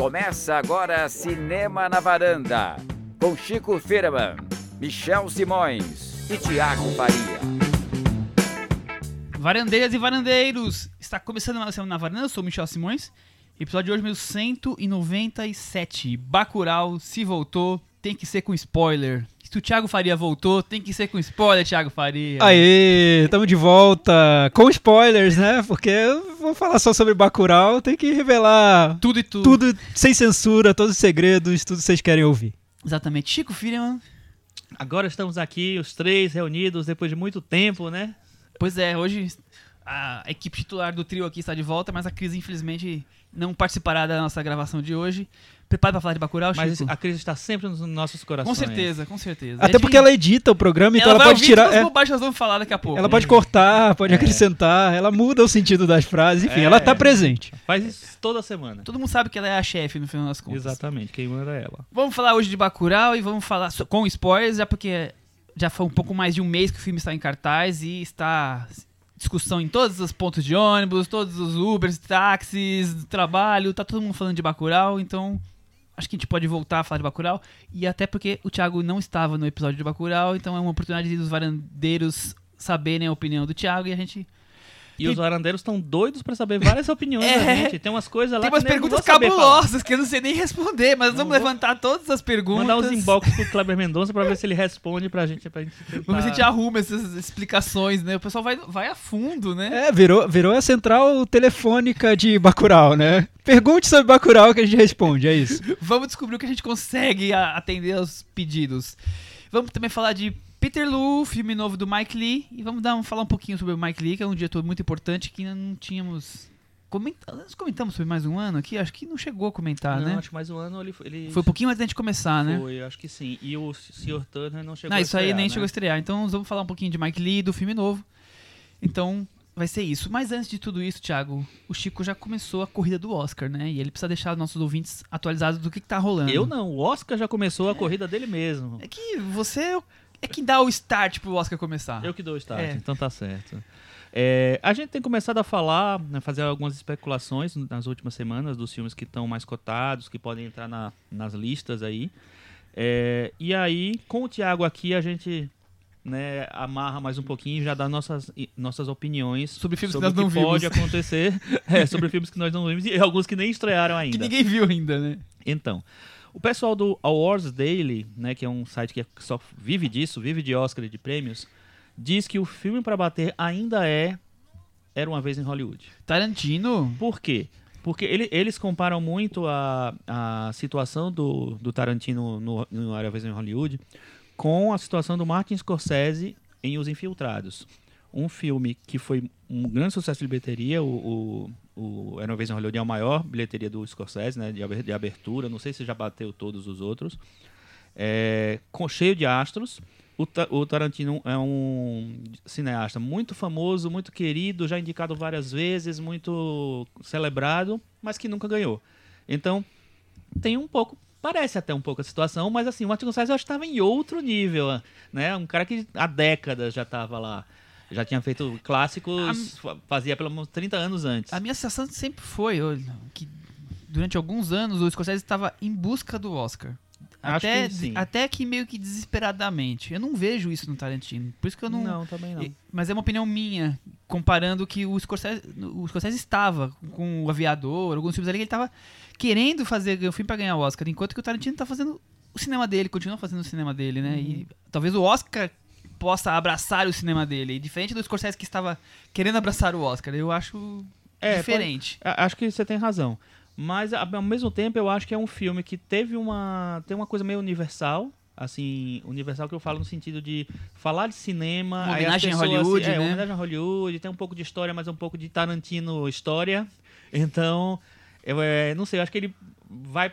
Começa agora Cinema na Varanda, com Chico Firman, Michel Simões e Tiago Faria. Varandeiras e varandeiros, está começando mais Cinema na Varanda, eu sou Michel Simões. Episódio de hoje, meu 197. Bacurau, se voltou, tem que ser com spoiler. Se o Thiago Faria voltou, tem que ser com spoiler, Thiago Faria. Aê, estamos de volta. Com spoilers, né? Porque eu vou falar só sobre Bacurau, tem que revelar tudo e tudo. Tudo sem censura, todos os segredos, tudo que vocês querem ouvir. Exatamente. Chico Firman. Agora estamos aqui, os três reunidos depois de muito tempo, né? Pois é, hoje a equipe titular do trio aqui está de volta, mas a Cris, infelizmente, não participará da nossa gravação de hoje. Prepara para falar de Bacurau, Mas Chico? a Cris está sempre nos nossos corações. Com certeza, com certeza. Até porque ela edita o programa, então ela, ela pode tirar. É, bobagens nós vamos falar daqui a pouco. ela pode cortar, pode É. acrescentar, ela muda o sentido das frases, enfim, É. ela tá presente. Faz isso toda semana. Todo mundo sabe que ela é a chefe, no final das contas. Exatamente, quem manda é ela. Vamos falar hoje de Bacurau e vamos falar com spoilers, já porque já foi um pouco mais de um mês que o filme está em cartaz e está discussão em todos os pontos de ônibus, todos os Ubers, táxis, trabalho, tá todo mundo falando de Bacurau, então acho que a gente pode voltar a falar de Bacurau. E até porque o Thiago não estava no episódio de Bacurau, então é uma oportunidade dos varandeiros saberem a opinião do Thiago e a gente E os varandeiros estão doidos pra saber várias opiniões É. da gente. Tem umas coisas lá tem umas que perguntas saber cabulosas que eu não sei nem responder, mas Não vamos vou- levantar todas as perguntas. Mandar os inbox pro Kleber Mendonça pra ver se ele responde pra gente. Pra gente tentar- Vamos ver se a gente arruma essas explicações, né? O pessoal vai, vai a fundo, né? É, virou, virou a central telefônica de Bacurau, né? Pergunte sobre Bacurau que a gente responde, é isso. Vamos descobrir o que a gente consegue atender aos pedidos. Vamos também falar de Peter Lu, filme novo do Mike Lee. E vamos dar falar um pouquinho sobre o Mike Lee, que é um diretor muito importante que ainda não tínhamos. Comenta... Nós comentamos sobre mais um ano aqui? Acho que não chegou a comentar, não, né? acho que mais um ano ele, ele Foi um pouquinho antes da gente começar, né? Foi, acho que sim. E o Sr. Turner não chegou Não, a isso aí estrear, nem né? chegou a estrear. Então vamos falar um pouquinho de Mike Lee, do filme novo. Então vai ser isso. Mas antes de tudo isso, Thiago, o Chico já começou a corrida do Oscar, né? E ele precisa deixar nossos ouvintes atualizados do que, que tá rolando. Eu não, o Oscar já começou a corrida dele mesmo. É que você é quem dá o start pro Oscar começar. Eu que dou o start, É. então tá certo. É, a gente tem começado a falar, né, fazer algumas especulações nas últimas semanas dos filmes que estão mais cotados, que podem entrar na- nas listas aí. É, e aí, com o Thiago aqui, a gente né, amarra mais um pouquinho e já dá nossas, nossas opiniões Sobre filmes que sobre nós o não que pode vimos. acontecer. é, sobre filmes que nós não vimos e alguns que nem estrearam ainda. Que ninguém viu ainda, né? Então, o pessoal do Awards Daily, né, que é um site que só vive disso, vive de Oscar e de prêmios, diz que o filme para bater ainda é Era uma vez em Hollywood. Tarantino. Por quê? Porque ele- eles comparam muito a, a situação do, do Tarantino no, no Era uma vez em Hollywood com a situação do Martin Scorsese em Os Infiltrados. Um filme que foi um grande sucesso de bilheteria, o, o, o Era uma vez em Hollywood é maior bilheteria do Scorsese, né, de abertura, não sei se já bateu todos os outros. É, com, cheio de astros. O, Ta- o Tarantino é um cineasta muito famoso, muito querido, já indicado várias vezes, muito celebrado, mas que nunca ganhou. Então, tem um pouco, parece até um pouco a situação, mas assim, o Martin Scorsese eu acho que estava em outro nível, né? Um cara que há décadas já estava lá. Já tinha feito clássicos, fa- fazia pelo menos 30 anos antes. A minha sensação sempre foi que durante alguns anos o Scorsese estava em busca do Oscar. Acho Até, que até que meio que desesperadamente. Eu não vejo isso no Tarantino. Por isso que eu não. Não, também não. Mas é uma opinião minha, comparando que o Scorsese, o Scorsese estava com o Aviador, alguns filmes ali que ele estava querendo fazer o filme para ganhar o Oscar, enquanto que o Tarantino está fazendo o cinema dele, continua fazendo o cinema dele, né? Uhum. E talvez o Oscar possa abraçar o cinema dele, diferente do Scorsese que estava querendo abraçar o Oscar. Eu acho É, diferente. A- Acho que você tem razão. Mas a- ao mesmo tempo eu acho que é um filme que teve uma tem uma coisa meio universal, assim, universal que eu falo no sentido de falar de cinema, Uma homenagem a pessoas- Hollywood, é, né? homenagem a Hollywood, tem um pouco de história, mas um pouco de Tarantino história. Então, eu é, não sei, eu acho que ele vai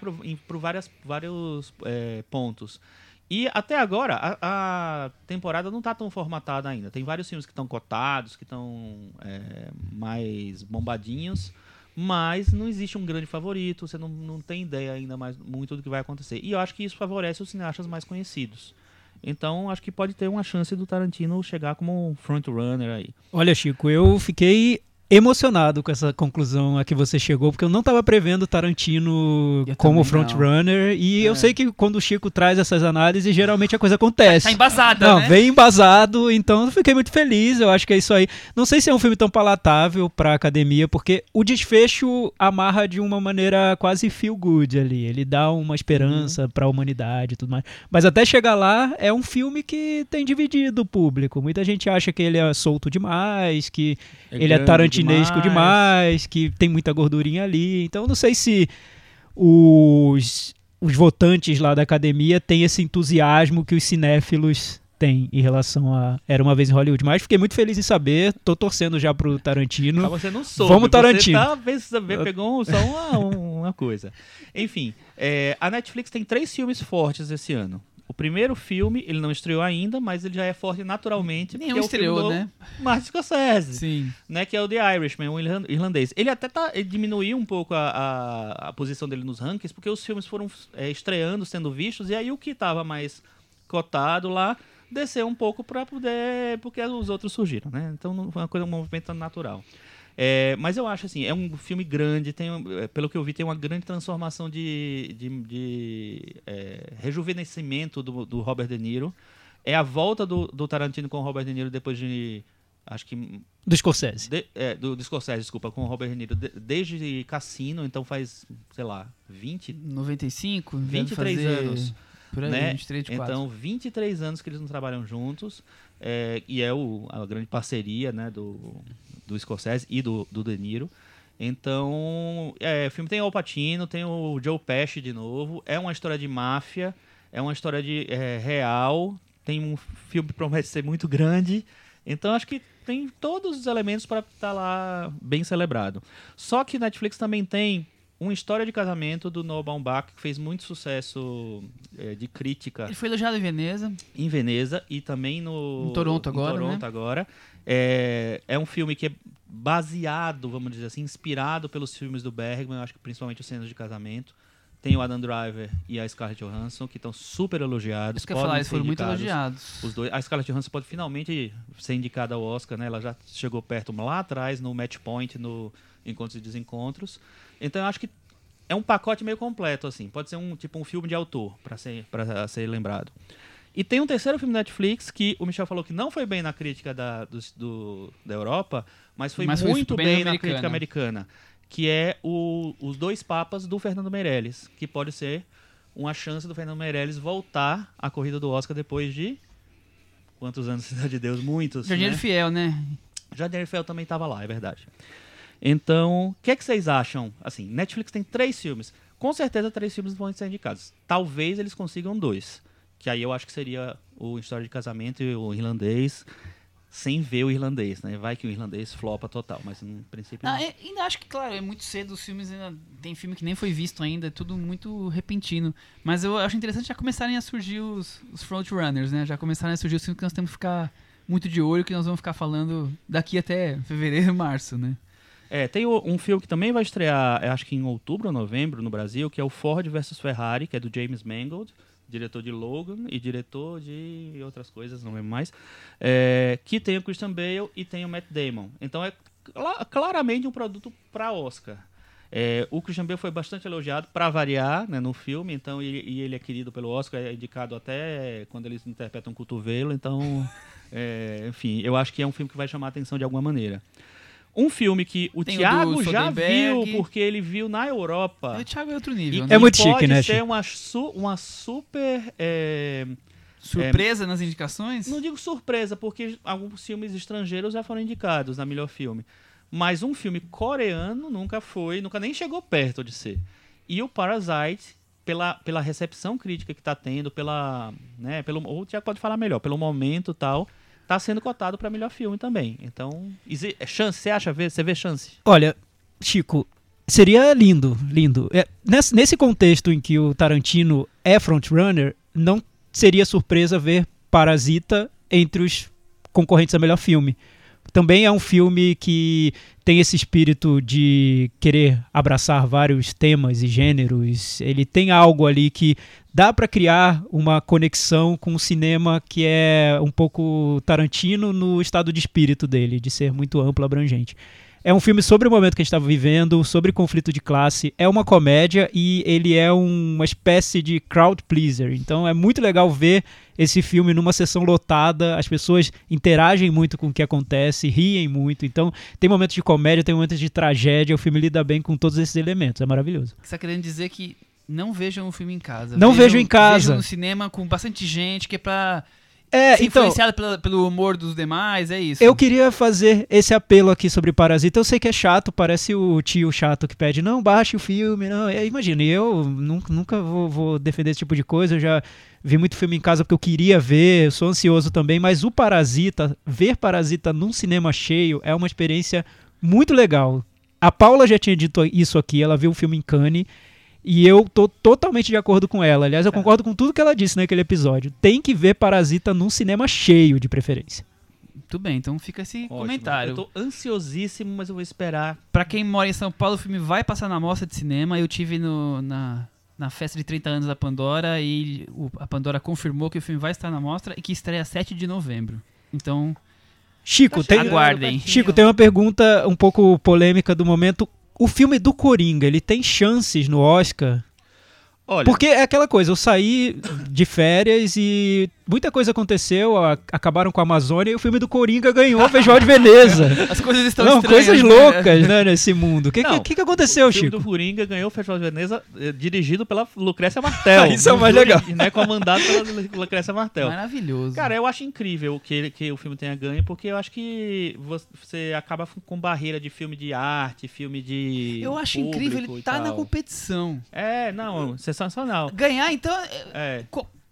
várias, vários é, pontos. E até agora, a, a temporada não tá tão formatada ainda. Tem vários filmes que estão cotados, que estão é, mais bombadinhos, mas não existe um grande favorito, você não, não tem ideia ainda mais muito do que vai acontecer. E eu acho que isso favorece os cineastas mais conhecidos. Então, acho que pode ter uma chance do Tarantino chegar como um frontrunner aí. Olha, Chico, eu fiquei emocionado com essa conclusão a que você chegou, porque eu não estava prevendo Tarantino Eu como frontrunner, e eu É. sei que quando o Chico traz essas análises, geralmente a coisa acontece. Tá embasada, Não, né? vem embasado, então eu fiquei muito feliz, eu acho que é isso aí. Não sei se é um filme tão palatável pra academia, porque o desfecho amarra de uma maneira quase feel good ali, ele dá uma esperança Uhum. pra humanidade e tudo mais. Mas até chegar lá, é um filme que tem dividido o público. Muita gente acha que ele é solto demais, que ele é grande tarantinesco demais. que tem muita gordurinha ali. Então não sei se os, os votantes lá da academia têm esse entusiasmo que os cinéfilos têm em relação a Era Uma Vez em Hollywood. Mas fiquei muito feliz em saber, tô torcendo já pro Ah, Tarantino. você não soube. Vamos, Tarantino. Você tá, pegou só uma, uma coisa. Enfim, é, a Netflix tem três filmes fortes esse ano. O primeiro filme, ele não estreou ainda, mas ele já é forte naturalmente. Nenhum é estreou, né? Martin Scorsese, Sim. né? Que é o The Irishman, um irlan- irlandês. Ele até tá, ele diminuiu um pouco a, a, a posição dele nos rankings, porque os filmes foram é, estreando, sendo vistos, e aí o que tava mais cotado lá desceu um pouco para poder. porque os outros surgiram, né? Então foi uma coisa, um movimento natural. É, mas eu acho assim, é um filme grande, tem, é, pelo que eu vi, tem uma grande transformação de, de, de, é, rejuvenescimento do, do Robert De Niro. É a volta do, do Tarantino com o Robert De Niro depois de. Acho que. Do Scorsese. de- é, do, do Scorsese, desculpa, com o Robert De Niro de- desde Cassino, então faz, sei lá, 20, 95? deve 23 fazer anos. Por aí, né? 23, 24. Então, 23 anos que eles não trabalham juntos. é, e é o, a grande parceria né, do, do Scorsese e do, do De Niro. Então, é, o filme tem o Al Pacino, tem o Joe Pesci de novo. É uma história de máfia, é uma história de é, real. Tem um filme que promete ser muito grande. Então, acho que tem todos os elementos para estar lá bem celebrado. Só que Netflix também tem uma história de casamento do Noah Baumbach, que fez muito sucesso é, de crítica Ele foi elogiado em Veneza. em Veneza e também no Em Toronto agora, Toronto né? agora. É, é um filme que é baseado, vamos dizer assim, inspirado pelos filmes do Bergman, eu acho que principalmente os cenas de casamento. Tem o Adam Driver e a Scarlett Johansson, que estão super elogiados. Isso que eu falar, eles foram muito elogiados. Os dois, a Scarlett Johansson pode finalmente ser indicada ao Oscar, né? Ela já chegou perto lá atrás no Match Point, no Encontros e Desencontros. Então eu acho que é um pacote meio completo assim. Pode ser um tipo um filme de autor para ser ser lembrado. E tem um terceiro filme da Netflix que o Michel falou que não foi bem na crítica da, dos- do- da Europa, mas foi Mas foi muito bem bem, na americana. crítica americana, que é o- Os Dois Papas do Fernando Meirelles, que pode ser uma chance do Fernando Meirelles voltar à corrida do Oscar depois de quantos anos Cidade de Deus? Muitos. Jardineiro né? Fiel, né? Jardim Eiffel também estava lá, é verdade. Então, o que, é que vocês acham? Assim, Netflix tem três filmes. Com certeza, três filmes vão ser indicados. Talvez eles consigam dois. Que aí eu acho que seria o História de Casamento e o Irlandês, sem ver o irlandês, né? Vai que o irlandês flopa total, mas no princípio. Ah, é- ainda acho que, claro, é muito cedo, os filmes ainda. Tem filme que nem foi visto ainda, é tudo muito repentino. Mas eu acho interessante já começarem a surgir os, os frontrunners, né? Já começarem a surgir os filmes que nós temos que ficar muito de olho, que nós vamos ficar falando daqui até fevereiro, março, né? É, tem um filme que também vai estrear, eu acho que em outubro ou novembro no Brasil, que é o Ford versus Ferrari, que é do James Mangold, diretor de Logan e diretor de outras coisas, não lembro mais. É, que tem o Christian Bale e tem o Matt Damon. Então é cla- claramente um produto para Oscar. É, o Christian Bale foi bastante elogiado para variar né, no filme, então e, e ele é querido pelo Oscar, é indicado até quando eles interpretam cotovelo, então, é, enfim, eu acho que é um filme que vai chamar a atenção de alguma maneira. Um filme que o Tem o Thiago do já viu, porque ele viu na Europa. O Thiago é outro E nível, É né? muito pode chique, né, ser Chico? uma, su- uma super. é, Surpresa nas indicações? não digo surpresa, porque alguns filmes estrangeiros já foram indicados na melhor filme. Mas um filme coreano nunca foi, nunca nem chegou perto de ser. E o Parasite, pela, pela recepção crítica que está tendo, pela. Né, pelo, ou o Tiago pode falar melhor, pelo momento e tal, tá sendo cotado para melhor filme também. Então, é chance, você acha? Você vê chance? Olha, Chico, seria lindo, lindo. É, nesse, nesse contexto em que o Tarantino é frontrunner, não seria surpresa ver Parasita entre os concorrentes a melhor filme. Também é um filme que tem esse espírito de querer abraçar vários temas e gêneros. Ele tem algo ali que dá para criar uma conexão com o cinema que é um pouco Tarantino no estado de espírito dele, de ser muito amplo, abrangente. É um filme sobre o momento que a gente estava vivendo, sobre conflito de classe. É uma comédia e ele é um- uma espécie de crowd pleaser. Então é muito legal ver esse filme numa sessão lotada. As pessoas interagem muito com o que acontece, riem muito. Então tem momentos de comédia, tem momentos de tragédia. O filme lida bem com todos esses elementos. É maravilhoso. Você tá querendo dizer que não vejam o filme em casa. Não vejam em casa. Vejam no cinema com bastante gente, que é pra É, ser então. influenciado pela- pelo humor dos demais, é isso. Eu queria fazer esse apelo aqui sobre Parasita. Eu sei que é chato, parece o tio chato que pede, não, baixe o filme, não. É, imagina, eu nunca, nunca vou, vou defender esse tipo de coisa. Eu já vi muito filme em casa porque eu queria ver, eu sou ansioso também, mas o Parasita, ver Parasita num cinema cheio é uma experiência muito legal. A Paula já tinha dito isso aqui, ela viu o filme em Cannes. E eu tô totalmente de acordo com ela. Aliás, eu concordo com tudo que ela disse naquele episódio. Tem que ver Parasita num cinema cheio, de preferência. Muito bem, então fica esse Ótimo. comentário. Eu tô ansiosíssimo, mas eu vou esperar. Pra quem mora em São Paulo, o filme vai passar na mostra de cinema. Eu tive no- na, na festa de 30 anos da Pandora e o- a Pandora confirmou que o filme vai estar na mostra e que estreia 7 de novembro. Então, Chico, Tá tem, Aguardem. Chico, tem uma pergunta um pouco polêmica do momento. O filme do Coringa, ele tem chances no Oscar? Olha, Porque é aquela coisa, eu saí de férias e muita coisa aconteceu, a- acabaram com a Amazônia e o filme do Coringa ganhou o Festival de Veneza. as coisas estão Não, estranhas. coisas né? loucas, né, nesse mundo. O que, que, que aconteceu, o filme Chico? do Coringa ganhou o Festival de Veneza eh, dirigido pela Lucrécia Martel. Ah, isso é o mais legal. Né, comandado pela Lu- Lucrécia Martel. Maravilhoso. Cara, eu acho incrível que, que o filme tenha ganho, porque eu acho que você acaba com barreira de filme de arte, filme de. eu acho incrível, ele tá na competição. É, não, sensacional. Ganhar, então. é, É.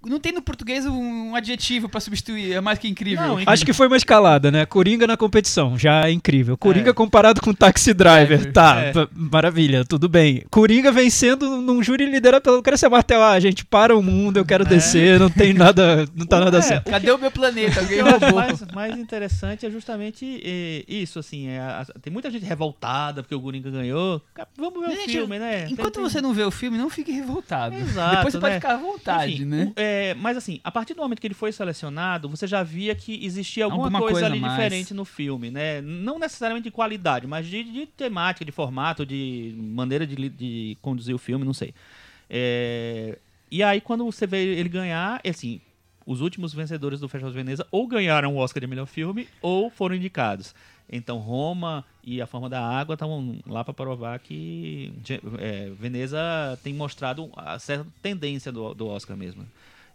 Não tem no português um, um adjetivo pra substituir, é mais que incrível. Não, Acho que foi uma escalada, né? Coringa na competição, já é incrível. Coringa É. comparado com Taxi Driver, Driver. tá, É. maravilha, tudo bem. Coringa vencendo num júri liderado pelo Lucrécia Martel. Ah, gente, para o mundo, eu quero descer, não tem nada, não tá nada É, certo. Cadê o meu planeta? O Alguém roubou. mais, mais interessante é justamente eh, isso, assim. é a- tem muita gente revoltada porque o Coringa ganhou. Vamos ver Gente, o filme, né? Enquanto Tem- você não vê o filme, não fique revoltado. Exato, Depois você pode né? ficar à vontade, Enfim, né? o- é, mas assim, a partir do momento que ele foi selecionado, você já via que existia alguma, Alguma coisa, coisa ali mais. diferente no filme, né? Não necessariamente de qualidade, mas de, de temática, de formato, de maneira de, de conduzir o filme, não sei. É, e aí, quando você vê ele ganhar, assim, os últimos vencedores do Festival de Veneza ou ganharam o Oscar de melhor filme ou foram indicados. Então, Roma e A Forma da Água estavam lá para provar que é, Veneza tem mostrado a certa tendência do, do Oscar mesmo.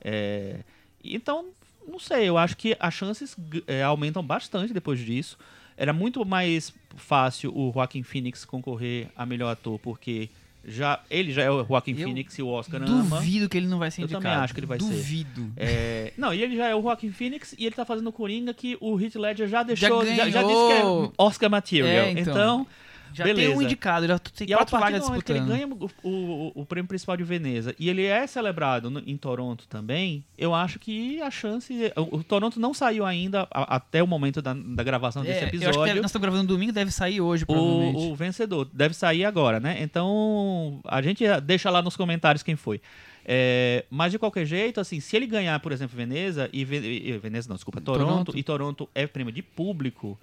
É, então, não sei, eu acho que as chances é, aumentam bastante depois disso. Era muito mais fácil o Joaquin Phoenix concorrer a melhor ator, porque já ele já é o Joaquin Eu Phoenix e o Oscar ama. Duvido que ele não vai ser Eu indicado. também acho que ele vai ser. Duvido. É, não, e ele já é o Joaquin Phoenix e ele tá fazendo o Coringa que o Heath Ledger já deixou, já, já disse que é Oscar material. É, então. então, Já tem um beleza. indicado, já tem e quatro vagas do momento que ele disputando. ganha o, o, o prêmio principal de Veneza e ele é celebrado no- em Toronto também, eu acho que a chance. O, o Toronto não saiu ainda a- até o momento da, da gravação desse É, que episódio. deve- nós estamos gravando no domingo, deve sair hoje, provavelmente. O, o vencedor deve sair agora, né? Então a gente deixa lá nos comentários quem foi. É, mas de qualquer jeito, assim, se ele ganhar, por exemplo, Veneza e, Ve- e- Veneza não, desculpa, Toronto, Toronto. e Toronto é prêmio de público,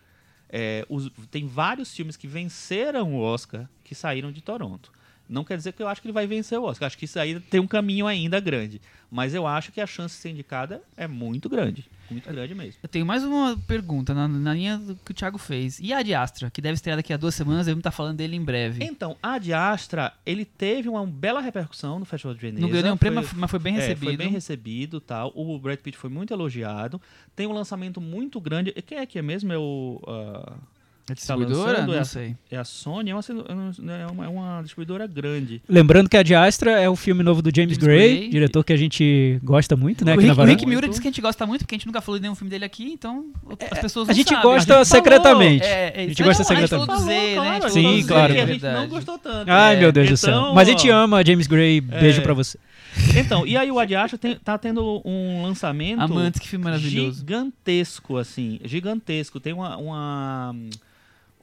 é, os- tem vários filmes que venceram o Oscar que saíram de Toronto. Não quer dizer que eu acho que ele vai vencer o Oscar. Acho que isso aí tem um caminho ainda grande. Mas eu acho que a chance de ser indicada é muito grande. Muito grande mesmo. Eu tenho mais uma pergunta na, na linha do que o Thiago fez. E a de Astra, que deve estrear daqui a duas semanas, devemos estar falando dele em breve. Então, a de Astra, ele teve uma bela repercussão no Festival de Veneza. não ganhou nenhum Foi- prêmio, mas foi bem é, recebido. foi bem recebido tal. O Brad Pitt foi muito elogiado. Tem um lançamento muito grande. E Quem é que é mesmo? É o. ah, É tá distribuidora? lançando, não é- sei. é a Sony, é uma, é uma, é uma distribuidora grande. Lembrando que a de Astra é o filme novo do James, James Gray, Gray. diretor que a gente gosta muito, né? o Aqui Rick. Rick Miura Muito. diz que a gente gosta muito, porque a gente nunca falou de nenhum filme dele aqui, então as pessoas A não gente sabem. gosta A gente falou. secretamente. É, é, A gente gosta Não, a gente secretamente. falou do Z, né? A falou Sim, do falou Z, claro. Que é a gente não gostou tanto. Ai, É, meu Deus do então, céu. Mas a gente ama James Gray. Beijo É. pra você. Então, e aí o Adiastra tem, tá tendo um lançamento Amantes, que filme maravilhoso. gigantesco, assim, gigantesco. Tem uma, uma,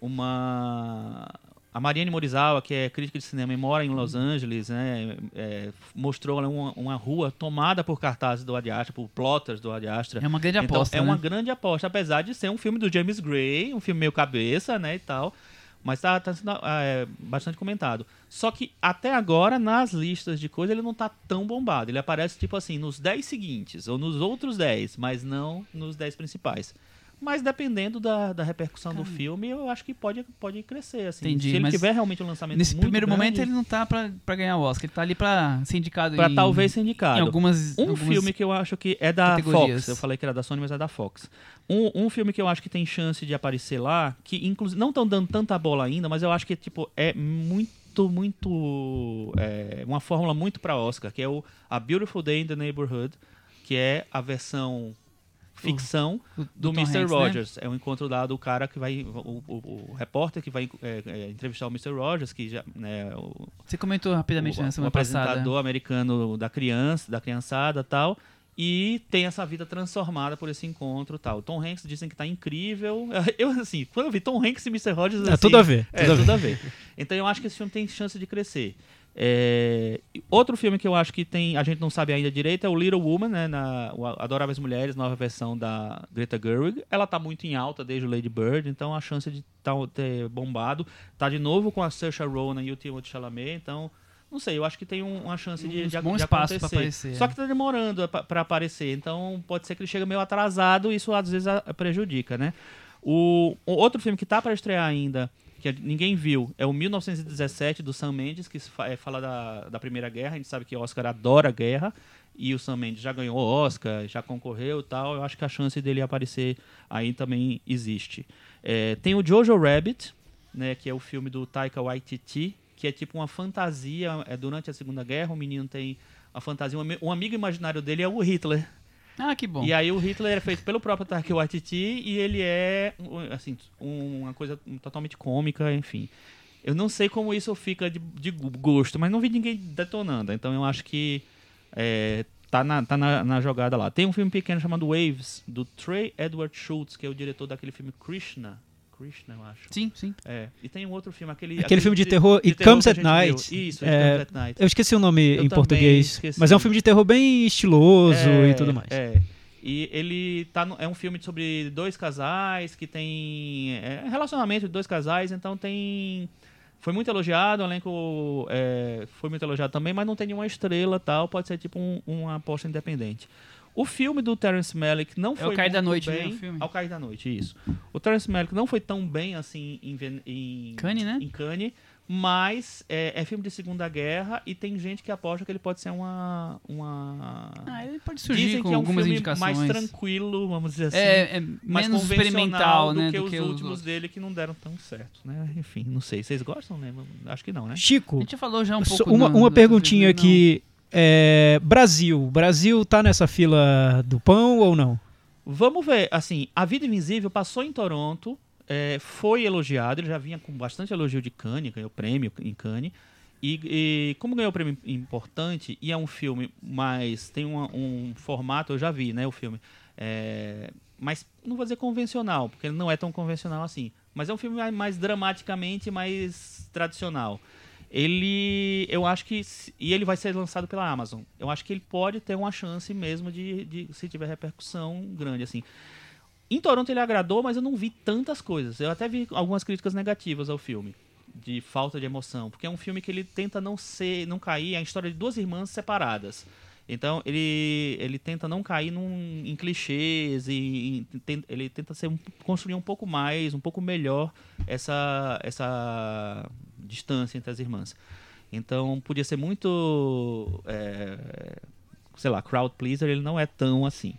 uma- a Mariane Morizawa, que é crítica de cinema e mora em Los Angeles, né, é, mostrou uma, uma rua tomada por cartazes do Adiastra, por plotters do Adiastra. É uma grande Então, aposta, é né? uma grande aposta, apesar de ser um filme do James Gray, um filme meio cabeça, né, e tal. Mas tá, tá sendo é, bastante comentado. Só que até agora, nas listas de coisas, ele não tá tão bombado. Ele aparece, tipo assim, nos 10 seguintes, ou nos outros 10, mas não nos 10 principais. Mas dependendo da, da repercussão do filme, eu acho que pode, pode crescer, assim. Entendi, Se ele tiver realmente um lançamento Nesse primeiro grande, momento ele não tá pra, pra ganhar o Oscar, ele tá ali pra ser indicado pra em, talvez ser indicado. em algumas, Um algumas- filme que eu acho que é da. Fox. Eu falei que era da Sony, mas é da Fox. Um, um filme que eu acho que tem chance de aparecer lá, que inclusive não estão dando tanta bola ainda, mas eu acho que tipo é muito, muito é, uma fórmula muito para Oscar, que é o A Beautiful Day in the Neighborhood, que é a versão ficção do, do, Tom Mr. Hanks, né? Rogers. É um encontro lá do cara que vai. O, o- o repórter que vai é, é, entrevistar o Mr. Rogers, que já. Né, o, Você comentou rapidamente o, na o semana passada. apresentador americano da criança, da criançada e tal. E tem essa vida transformada por esse encontro e tal. O Tom Hanks dizem que tá incrível. Eu, assim, quando eu vi Tom Hanks e Mr. Rogers. É, assim, tudo a ver, É, tudo a tudo a ver. Então eu acho que esse filme tem chance de crescer. É, Outro filme que eu acho que tem, a gente não sabe ainda direito é o Little Woman, né, na o Adoráveis Mulheres, nova versão da Greta Gerwig. Ela tá muito em alta desde o Lady Bird, então a chance de tá, ter bombado. Tá de novo com a Saoirse Ronan e o Timothée Chalamet, então não sei, eu acho que tem um- uma chance de, Um de, bom de espaço pra acontecer. aparecer, Só é. que tá demorando pa- pra aparecer, então pode ser que ele chegue meio atrasado e isso às vezes prejudica, né? O, o outro filme que tá para estrear ainda, que ninguém viu, é o 1917 do Sam Mendes, que é, fala da, da Primeira Guerra. A gente sabe que Oscar adora guerra e o Sam Mendes já ganhou Oscar, já concorreu e tal. Eu acho que a chance dele aparecer aí também existe. É, tem o Jojo Rabbit, né, que é o filme do Taika Waititi, que é tipo uma fantasia. É durante a Segunda Guerra, o menino tem a fantasia. Um, um amigo imaginário dele é o Hitler. Ah, que bom. E aí o Hitler é feito pelo próprio Taika Waititi e ele é, assim, um- uma coisa totalmente cômica, enfim. Eu não sei como isso fica de, de gosto, mas não vi ninguém detonando. Então eu acho que é, tá, na, tá na, na jogada lá. Tem um filme pequeno chamado Waves, do Trey Edward Schultz, que é o diretor daquele filme Krishna. Krishna, eu acho. Sim, sim. É. E tem um outro filme, aquele... Aquele filme de terror, It terror Comes at Night. viu. Isso, É, It Comes at Night. Eu esqueci o nome Eu em português, esqueci. mas é um filme de terror bem estiloso É, e tudo mais. É. E ele tá no- é um filme sobre dois casais que tem é, relacionamento de dois casais, então tem foi muito elogiado, o elenco é, foi muito elogiado também, mas não tem nenhuma estrela tal, pode ser tipo um- uma aposta independente. O filme do Terence Malick não É foi o Cair da Noite, né, bem, o filme? Ao Cair da Noite, isso. O Terence Malick não foi tão bem assim em, em Cannes, né? Em Cannes, mas é, é filme de Segunda Guerra e tem gente que aposta que ele pode ser uma uma Ah, ele pode surgir Dizem com que é um algumas filme indicações. mais tranquilo, vamos dizer assim. é, é mais menos experimental, convencional né, do que do os que últimos outros. dele que não deram tão certo, né? Enfim, não sei. Vocês gostam, né? Acho que não, né? A Chico, gente já falou já um pouco uma, no- uma no- perguntinha não. É, Brasil. Brasil tá nessa fila do pão ou não? Vamos ver, assim, A Vida Invisível passou em Toronto, é, foi elogiado, ele já vinha com bastante elogio de Cannes, ganhou prêmio em Cannes. E, e como ganhou prêmio importante, e é um filme mais. tem uma- um formato, eu já vi, né, o filme. É, mas não vou dizer convencional, porque ele não é tão convencional assim. Mas é um filme mais dramaticamente mais tradicional. Ele, eu acho que, e ele vai ser lançado pela Amazon. Eu acho que ele pode ter uma chance mesmo de, de se tiver repercussão grande assim. Em Toronto ele agradou, mas eu não vi tantas coisas. Eu até vi algumas críticas negativas ao filme, de falta de emoção, porque é um filme que ele tenta não ser, não cair, é a história de duas irmãs separadas. Então ele, ele tenta não cair num, em clichês e em- ele tenta ser construir um pouco mais, um pouco melhor essa essa distância entre as irmãs. Então podia ser muito, é, sei lá, crowd pleaser. Ele não é tão assim.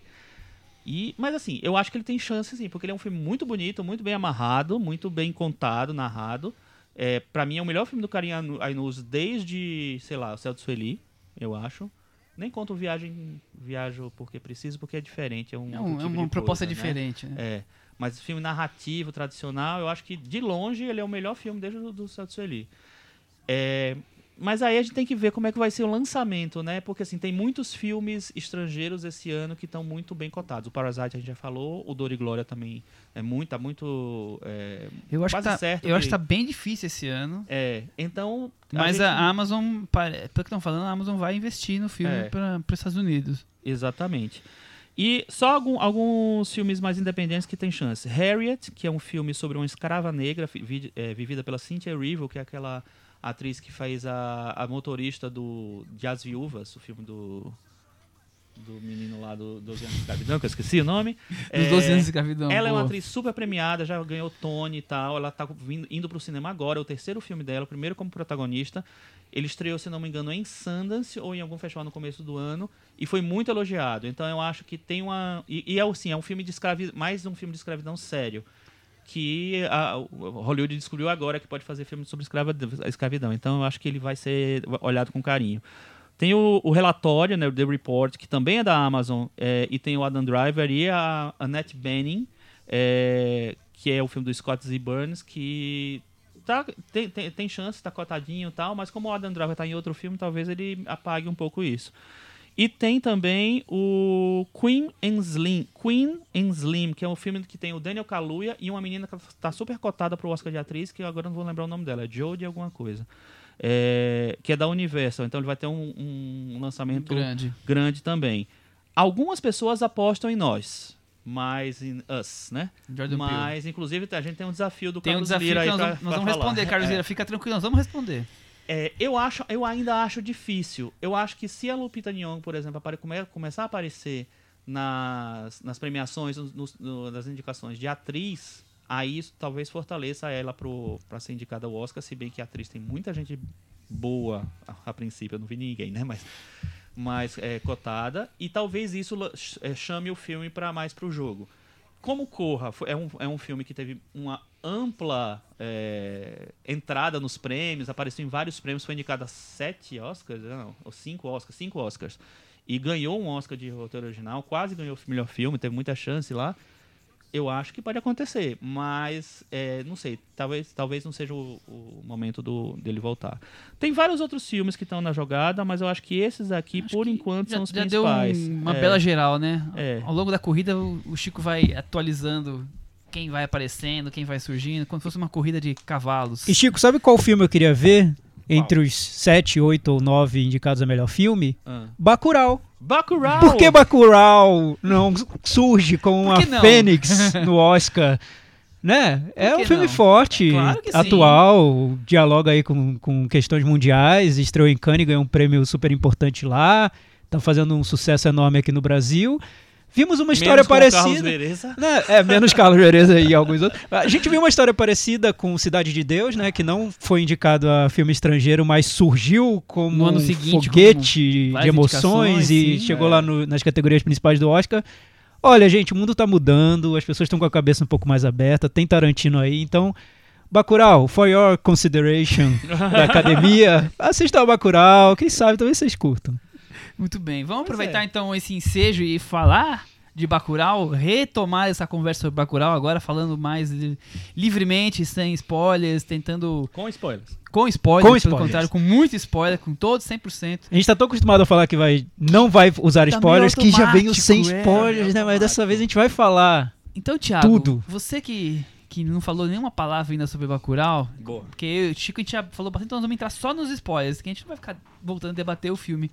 E, mas assim, eu acho que ele tem chance sim, porque ele é um filme muito bonito, muito bem amarrado, muito bem contado, narrado. É, para mim é o melhor filme do Karim Anu- Ainuz desde, sei lá, o Céu de Sueli, eu acho. Nem conto o Viagem, Viajo porque preciso, porque é diferente, é um É, um- é tipo uma de proposta coisa, né? diferente, né? É, mas filme narrativo, tradicional, eu acho que de longe ele é o melhor filme desde o do Céu de Sueli. É, mas aí a gente tem que ver como é que vai ser o lançamento, né? Porque assim, tem muitos filmes estrangeiros esse ano que estão muito bem cotados. O Parasite a gente já falou, o Dor e Glória também é muito, tá muito é, Eu acho que quase tá, certo eu acho que que- tá bem difícil esse ano. é, então Mas gente- a Amazon, pelo que estão falando, a Amazon vai investir no filme É. para os Estados Unidos. Exatamente. E só algum- alguns filmes mais independentes que tem chance. Harriet, que é um filme sobre uma escrava negra vi- é, vivida pela Cynthia Erivo, que é aquela atriz que faz a, a motorista do de As Viúvas, o filme do do menino lá do 12 anos de escravidão, que eu esqueci o nome. Dos 12 anos de escravidão. Ela é uma atriz super premiada, já ganhou Tony e tal. Ela tá vindo, indo pro cinema agora, é o terceiro filme dela, o primeiro como protagonista. Ele estreou, se não me engano, em Sundance ou em algum festival no começo do ano e foi muito elogiado. Então eu acho que tem uma. E, e é assim, é um filme de escravidão, mais um filme de escravidão sério. Que a, Hollywood descobriu agora que pode fazer filme sobre escravidão. Então eu acho que ele vai ser olhado com carinho. Tem o, o relatório, né, o The Report, que também é da Amazon, é, e tem o Adam Driver e a Annette Bening, é, que é o filme do Scott Z. Burns, que tá, tem, tem, tem chance, tá cotadinho e tal, mas como o Adam Driver tá em outro filme, talvez ele apague um pouco isso. E tem também o Queen and Slim, Queen and Slim, que é um filme que tem o Daniel Kaluuya e uma menina que tá super cotada pro Oscar de atriz, que agora não vou lembrar o nome dela, é Jodie alguma coisa. É, que é da Universal, então ele vai ter um, um lançamento Grande. grande também. Algumas pessoas apostam em nós, mas em us, né? Jordan Peele. Mas, inclusive, a gente tem um desafio do Tem um Carlos desafio Lira aí nós pra- vamos, nós pra vamos falar. responder, Carlos É. Lira. Fica tranquilo, nós vamos responder. É, eu, acho, eu ainda acho difícil. Eu acho que se a Lupita Nyong'o, por exemplo, apare- come- começar a aparecer nas, nas premiações, nos- no- nas indicações de atriz, aí isso talvez fortaleça ela para ser indicada ao Oscar, se bem que a atriz tem muita gente boa a, a princípio, eu não vi ninguém, né? Mas, mas é, cotada, e talvez isso é, chame o filme para mais para o jogo. Como Corra é um, é um filme que teve uma ampla é, entrada nos prêmios, apareceu em vários prêmios, foi indicado a sete Oscars, não, ou cinco Oscars, cinco Oscars, e ganhou um Oscar de roteiro original, quase ganhou o melhor filme, teve muita chance lá. Eu acho que pode acontecer, mas é, não sei, talvez, talvez não seja o, o momento do, dele voltar. Tem vários outros filmes que estão na jogada, mas eu acho que esses aqui, Acho por enquanto, já, são os já deu principais. um- uma É. bela geral, né? É. Ao longo da corrida, o, o Chico vai atualizando quem vai aparecendo, quem vai surgindo, como se fosse uma corrida de cavalos. E Chico, sabe qual filme eu queria ver? Entre os sete, oito ou nove indicados a melhor filme? Ah. Bacurau. Bacurau! Por que Bacurau não surge como uma não? fênix no Oscar? Né? É um filme não? forte, Claro que sim. atual, dialoga aí com, com questões mundiais, estreou em Cannes, ganhou um prêmio super importante lá, tá fazendo um sucesso enorme aqui no Brasil. Vimos uma história Menos o parecida. Vereza. Né? É, menos Carlos Vereza e alguns outros. A gente viu uma história parecida com Cidade de Deus, né? Que não foi indicado a filme estrangeiro, mas surgiu como No ano um seguinte, foguete de emoções e sim. chegou É. lá no- nas categorias principais do Oscar. Olha, gente, o mundo tá mudando, as pessoas estão com a cabeça um pouco mais aberta, tem Tarantino aí, então... Bacurau, for your consideration da academia, assista ao Bacurau, quem sabe talvez vocês curtam. Muito bem. Vamos Pois aproveitar é. então esse ensejo e falar de Bacurau, retomar essa conversa sobre Bacurau agora falando mais li- livremente, sem spoilers, tentando Com spoilers. com spoilers, Com pelo spoilers. contrário, com muito spoiler, com todos 100%. A gente tá tão acostumado a falar que vai, não vai usar Tá spoilers que já veio sem é, spoilers, meio né? Mas dessa vez a gente vai falar. Então, Thiago, Tudo. você que que não falou nenhuma palavra ainda sobre Bacurau, Boa. porque eu e o Chico a gente já falou bastante, então nós vamos entrar só nos spoilers, que a gente não vai ficar voltando a debater o filme.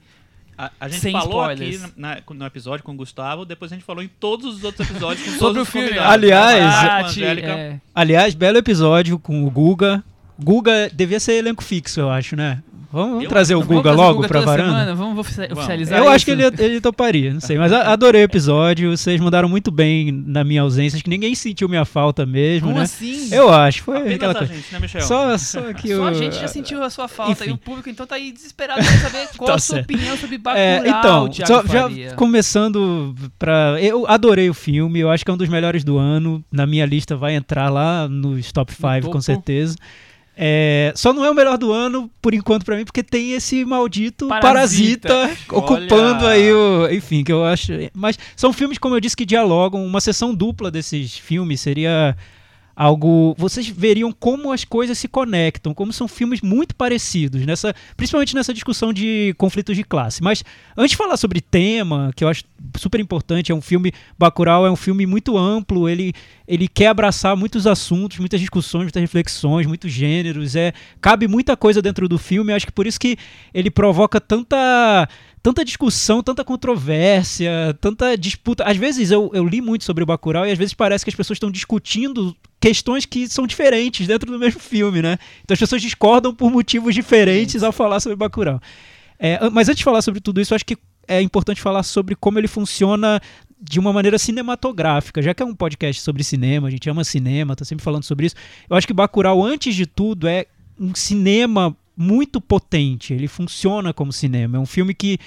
A, a gente Sem falou spoilers. aqui na- no episódio com o Gustavo, depois a gente falou em todos os outros episódios com Sobre todos o os filme. convidados. Aliás, Com a Bate, Angélica. é, Aliás, belo episódio com o Guga. Guga devia ser elenco fixo, eu acho, né? Vamos, Eu trazer o Guga logo Guga pra toda varanda? semana? Vamos ofici- oficializar Eu acho isso? que ele, ele toparia, não sei. Mas adorei o episódio. Vocês mandaram muito bem na minha ausência. Acho que ninguém sentiu minha falta mesmo, Como né? assim? Eu acho, foi Apenas aquela a coisa. gente, né, Michel? Só, só que Só o. a gente já sentiu a sua falta enfim. e o público então tá aí desesperado pra saber qual Tá a sua certo. opinião sobre Bacurau, É, então, Thiago só, já começando pra. Eu adorei o filme, eu acho que é um dos melhores do ano. Na minha lista vai entrar lá nos top 5, com certeza. É, só não é o melhor do ano, por enquanto, pra mim, porque tem esse maldito Parasita. parasita, ocupando Olha. aí o. Enfim, que eu acho. Mas são filmes, como eu disse, que dialogam. Uma sessão dupla desses filmes seria algo. Vocês veriam como as coisas se conectam, como são filmes muito parecidos, nessa, principalmente nessa discussão de conflitos de classe. Mas antes de falar sobre tema, que eu acho super importante, é um filme. Bacurau é um filme muito amplo, ele, ele quer abraçar muitos assuntos, muitas discussões, muitas reflexões, muitos gêneros. É, cabe muita coisa dentro do filme, acho que por isso que ele provoca tanta tanta discussão, tanta controvérsia, tanta disputa. Às vezes eu, eu li muito sobre o Bacurau e às vezes parece que as pessoas estão discutindo questões que são diferentes dentro do mesmo filme, né? Então as pessoas discordam por motivos diferentes ao falar sobre Bacurau. É, mas antes de falar sobre tudo isso, eu acho que é importante falar sobre como ele funciona de uma maneira cinematográfica, já que é um podcast sobre cinema, a gente ama cinema, tá sempre falando sobre isso. Eu acho que Bacurau, antes de tudo, é um cinema muito potente, ele funciona como cinema. É um filme que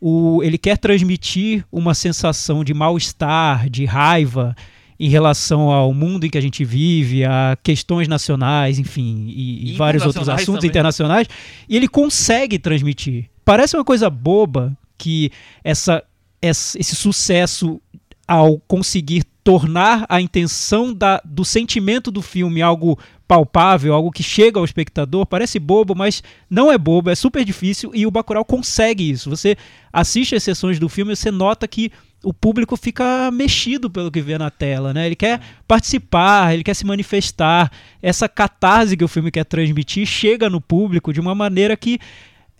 o, ele quer transmitir uma sensação de mal-estar, de raiva em relação ao mundo em que a gente vive, a questões nacionais, enfim, e, e vários outros assuntos também. internacionais, e ele consegue transmitir. Parece uma coisa boba que essa, essa esse sucesso ao conseguir tornar a intenção da, do sentimento do filme algo palpável, algo que chega ao espectador, parece bobo, mas não é bobo, é super difícil e o Bacurau consegue isso. Você assiste as sessões do filme e você nota que o público fica mexido pelo que vê na tela, né? Ele quer participar, ele quer se manifestar. Essa catarse que o filme quer transmitir chega no público de uma maneira que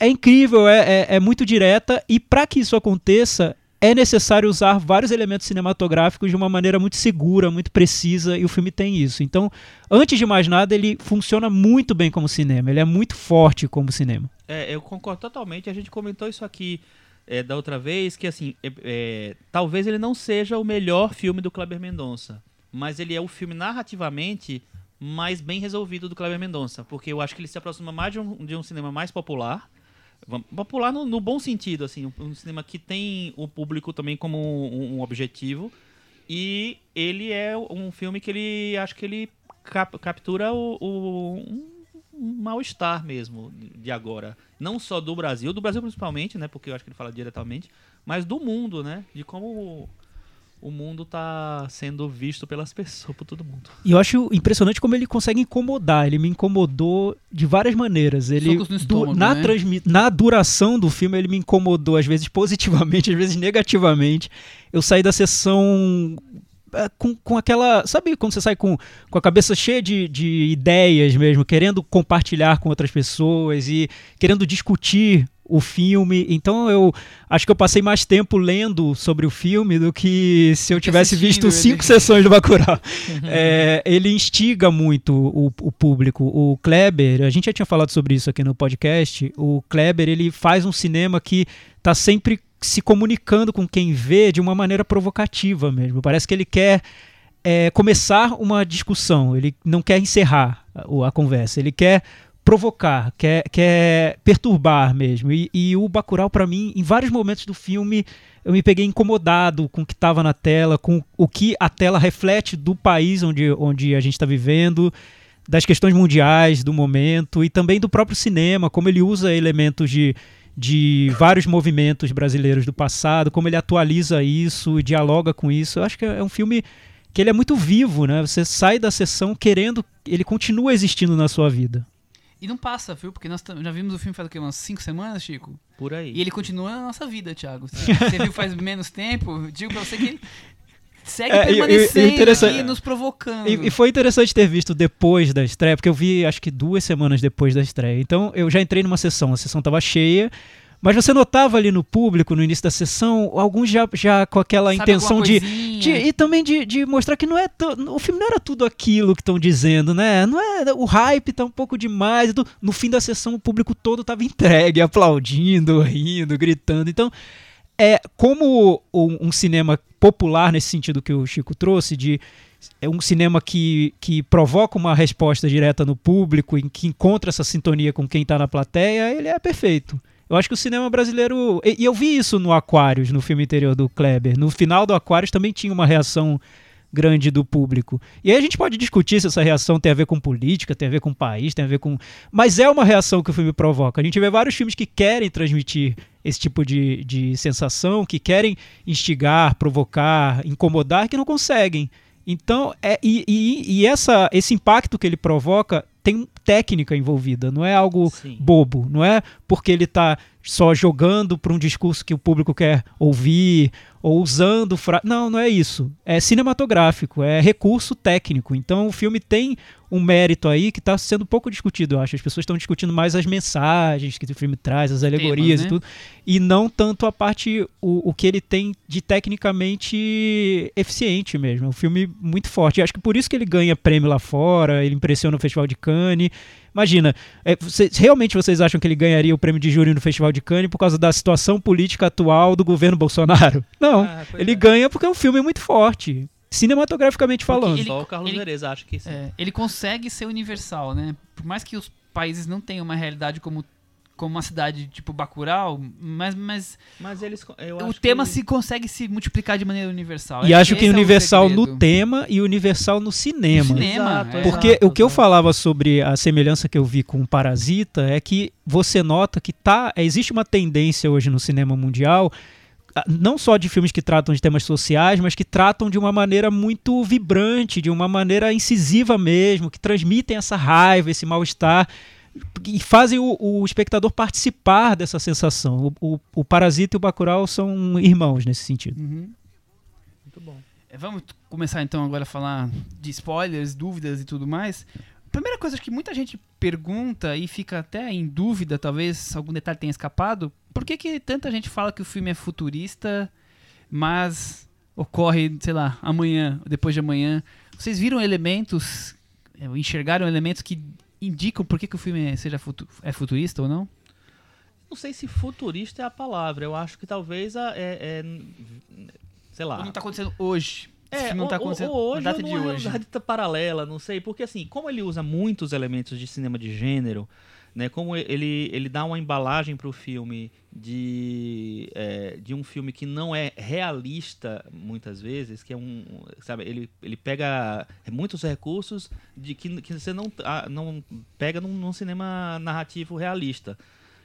é incrível, é, é, é muito direta e para que isso aconteça é necessário usar vários elementos cinematográficos de uma maneira muito segura, muito precisa, e o filme tem isso. Então, antes de mais nada, ele funciona muito bem como cinema, ele é muito forte como cinema. É, eu concordo totalmente, a gente comentou isso aqui é, da outra vez, que assim, é, é, talvez ele não seja o melhor filme do Kleber Mendonça, mas ele é o filme narrativamente mais bem resolvido do Kleber Mendonça, porque eu acho que ele se aproxima mais de um, de um cinema mais popular, popular no, no, bom sentido, assim, um, um, cinema que tem o público também como um, um, objetivo. E ele é um filme que ele acho que ele cap, captura o, o um mal-estar mesmo de agora. Não só do Brasil, do Brasil principalmente, né? Porque eu acho que ele fala diretamente, mas do mundo, né? De como o mundo tá sendo visto pelas pessoas, por todo mundo. E eu acho impressionante como ele consegue incomodar. Ele me incomodou de várias maneiras. Ele estômago, na, né? transmi na duração do filme ele me incomodou às vezes positivamente, às vezes negativamente. Eu saí da sessão é, com, com aquela. Sabe quando você sai com, com a cabeça cheia de, de ideias mesmo, querendo compartilhar com outras pessoas e querendo discutir o filme. Então eu acho que eu passei mais tempo lendo sobre o filme do que se eu tivesse visto cinco sessões do Bacurau. Uhum. É, ele instiga muito o, o, público. O Kleber, a gente já tinha falado sobre isso aqui no podcast. O Kleber ele faz um cinema que está sempre se comunicando com quem vê de uma maneira provocativa mesmo. Parece que ele quer é, começar uma discussão, ele não quer encerrar a, a conversa, ele quer provocar, quer, quer perturbar mesmo. E, e o Bacurau, para mim, em vários momentos do filme, eu me peguei incomodado com o que estava na tela, com o que a tela reflete do país onde, onde a gente está vivendo, das questões mundiais do momento e também do próprio cinema, como ele usa elementos de, de vários movimentos brasileiros do passado, como ele atualiza isso e dialoga com isso. Eu acho que é um filme que ele é muito vivo, né? Você sai da sessão querendo, ele continua existindo na sua vida. E não passa, viu? Porque nós já vimos o filme faz o quê? Umas 5 semanas, Chico? Por aí. E ele continua na nossa vida, Thiago. Você viu faz menos tempo, digo pra você que ele segue é, permanecendo e, e nos provocando. E, e, foi interessante ter visto depois da estreia, porque eu vi acho que duas semanas depois da estreia. Então eu já entrei numa sessão, a sessão tava cheia, mas você notava ali no público, no início da sessão, alguns já, já com aquela Sabe intenção de, de, E também de, de mostrar que não é. O filme não era tudo aquilo que estão dizendo, né? Não é. O hype tá um pouco demais. No fim da sessão, o público todo tava entregue, aplaudindo, rindo, gritando. Então, é como um, um cinema popular nesse sentido que o Chico trouxe, de é um cinema que, que provoca uma resposta direta no público, em que encontra essa sintonia com quem está na plateia, ele é perfeito. Eu acho que o cinema brasileiro. E, e eu vi isso no Aquários, no filme interior do Kleber. No final do Aquários também tinha uma reação grande do público. E aí a gente pode discutir se essa reação tem a ver com política, tem a ver com país, tem a ver com. Mas é uma reação que o filme provoca. A gente vê vários filmes que querem transmitir esse tipo de, de sensação, que querem instigar, provocar, incomodar, que não conseguem. Então, é, e, e, e essa, esse impacto que ele provoca tem técnica envolvida, não é algo Sim. bobo, não é porque ele está só jogando para um discurso que o público quer ouvir ou usando fra... não, não é isso. É cinematográfico, é recurso técnico. Então o filme tem um mérito aí que está sendo pouco discutido, eu acho. As pessoas estão discutindo mais as mensagens que o filme traz, as alegorias né? e tudo, e não tanto a parte, o, o que ele tem de tecnicamente eficiente mesmo. É um filme muito forte. Eu acho que por isso que ele ganha prêmio lá fora, ele impressiona o Festival de Cannes. Imagina, é, vocês- realmente vocês acham que ele ganharia o prêmio de júri no Festival de Cannes por causa da situação política atual do governo Bolsonaro? Não. Ah, ele é. ganha porque é um filme muito forte, cinematograficamente falando. ele- Só o Carlos ele- Vereza acha que sim. É, ele consegue ser universal, né? Por mais que os países não tenham uma realidade como, como uma cidade tipo Bacurau, mas, mas Mas eles. Eu o tema que... se consegue se multiplicar de maneira universal. E acho que é universal no segredo. tema e universal no cinema. No cinema, Exato, é. Porque exato, o que eu falava sobre a semelhança que eu vi com o Parasita é que você nota que tá, existe uma tendência hoje no cinema mundial, não só de filmes que tratam de temas sociais, mas que tratam de uma maneira muito vibrante, de uma maneira incisiva mesmo, que transmitem essa raiva, esse mal-estar e fazem o, o espectador participar dessa sensação. O, o, o Parasita e o Bacurau são irmãos nesse sentido. Uhum. Muito bom. É, Vamos começar então agora a falar de spoilers, dúvidas e tudo mais. Primeira coisa que muita gente pergunta e fica até em dúvida, talvez algum detalhe tenha escapado, por que, que tanta gente fala que o filme é futurista, mas ocorre, sei lá, amanhã, ou depois de amanhã? Vocês viram elementos, é, enxergaram elementos que indicam por que, que o filme seja futu- é futurista ou não? Não sei se futurista é a palavra. Eu acho que talvez a, é, é- Sei lá. Ou não tá acontecendo hoje? Esse É, filme não tá ou- ou- acontecendo ou na hoje data ou de hoje. realidade paralela, não sei, porque assim, como ele usa muitos elementos de cinema de gênero, né, como ele, ele dá uma embalagem para o filme de, é, de um filme que não é realista muitas vezes, que é um, sabe, ele, ele pega muitos recursos de que, que você não, ah, não pega num, num cinema narrativo realista.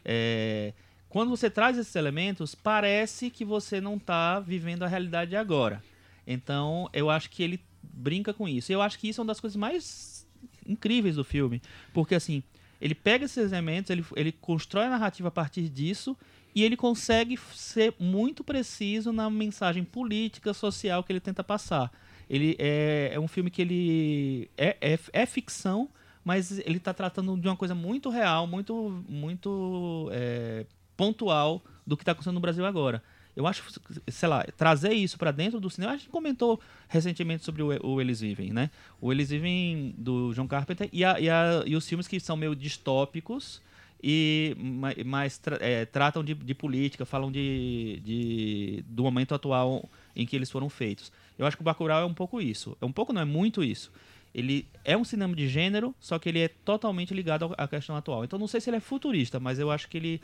É, quando você traz esses elementos, parece que você não está vivendo a realidade de agora. Então, eu acho que ele brinca com isso. Eu acho que isso é uma das coisas mais incríveis do filme. Porque, assim, ele pega esses elementos, ele, ele constrói a narrativa a partir disso e ele consegue ser muito preciso na mensagem política, social que ele tenta passar. Ele é, é um filme que ele é, é, é ficção, mas ele está tratando de uma coisa muito real, muito, muito é, pontual do que está acontecendo no Brasil agora. Eu acho, sei lá, trazer isso para dentro do cinema. A gente comentou recentemente sobre o, o Eles Vivem, né? O Eles Vivem do John Carpenter e, a- e a- e os filmes que são meio distópicos e ma- mais tra- é, tratam de, de política, falam de, de- do momento atual em que eles foram feitos. Eu acho que o Bacurau é um pouco isso. É um pouco, não é muito isso. Ele é um cinema de gênero, só que ele é totalmente ligado à questão atual. Então não sei se ele é futurista, mas eu acho que ele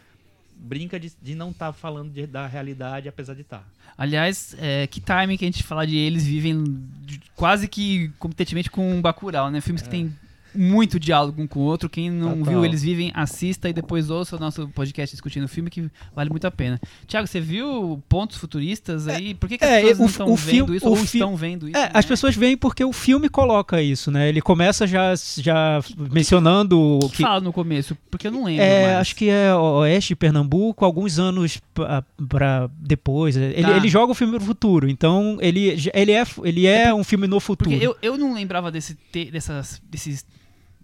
brinca de, de não estar falando de- da realidade, apesar de tá. estar. Aliás, é, que timing que a gente falar de eles vivem de- quase que competentemente com o Bacurau, né? Filmes que tem muito diálogo um com o outro. Quem não Total. viu Eles Vivem, assista e depois ouça o nosso podcast discutindo o filme, que vale muito a pena. Tiago, você viu pontos futuristas aí? Por que, que as é, pessoas o- não estão vendo isso ou estão vendo isso? É, né? as pessoas veem porque o filme coloca isso, né? Ele começa já, já mencionando o O que que. fala no começo? Porque eu não lembro É, mais. acho que é oeste Pernambuco, alguns anos pra- pra depois. Ele, Tá. ele joga o filme pro futuro, então ele, ele, é, ele é um filme no futuro. Porque eu, eu não lembrava desse, te, dessas, desses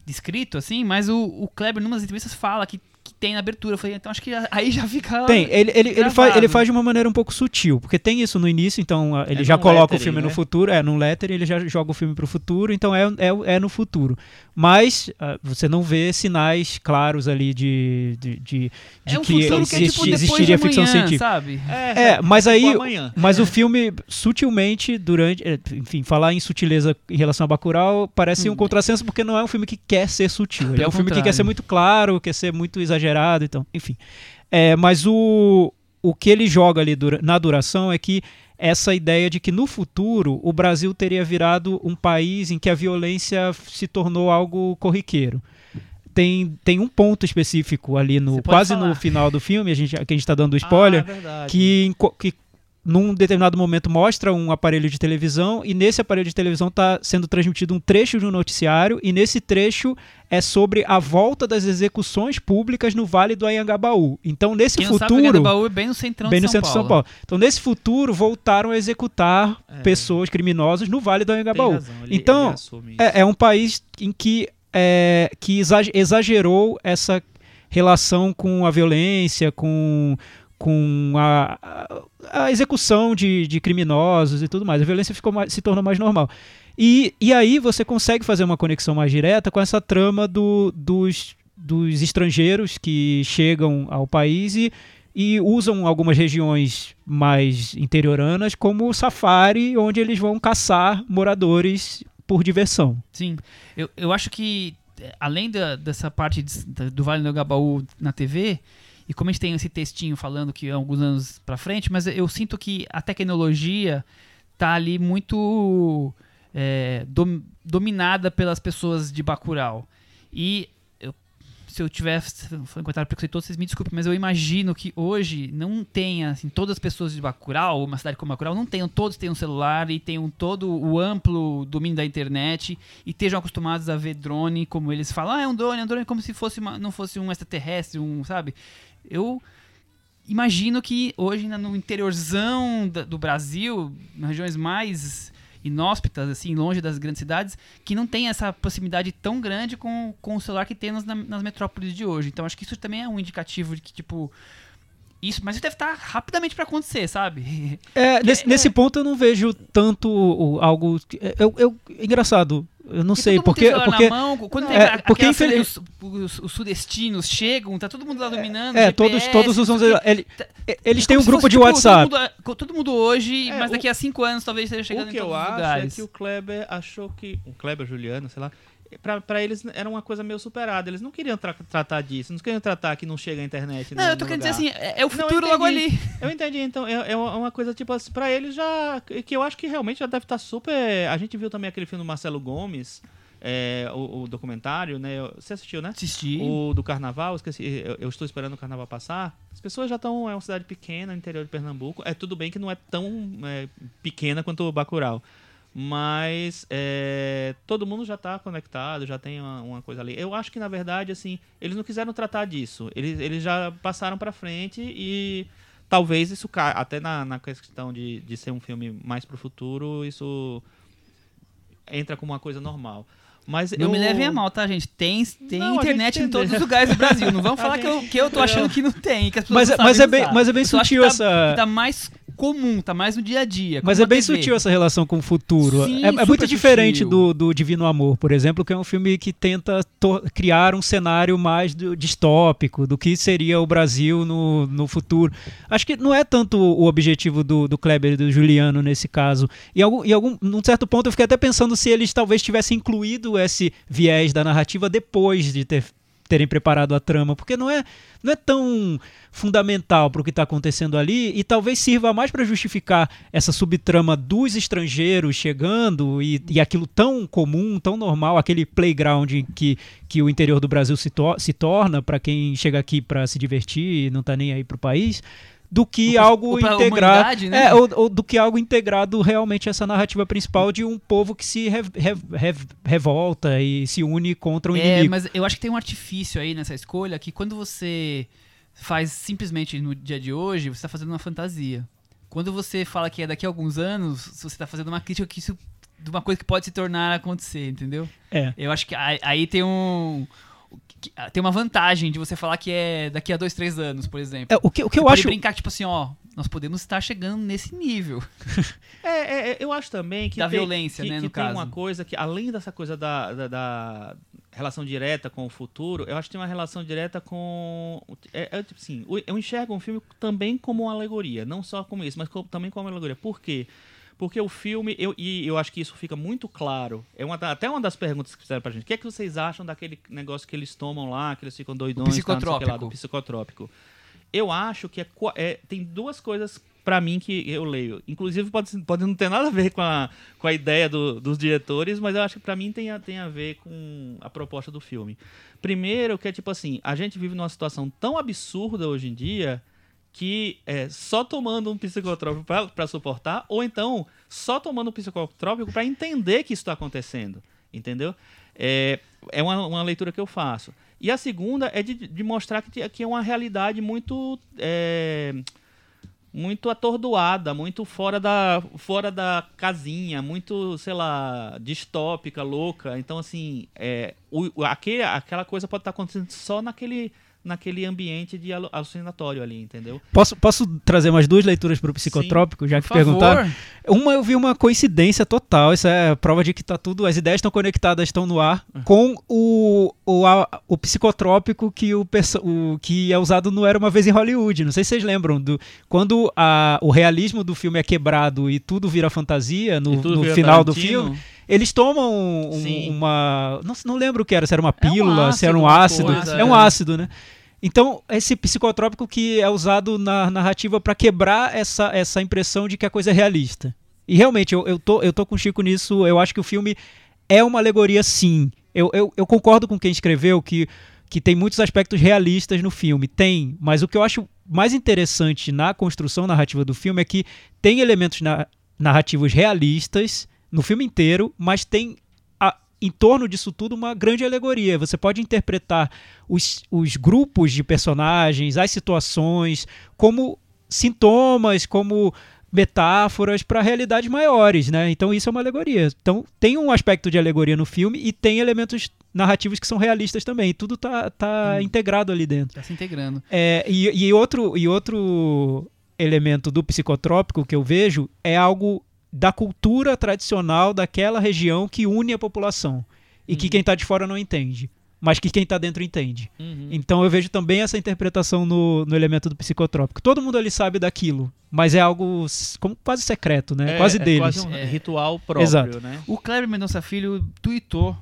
descrito, assim, mas o, o Kleber, numas entrevistas, fala que tem na abertura. Eu falei, então acho que aí já fica. Tem, ele, ele, ele, faz, ele faz de uma maneira um pouco sutil, porque tem isso no início, então ah, ele É já coloca o lettering, filme no né? futuro, é num letter, ele já joga o filme pro futuro, então é, é, é no futuro. Mas ah, você não vê sinais claros ali de, de, de, de é um que, que é existe- tipo existiria de ficção amanhã, científica. sabe? É, mas tipo aí-. Mas o filme, sutilmente, durante. Enfim, falar em sutileza em relação a Bacurau parece um contrassenso, porque não é um filme que quer ser sutil. Ele é um filme que quer contrário. ser muito claro, quer ser muito exagerado, então, enfim. É, mas o, o que ele joga ali dura- na duração é que essa ideia de que no futuro o Brasil teria virado um país em que a violência se tornou algo corriqueiro. Tem, tem um ponto específico ali no quase falar. no final do filme, a gente, que a gente está dando spoiler, Ah, que, que num determinado momento mostra um aparelho de televisão e nesse aparelho de televisão está sendo transmitido um trecho de um noticiário e nesse trecho é sobre a volta das execuções públicas no Vale do Anhangabaú. Então nesse Quem não sabe, futuro, Anhangabaú é bem no centrão bem de no São centro de. São Paulo. Então nesse futuro voltaram a executar É. pessoas criminosas no Vale do Anhangabaú. razão, ele- Então, ele. É, é um país em que, é, que exag- exagerou essa relação com a violência, com, com a, a- a execução de, de criminosos e tudo mais. A violência ficou mais- se tornou mais normal. E, e aí você consegue fazer uma conexão mais direta com essa trama do- dos, dos estrangeiros que chegam ao país e, e usam algumas regiões mais interioranas como safari, onde eles vão caçar moradores por diversão. Sim, eu, eu acho que eh, além da- dessa parte de- do Vale do Gabaú na TV, e como a gente tem esse textinho falando que é alguns anos pra frente, mas eu sinto que a tecnologia tá ali muito é, dom- dominada pelas pessoas de Bacurau. E se eu tiver um comentário preconceituoso, vocês me desculpem, mas eu imagino que hoje não tenha, assim, todas as pessoas de Bacurau, uma cidade como Bacurau, não tenham, todos tenham celular e tenham todo o amplo domínio da internet e estejam acostumados a ver drone, como eles falam, ah, é um drone, é um drone, como se fosse uma- não fosse um extraterrestre, um, sabe? Eu imagino que hoje no interiorzão do Brasil, nas regiões mais inóspitas, assim, longe das grandes cidades, que não tem essa proximidade tão grande com, com o celular que temos na- nas metrópoles de hoje. Então acho que isso também é um indicativo de que, tipo, isso, mas isso deve estar rapidamente para acontecer, sabe? É, nesse, é- nesse ponto eu não vejo tanto algo. Eu, eu, engraçado, eu não sei, todo mundo porque. porque na mão, quando tem É, a- porque infeliz- os, os- os sudestinos chegam, tá todo mundo lá dominando. é, todos, GPS, todos usam. sei o quê. ele- Tá- eles É têm um grupo fosse, de tipo, WhatsApp. Todo mundo, todo mundo hoje, É, mas o- daqui a cinco anos talvez esteja chegando o em que eu todos os acho lugares. é que o Kleber achou que. O Kleber, Juliano, sei lá. Pra, pra eles era uma coisa meio superada. Eles não queriam tra- tratar disso. Não queriam tratar que não chega a internet. Não, no- eu tô querendo lugar. dizer assim, é, é o Não, futuro logo entendi. ali. Eu entendi, então é, é uma coisa tipo assim, pra eles já. Que eu acho que realmente já deve estar super. A gente viu também aquele filme do Marcelo Gomes, é, o, o documentário, né? Você assistiu, né? Assisti. O do carnaval, esqueci, eu, eu estou esperando o carnaval passar. As pessoas já estão. É uma cidade pequena, no interior de Pernambuco. É tudo bem que não é tão é, pequena quanto o Bacurau. Mas é, todo mundo já está conectado, já tem uma, uma coisa ali. Eu acho que, na verdade, assim, eles não quiseram tratar disso. Eles, eles já passaram para frente e talvez isso caia. Até na, na questão de, de ser um filme mais pro futuro, isso entra como uma coisa normal. Mas Não eu... me levem a mal, tá, gente? Tem, tem Não, a gente internet em todos os lugares do Brasil. Não vamos falar que, eu, gente- que eu tô achando que não tem, que as pessoas Mas, não é- mas, sabem é bem, usar. mas é bem sutil tá, essa. tá mais comum, tá mais no dia a dia. Mas é bem TV. sutil essa relação com o futuro. Sim, é, é muito diferente sutil. do, do Divino Amor, por exemplo, que é um filme que tenta criar um cenário mais do- distópico do que seria o Brasil no, no futuro. Acho que não é tanto o objetivo do, do Kleber e do Juliano nesse caso. E algum, em algum, num certo ponto eu fiquei até pensando se eles talvez tivessem incluído esse viés da narrativa depois de ter terem preparado a trama, porque não é, não é tão fundamental para o que está acontecendo ali e talvez sirva mais para justificar essa subtrama dos estrangeiros chegando e, e aquilo tão comum, tão normal, aquele playground que, que o interior do Brasil se, to- se torna para quem chega aqui para se divertir e não está nem aí para o país. Do que pra- algo integrado. né? É, ou, ou do que algo integrado realmente a essa narrativa principal de um povo que se re- re- re- revolta e se une contra um É, inimigo. mas eu acho que tem um artifício aí nessa escolha que quando você faz simplesmente no dia de hoje, você tá fazendo uma fantasia. Quando você fala que é daqui a alguns anos, você tá fazendo uma crítica que isso, de uma coisa que pode se tornar a acontecer, entendeu? É. Eu acho que aí, aí tem um. Que- Tem uma vantagem de você falar que é daqui a dois, três anos, por exemplo. É, o que, o que Você eu pode acho. brincar, tipo assim, ó, nós podemos estar chegando nesse nível. É, é, é, eu acho também que Da tem, violência, que, né, que no tem caso. uma coisa que além dessa coisa da, da, da relação direta com o futuro, eu acho que tem uma relação direta com é, é tipo assim, eu enxergo um filme também como uma alegoria, não só como isso, mas co- também como uma alegoria. Por quê? Porque o filme, eu, e eu acho que isso fica muito claro. É uma, até uma das perguntas que fizeram pra gente. O que é que vocês acham daquele negócio que eles tomam lá, que eles ficam doidões, tá, o que lá, do psicotrópico. psicotrópico? Eu acho que é, é- tem duas coisas pra mim que eu leio. Inclusive pode, pode não ter nada a ver com a, com a ideia do- dos diretores, mas eu acho que pra mim tem a, tem a ver com a proposta do filme. Primeiro, que é tipo assim, a gente vive numa situação tão absurda hoje em dia que é só tomando um psicotrópico para suportar, ou então só tomando um psicotrópico para entender que isso está acontecendo. Entendeu? É, é uma, uma, leitura que eu faço. E a segunda é de, de mostrar que, que é uma realidade muito. É, muito atordoada, muito fora da, fora da casinha, muito, sei lá, distópica, louca. Então, assim, é, o, aquele, aquela coisa pode estar acontecendo só naquele naquele ambiente de alucinatório ali, entendeu? Posso, posso trazer mais duas leituras para o psicotrópico, Sim, já que perguntaram? Uma eu vi uma coincidência total, isso é prova de que tá tudo, as ideias estão conectadas, estão no ar, uhum. com o, o, a, o psicotrópico que, o, o, que é usado no Era Uma Vez em Hollywood. Não sei se vocês lembram, do, quando a, o realismo do filme é quebrado e tudo vira fantasia no, no final Tarantino. do filme eles tomam um, uma. Não, não lembro o que era, se era uma pílula, é um ácido, se era um ácido. Coisa, é um é. ácido, né? Então, esse psicotrópico que é usado na narrativa para quebrar essa, essa impressão de que a coisa é realista. E realmente, eu, eu, tô, eu tô com o Chico nisso, eu acho que o filme é uma alegoria, sim. Eu, eu, eu concordo com quem escreveu que, que tem muitos aspectos realistas no filme. Tem, mas o que eu acho mais interessante na construção narrativa do filme é que tem elementos na, narrativos realistas no filme inteiro, mas tem a, em torno disso tudo uma grande alegoria. Você pode interpretar os, os grupos de personagens, as situações, como sintomas, como metáforas para realidades maiores, né? Então isso é uma alegoria. Então tem um aspecto de alegoria no filme e tem elementos narrativos que são realistas também. Tudo tá, tá hum. integrado ali dentro. Tá se integrando. É, e, e, outro, e outro elemento do psicotrópico que eu vejo é algo da cultura tradicional daquela região que une a população e que uhum. quem está de fora não entende, mas que quem está dentro entende. Uhum. Então eu vejo também essa interpretação no, no elemento do psicotrópico. Todo mundo ali sabe daquilo, mas é algo como quase secreto, né? É, quase é deles. Quase um é. ritual próprio, Exato. né? O Kleber Mendonça Filho tweetou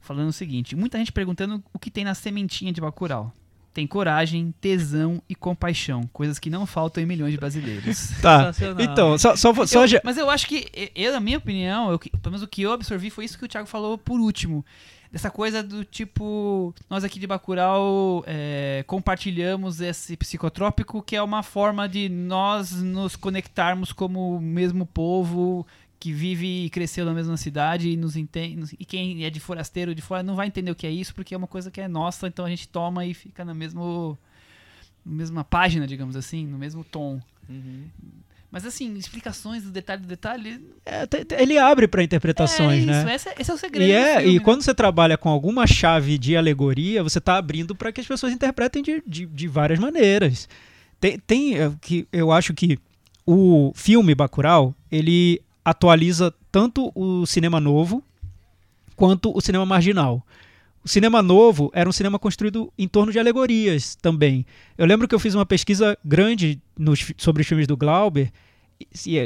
falando o seguinte: muita gente perguntando o que tem na sementinha de Bacurau tem coragem, tesão e compaixão, coisas que não faltam em milhões de brasileiros. tá. Então, só, só, só eu, mas eu acho que eu, na minha opinião, eu, pelo menos o que eu absorvi foi isso que o Thiago falou por último. Dessa coisa do tipo, nós aqui de Bacurau é, compartilhamos esse psicotrópico que é uma forma de nós nos conectarmos como o mesmo povo que vive e cresceu na mesma cidade e nos entende. E quem é de forasteiro de fora não vai entender o que é isso, porque é uma coisa que é nossa, então a gente toma e fica na mesmo, na mesma página, digamos assim, no mesmo tom. Uhum. Mas assim, explicações do detalhe do detalhe. É, ele abre para interpretações, é né? isso, né? Esse, esse, é o segredo. E, é, filme, e né? quando você trabalha com alguma chave de alegoria, você está abrindo para que as pessoas interpretem de, de, de várias maneiras. Tem, tem é, que eu acho que o filme Bacurau, ele atualiza tanto o cinema novo quanto o cinema marginal. O cinema novo era um cinema construído em torno de alegorias também. Eu lembro que eu fiz uma pesquisa grande nos, sobre os filmes do Glauber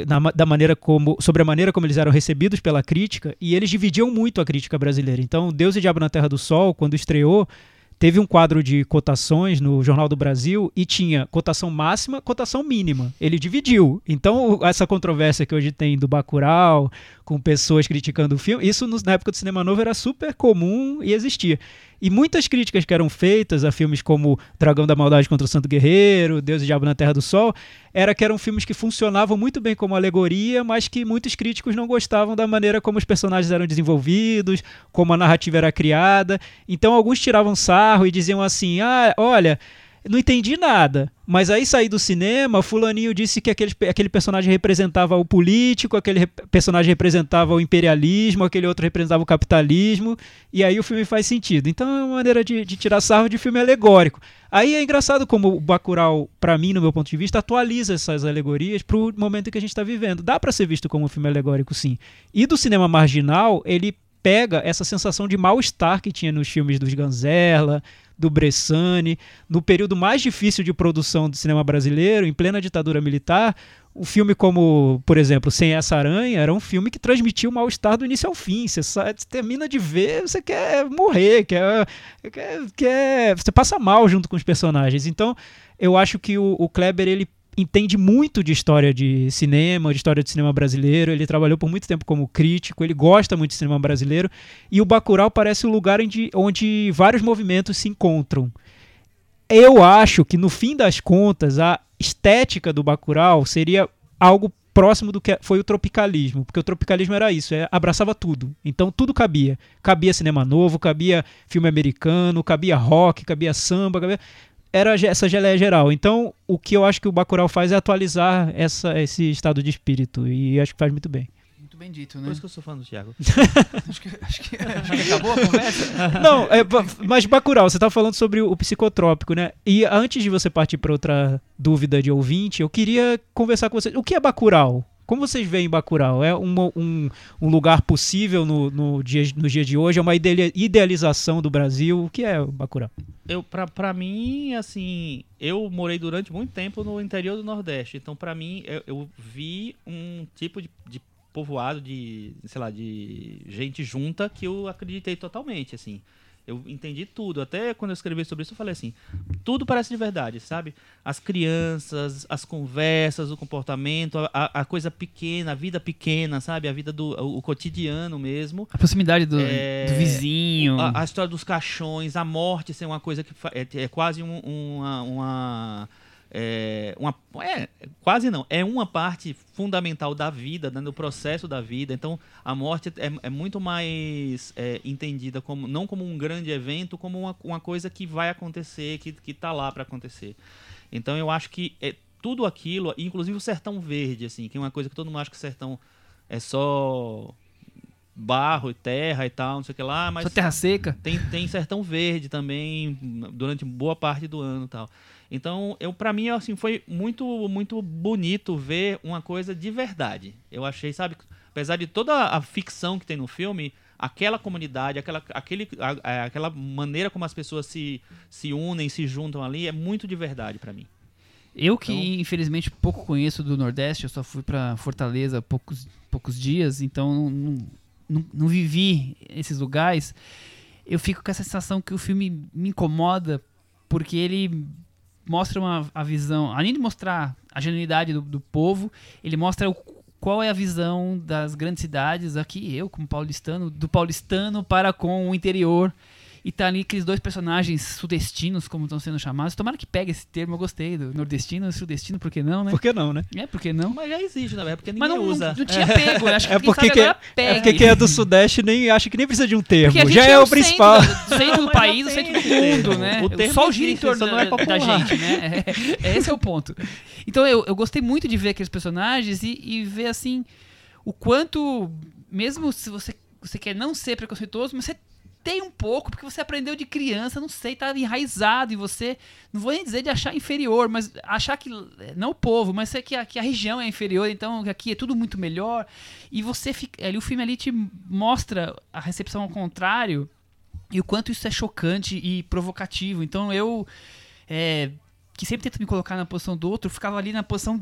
na, da maneira como, sobre a maneira como eles eram recebidos pela crítica, e eles dividiam muito a crítica brasileira. Então, Deus e Diabo na Terra do Sol, quando estreou, teve um quadro de cotações no Jornal do Brasil e tinha cotação máxima, cotação mínima. Ele dividiu. Então, essa controvérsia que hoje tem do Bacurau, com pessoas criticando o filme, isso na época do cinema novo era super comum e existia. E muitas críticas que eram feitas a filmes como Dragão da Maldade contra o Santo Guerreiro, Deus e Diabo na Terra do Sol, era que eram filmes que funcionavam muito bem como alegoria, mas que muitos críticos não gostavam da maneira como os personagens eram desenvolvidos, como a narrativa era criada. Então alguns tiravam sarro e diziam assim: "Ah, olha, não entendi nada. Mas aí saí do cinema, fulaninho disse que aquele, aquele personagem representava o político, aquele rep personagem representava o imperialismo, aquele outro representava o capitalismo, e aí o filme faz sentido. Então é uma maneira de, de tirar sarro de filme alegórico. Aí é engraçado como o Bacurau, para mim, no meu ponto de vista, atualiza essas alegorias para o momento que a gente está vivendo. Dá para ser visto como um filme alegórico, sim. E do cinema marginal, ele pega essa sensação de mal-estar que tinha nos filmes dos Ganzerla, do Bressani. No período mais difícil de produção do cinema brasileiro, em plena ditadura militar, um filme como, por exemplo, Sem Essa Aranha, era um filme que transmitia o mal-estar do início ao fim. Você, você, termina de ver, você quer morrer, quer, quer, quer, você passa mal junto com os personagens. Então, eu acho que o, o Kleber ele entende muito de história de cinema, de história de cinema brasileiro. Ele trabalhou por muito tempo como crítico, ele gosta muito de cinema brasileiro. E o Bacurau parece o lugar onde, onde vários movimentos se encontram. Eu acho que, no fim das contas, a, estética do Bacurau seria algo próximo do que foi o tropicalismo, porque o tropicalismo era isso, é, abraçava tudo. Então tudo cabia. Cabia cinema novo, cabia filme americano, cabia rock, cabia samba, cabia... era essa geleia geral. Então o que eu acho que o Bacurau faz é atualizar essa, esse estado de espírito e acho que faz muito bem. Muito bem dito, Por né? isso que eu sou fã do Thiago. Acho que, acho que- acho que acabou a conversa. Não, é, mas Bacurau, você estava falando sobre o psicotrópico, né? E antes de você partir para outra dúvida de ouvinte, eu queria conversar com vocês. O que é Bacurau? Como vocês veem Bacurau? É um, um lugar possível no, no, dia, no dia de hoje? É uma idea- idealização do Brasil? O que é Bacurau? Eu, pra, pra mim, assim, eu morei durante muito tempo no interior do Nordeste. Então, pra mim, eu, eu vi um tipo de, de povoado, de, sei lá, de gente junta que eu acreditei totalmente, assim. Eu entendi tudo. Até quando eu escrevi sobre isso, eu falei assim: tudo parece de verdade, sabe? As crianças, as conversas, o comportamento, a, a- coisa pequena, a vida pequena, sabe? A vida do o, o cotidiano mesmo. A proximidade do, É, do vizinho. A, a história dos caixões, a morte ser uma coisa que é, é quase um- uma. uma é, uma, é, quase não, é uma parte fundamental da vida, né, do processo da vida. Então, a morte é, é muito mais é, entendida como não como um grande evento, como uma, uma coisa que vai acontecer, que, que tá lá para acontecer. Então, eu acho que é tudo aquilo, inclusive o sertão verde, assim, que é uma coisa que todo mundo acha que o sertão é só barro e terra e tal, não sei o que lá, mas Só terra seca. tem, tem sertão verde também durante boa parte do ano e tal. Então, eu para mim assim foi muito muito bonito ver uma coisa de verdade. Eu achei, sabe, apesar de toda a ficção que tem no filme, aquela comunidade, aquela aquele a- aquela maneira como as pessoas se se unem, se juntam ali é muito de verdade para mim. Eu que, Então- infelizmente, pouco conheço do Nordeste, eu só fui pra Fortaleza há poucos, poucos dias, então não, não, não, não vivi esses lugares. Eu fico com essa sensação que o filme me incomoda porque ele mostra uma, a visão, além de mostrar a genuinidade do, do povo, ele mostra o, qual é a visão das grandes cidades, aqui eu como paulistano, do paulistano para com o interior. E tá ali aqueles dois personagens sudestinos, como estão sendo chamados. Tomara que pegue esse termo, eu gostei do nordestino e sudestino, por que não, né? Por que não, né? É, por que não? Mas já existe, na verdade, porque Mas ninguém não, usa. não, não tinha pego, eu acho que É quem porque, sabe que, agora é porque quem é do Sudeste nem acha que nem precisa de um termo. Já é, o centro principal. do- centro do Mas país, o centro do mundo, né? O termo Só o gira em torno não é da, da gente, né? É, é, esse é o ponto. Então eu, eu gostei muito de ver aqueles personagens e, e ver assim o quanto, mesmo se você, você quer não ser preconceituoso, mas você tem um pouco, porque você aprendeu de criança, não sei, tá enraizado em você. Não vou nem dizer de achar inferior, mas achar que. Não o povo, mas é que a, que a região é inferior, então aqui é tudo muito melhor. E você fica. Ali, o filme ali te mostra a recepção ao contrário e o quanto isso é chocante e provocativo. Então eu. é, que sempre tento me colocar na posição do outro, ficava ali na posição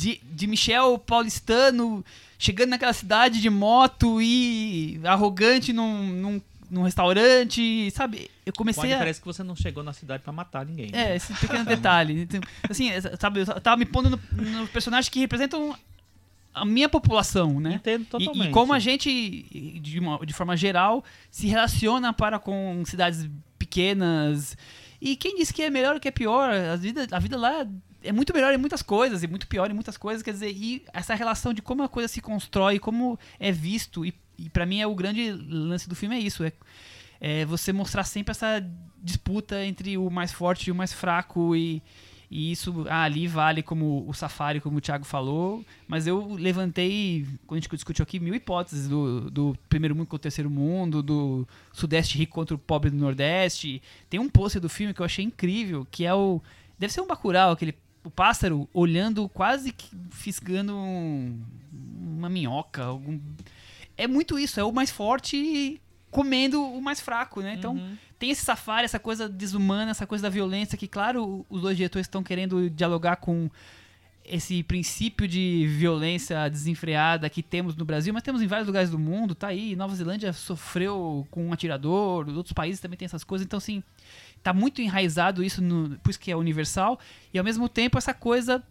de, de Michel paulistano, chegando naquela cidade de moto e arrogante num, num, num restaurante, sabe? Eu comecei a. diferença que você não chegou na cidade pra matar ninguém. É, esse pequeno detalhe. Então, assim, sabe, eu tava me pondo no, no personagens que representam a minha população, né? Entendo E- totalmente. E, como a gente, de, uma- de forma geral, se relaciona para com cidades pequenas. E quem disse que é melhor ou que é pior? A vida, a vida lá é muito melhor em muitas coisas e muito pior em muitas coisas. Quer dizer, e essa relação de como a coisa se constrói, como é visto. E, e para mim é o grande lance do filme é isso. É, é você mostrar sempre essa disputa entre o mais forte e o mais fraco e, e isso ah, ali vale como o Safari, como o Thiago falou, mas eu levantei, quando a gente discutiu aqui, mil hipóteses do, do primeiro mundo contra o terceiro mundo, do Sudeste rico contra o pobre do Nordeste. Tem um pôster do filme que eu achei incrível, que é o... Deve ser um Bacurau, aquele o pássaro olhando quase que fisgando um- uma minhoca, algum... É muito isso, é o mais forte comendo o mais fraco, né? Então, Uhum. tem esse safari, essa coisa desumana, essa coisa da violência, que, claro, os dois diretores estão querendo dialogar com esse princípio de violência desenfreada que temos no Brasil, mas temos em vários lugares do mundo, tá aí, Nova Zelândia sofreu com um atirador, outros países também tem essas coisas, então assim, tá muito enraizado isso, no, por isso que é universal, e ao mesmo tempo essa coisa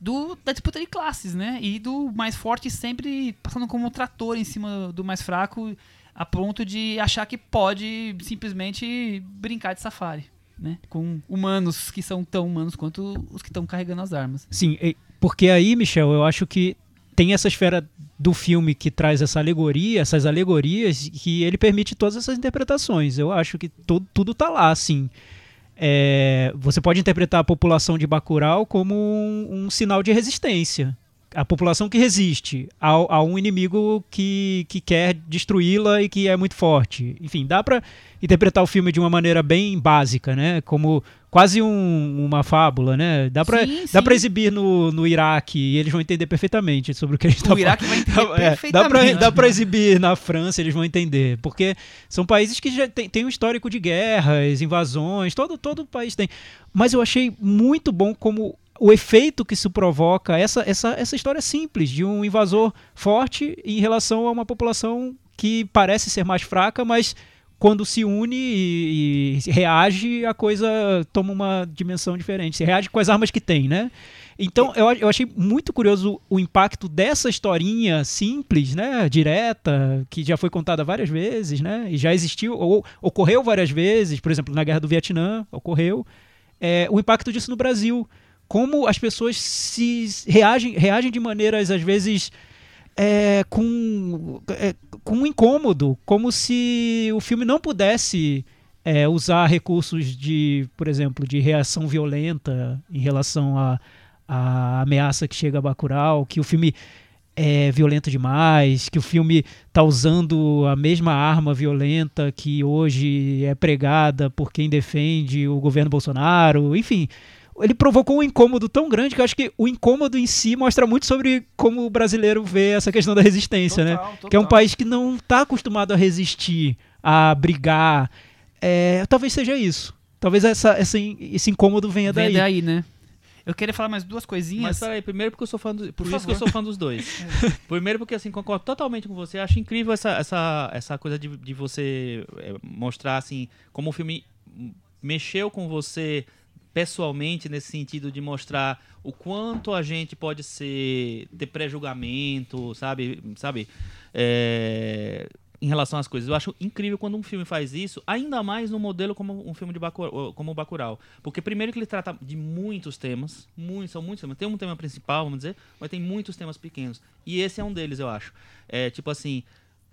do, da disputa de classes, né? E do mais forte sempre passando como um trator em cima do mais fraco, a ponto de achar que pode simplesmente brincar de safari. né? Com humanos que são tão humanos quanto os que estão carregando as armas. Sim, porque aí, Michel, eu acho que tem essa esfera do filme que traz essa alegoria, essas alegorias, que ele permite todas essas interpretações. Eu acho que tudo, tudo tá lá, assim. É, você pode interpretar a população de Bacurau como um, um sinal de resistência. A população que resiste ao- a, um inimigo que, que quer destruí-la e que é muito forte. Enfim, dá pra interpretar o filme de uma maneira bem básica, né? Como quase um- uma fábula, né? Dá pra, Sim, dá pra exibir no, no Iraque e eles vão entender perfeitamente sobre o que a gente tá O Iraque vai entender É, perfeitamente. dá pra exibir na França, eles vão entender. Porque são países que já tem, tem um histórico de guerras, invasões, todo, todo país tem. Mas eu achei muito bom como o efeito que isso provoca, essa, essa, essa história simples de um invasor forte em relação a uma população que parece ser mais fraca, mas quando se une e, e reage, a coisa toma uma dimensão diferente. Se reage com as armas que tem, né? Então, eu, eu achei muito curioso o impacto dessa historinha simples, né, direta, que já foi contada várias vezes, né, e já existiu, ou ocorreu várias vezes, por exemplo, na Guerra do Vietnã, ocorreu, é, o impacto disso no Brasil. Como as pessoas se reagem, reagem de maneiras, às vezes, é, com, é, com um incômodo, como se o filme não pudesse é, usar recursos de, por exemplo, de reação violenta em relação à à ameaça que chega a Bacurau, que o filme é violento demais, que o filme está usando a mesma arma violenta que hoje é pregada por quem defende o governo Bolsonaro, enfim. Ele provocou um incômodo tão grande que eu acho que o incômodo em si mostra muito sobre como o brasileiro vê essa questão da resistência, né? Total, Que é um total. país que não está acostumado a resistir, a brigar. É, talvez seja isso. Talvez essa, essa, esse incômodo venha Vem daí. daí, né? Eu queria falar mais duas coisinhas. Mas peraí, primeiro porque eu sou fã do, por, Por isso que eu sou fã dos dois. primeiro porque assim, concordo totalmente com você. Acho incrível essa, essa, essa coisa de, de você é, mostrar assim como o filme mexeu com você pessoalmente nesse sentido de mostrar o quanto a gente pode ser ter pré-julgamento, sabe, sabe, É, em relação às coisas. Eu acho incrível quando um filme faz isso, ainda mais no modelo como um filme de como o Bacurau. Porque primeiro que ele trata de muitos temas, muitos, são muitos temas. Tem um tema principal, vamos dizer, mas tem muitos temas pequenos. E esse é um deles, eu acho. É tipo assim,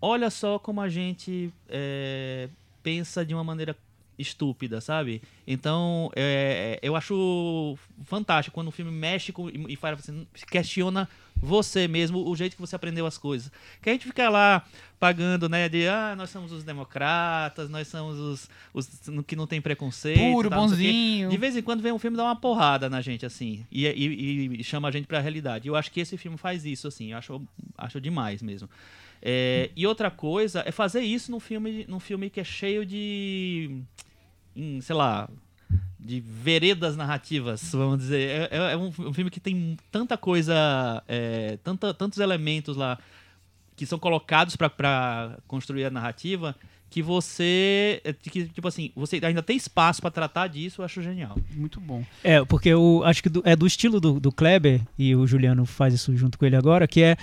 olha só como a gente é, pensa de uma maneira estúpida, sabe? Então, é, eu acho fantástico quando o filme mexe com, e, e faz assim, questiona você mesmo, o jeito que você aprendeu as coisas. Que a gente fica lá pagando, né, de ah, nós somos os democratas, nós somos os, os que não tem preconceito, Puro, tal, bonzinho. De vez em quando vem um filme dar uma porrada na gente, assim, e, e- e chama a gente pra realidade. Eu acho que esse filme faz isso, assim, eu acho, acho demais mesmo. É, e outra coisa é fazer isso num filme, num filme que é cheio de. em, sei lá. De veredas narrativas, vamos dizer. É, é- é um, um filme que tem tanta coisa. é, tanta, tantos elementos lá que são colocados pra- pra construir a narrativa que você. é, que, tipo assim, você ainda tem espaço pra tratar disso, eu acho genial. Muito bom. É, porque eu acho que do- é do estilo do, do Kleber, e o Juliano faz isso junto com ele agora, que é,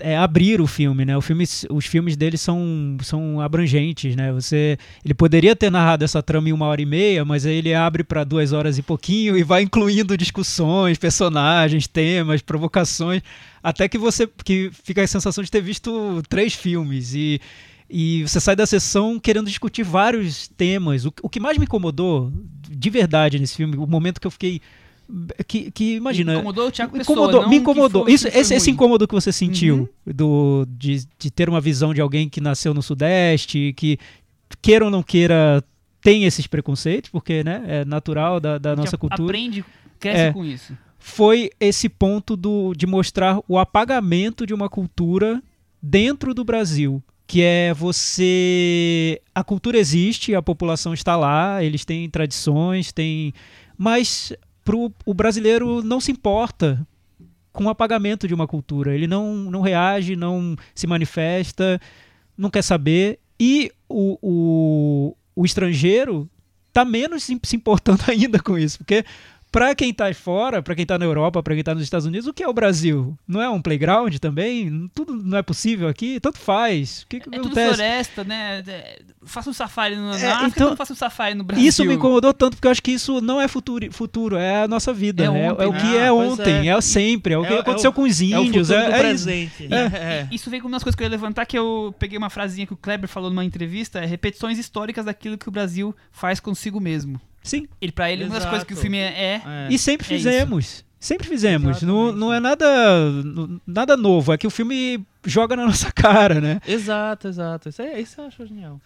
é abrir o filme, né? O filme, os filmes dele são, são abrangentes, né? Você, ele poderia ter narrado essa trama em uma hora e meia, mas aí ele abre para duas horas e pouquinho e vai incluindo discussões, personagens, temas, provocações, até que você que fica a sensação de ter visto três filmes e e você sai da sessão querendo discutir vários temas. O, o que mais me incomodou, de verdade, nesse filme, o momento que eu fiquei. Que, que imagina. incomodou o Thiago Pessoa, incomodou, me incomodou. foi- Isso, esse, esse incômodo que você sentiu Uhum. do, de, de ter uma visão de alguém que nasceu no Sudeste, que queira ou não queira, tem esses preconceitos, porque né, é natural da, da nossa cultura Aprende, cresce É. com isso. foi esse ponto do, de mostrar o apagamento de uma cultura dentro do Brasil. Que é você. A cultura existe, a população está lá, eles têm tradições, têm. Mas pro, o brasileiro não se importa com o apagamento de uma cultura. Ele não, não reage, não se manifesta, não quer saber. E o, o, o estrangeiro tá menos se importando ainda com isso, porque pra quem tá fora, pra quem tá na Europa, pra quem tá nos Estados Unidos, o que é o Brasil? Não é um playground também? Tudo não é possível aqui? Tanto faz. O que, que É tudo floresta, né? É, Faça um safari no, na É, África, então, não faça um safari no Brasil. Isso me incomodou tanto porque eu acho que isso não é futuro, futuro é a nossa vida. É né? É, ontem, o né? que é Ah, pois ontem, é. é. sempre, é o que É o- aconteceu é o- com os É o índios. é- do é isso. presente. É. Isso vem com umas coisas que eu ia levantar, que eu peguei uma frasinha que o Kleber falou numa entrevista, é repetições históricas daquilo que o Brasil faz consigo mesmo. Sim, Ele, pra ele, uma das coisas que o filme é, é e sempre é isso. fizemos. Sempre fizemos. Não, Exatamente. não é nada, nada novo. É que o filme joga na nossa cara, né? Exato, exato. Isso, é, isso eu acho genial.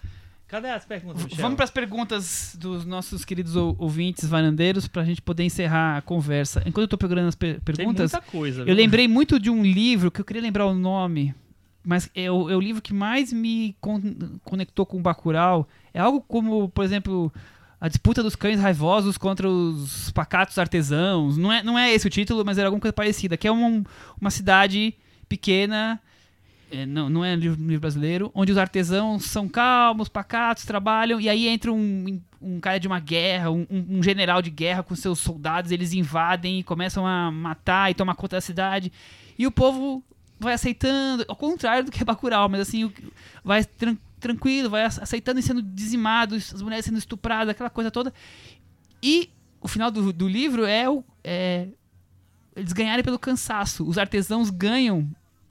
Cadê as perguntas, Michel? Vamos para as perguntas dos nossos queridos ou- ouvintes varandeiros pra gente poder encerrar a conversa. Enquanto eu tô procurando as per- Tem perguntas, muita coisa. eu viu? lembrei muito de um livro que eu queria lembrar o nome, mas é o, é o livro que mais me con- conectou com o Bacurau. É algo como, por exemplo, a disputa dos cães raivosos contra os pacatos artesãos. Não é, não é esse o título, mas era alguma coisa parecida. Que é uma, uma cidade pequena, é, não, não é livro, livro brasileiro, onde os artesãos são calmos, pacatos, trabalham, e aí entra um, um cara de uma guerra, um, um- general de guerra com seus soldados, eles invadem e começam a matar e tomar conta da cidade. E o povo vai aceitando, ao contrário do que é Bacurau, mas assim, vai tranquilo, vai ace- aceitando e sendo dizimado, as mulheres sendo estupradas, aquela coisa toda. E o final do, do livro é, o, é eles ganharem pelo cansaço. Os artesãos ganham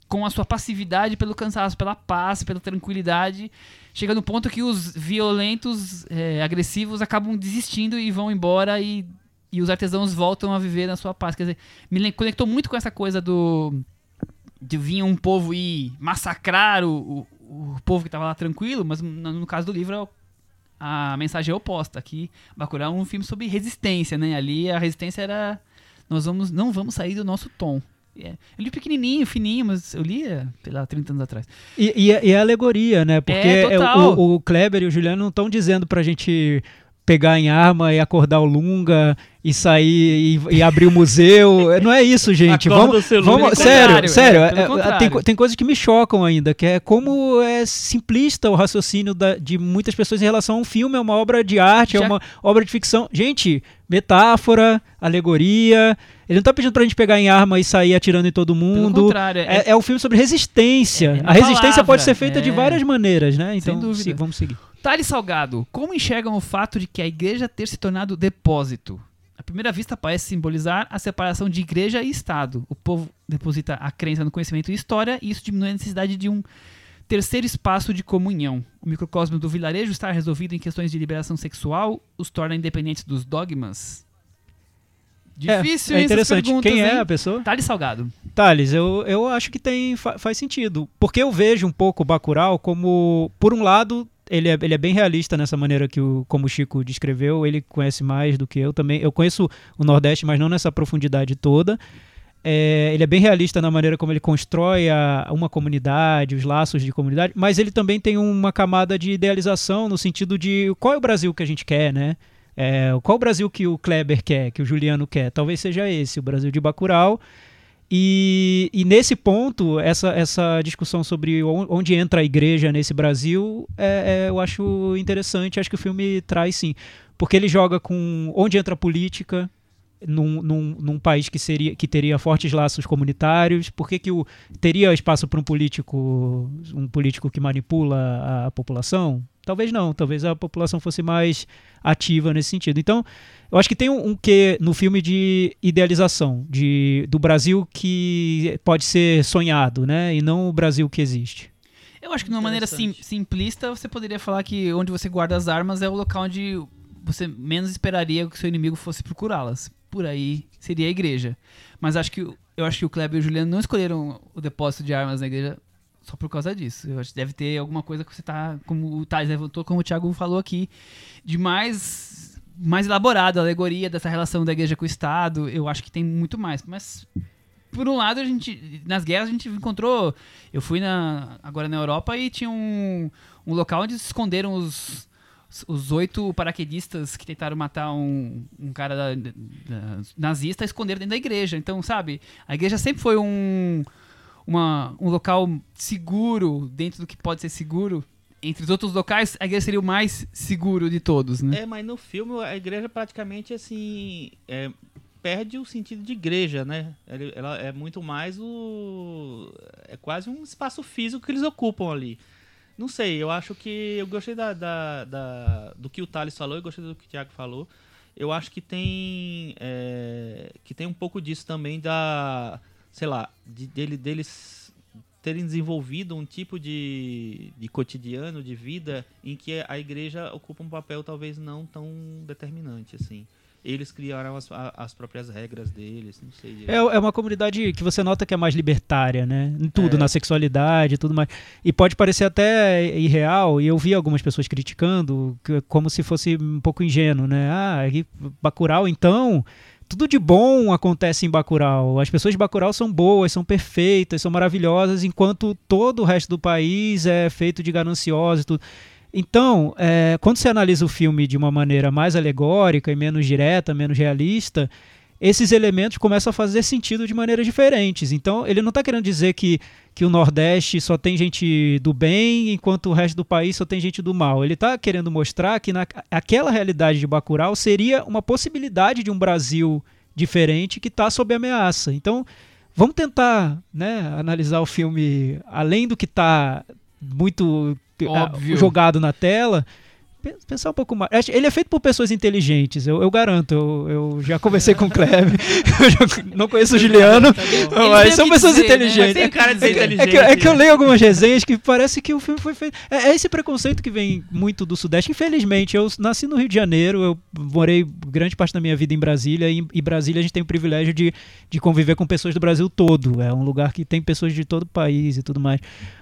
com a sua passividade pelo cansaço, pela paz, pela tranquilidade. Chega no ponto que os violentos, é, agressivos, acabam desistindo e vão embora e, e os artesãos voltam a viver na sua paz. Quer dizer, me conectou muito com essa coisa do. de vir um povo e massacrar o, o, povo que estava lá tranquilo, mas no, no caso do livro é a mensagem é oposta. Aqui, Bacurau é um filme sobre resistência, né? Ali a resistência era nós vamos, não vamos sair do nosso tom. É, eu li pequenininho, fininho, mas eu lia, sei lá, 30 anos atrás. E, e, é- e é alegoria, né? Porque É, é o, o Kleber e o Juliano não estão dizendo pra gente pegar em arma e acordar o Lunga e sair e, e abrir o museu. Não é isso, gente. Vamos, vamos Pelo sério, sério. é, pelo é, contrário. tem, tem coisas que me chocam ainda, que é como é simplista o raciocínio da- de muitas pessoas em relação a um filme, é uma obra de arte, Já- é uma obra de ficção. Gente, metáfora, alegoria. Ele não tá pedindo pra gente pegar em arma e sair atirando em todo Pelo mundo. contrário, é, É, é um filme sobre resistência. É, é a resistência palavra, pode ser feita de é. várias maneiras, né? Então, dúvida. se- vamos seguir. Thales Salgado, como enxergam o fato de que a igreja ter se tornado depósito? À primeira vista parece simbolizar a separação de igreja e Estado. O povo deposita a crença no conhecimento e história e isso diminui a necessidade de um terceiro espaço de comunhão. O microcosmo do vilarejo estar resolvido em questões de liberação sexual os torna independentes dos dogmas? Difícil, é, é interessante. Quem é hein? a pessoa? Thales Salgado. Thales, eu, eu acho que tem fa- faz sentido. Porque eu vejo um pouco o Bacurau como, por um lado, ele é, ele é bem realista nessa maneira que o, como o Chico descreveu, ele conhece mais do que eu também. Eu conheço o Nordeste, mas não nessa profundidade toda. É, ele é bem realista na maneira como ele constrói a- uma comunidade, os laços de comunidade, mas ele também tem uma camada de idealização no sentido de qual é o Brasil que a gente quer, né? É, qual o Brasil que o Kleber quer, que o Juliano quer? Talvez seja esse, o Brasil de Bacurau. E, e nesse ponto, essa, essa discussão sobre on- onde entra a igreja nesse Brasil, é, é, eu acho interessante, acho que o filme traz sim. Porque ele joga com onde entra a política, num, num, num país que, seria, que teria fortes laços comunitários, por que, que o, teria espaço para um político, um político que manipula a, a população? Talvez não, talvez a população fosse mais ativa nesse sentido. Então, eu acho que tem um, um quê no filme de idealização, de, do Brasil que pode ser sonhado, né? E não o Brasil que existe. Eu acho que de uma maneira sim- simplista, você poderia falar que onde você guarda as armas é o local onde você menos esperaria que o seu inimigo fosse procurá-las. Por aí seria a igreja. Mas acho que eu acho que o Kleber e o Juliano não escolheram o depósito de armas na igreja só por causa disso. Eu acho que deve ter alguma coisa que você tá, como o Thales levantou, como o Thiago falou aqui, de mais mais elaborado, a alegoria dessa relação da igreja com o Estado. Eu acho que tem muito mais, mas por um lado, a gente. Nas guerras a gente encontrou. Eu fui na, agora na Europa e tinha um, um local onde se esconderam os, os oito paraquedistas que tentaram matar um, um cara da- da- nazista, esconderam dentro da igreja. Então, sabe, a igreja sempre foi um, uma, um local seguro, dentro do que pode ser seguro. Entre os outros locais, a igreja seria o mais seguro de todos, né? É, mas no filme a igreja praticamente assim. é, perde o sentido de igreja, né? Ele- Ela é muito mais o. É quase um espaço físico que eles ocupam ali. Não sei, eu acho que. Eu gostei da, da- da- do que o Thales falou, eu gostei do que o Thiago falou. Eu acho que tem. é, que tem um pouco disso também da. Sei lá, de, dele, deles terem desenvolvido um tipo de, de cotidiano, de vida, em que a igreja ocupa um papel talvez não tão determinante, assim. Eles criaram as, as próprias regras deles, não sei. É, é uma comunidade que você nota que é mais libertária, né? Em tudo, É. na sexualidade e tudo mais. E pode parecer até irreal, e eu vi algumas pessoas criticando, como se fosse um pouco ingênuo, né? Ah, Bacurau, então, tudo de bom acontece em Bacurau. As pessoas de Bacurau são boas, são perfeitas, são maravilhosas, enquanto todo o resto do país é feito de gananciosos e tudo. Então, é, quando você analisa o filme de uma maneira mais alegórica e menos direta, menos realista, esses elementos começam a fazer sentido de maneiras diferentes. Então, ele não está querendo dizer que, que o Nordeste só tem gente do bem, enquanto o resto do país só tem gente do mal. Ele está querendo mostrar que na, aquela realidade de Bacurau seria uma possibilidade de um Brasil diferente que está sob ameaça. Então, vamos tentar né, analisar o filme além do que está muito Óbvio. jogado na tela. Pe- Pensar um pouco mais. Ele é feito por pessoas inteligentes, eu, eu garanto. Eu, eu já conversei com o já não conheço o Juliano, tem mas são pessoas dizer, né? inteligentes. Tem cara de É que- é que, inteligente. é que eu leio algumas resenhas que parece que o filme foi feito. É, é esse preconceito que vem muito do Sudeste. Infelizmente, eu nasci no Rio de Janeiro, eu morei grande parte da minha vida em Brasília, e em Brasília a gente tem o privilégio de, de conviver com pessoas do Brasil todo. É um lugar que tem pessoas de todo o país e tudo mais.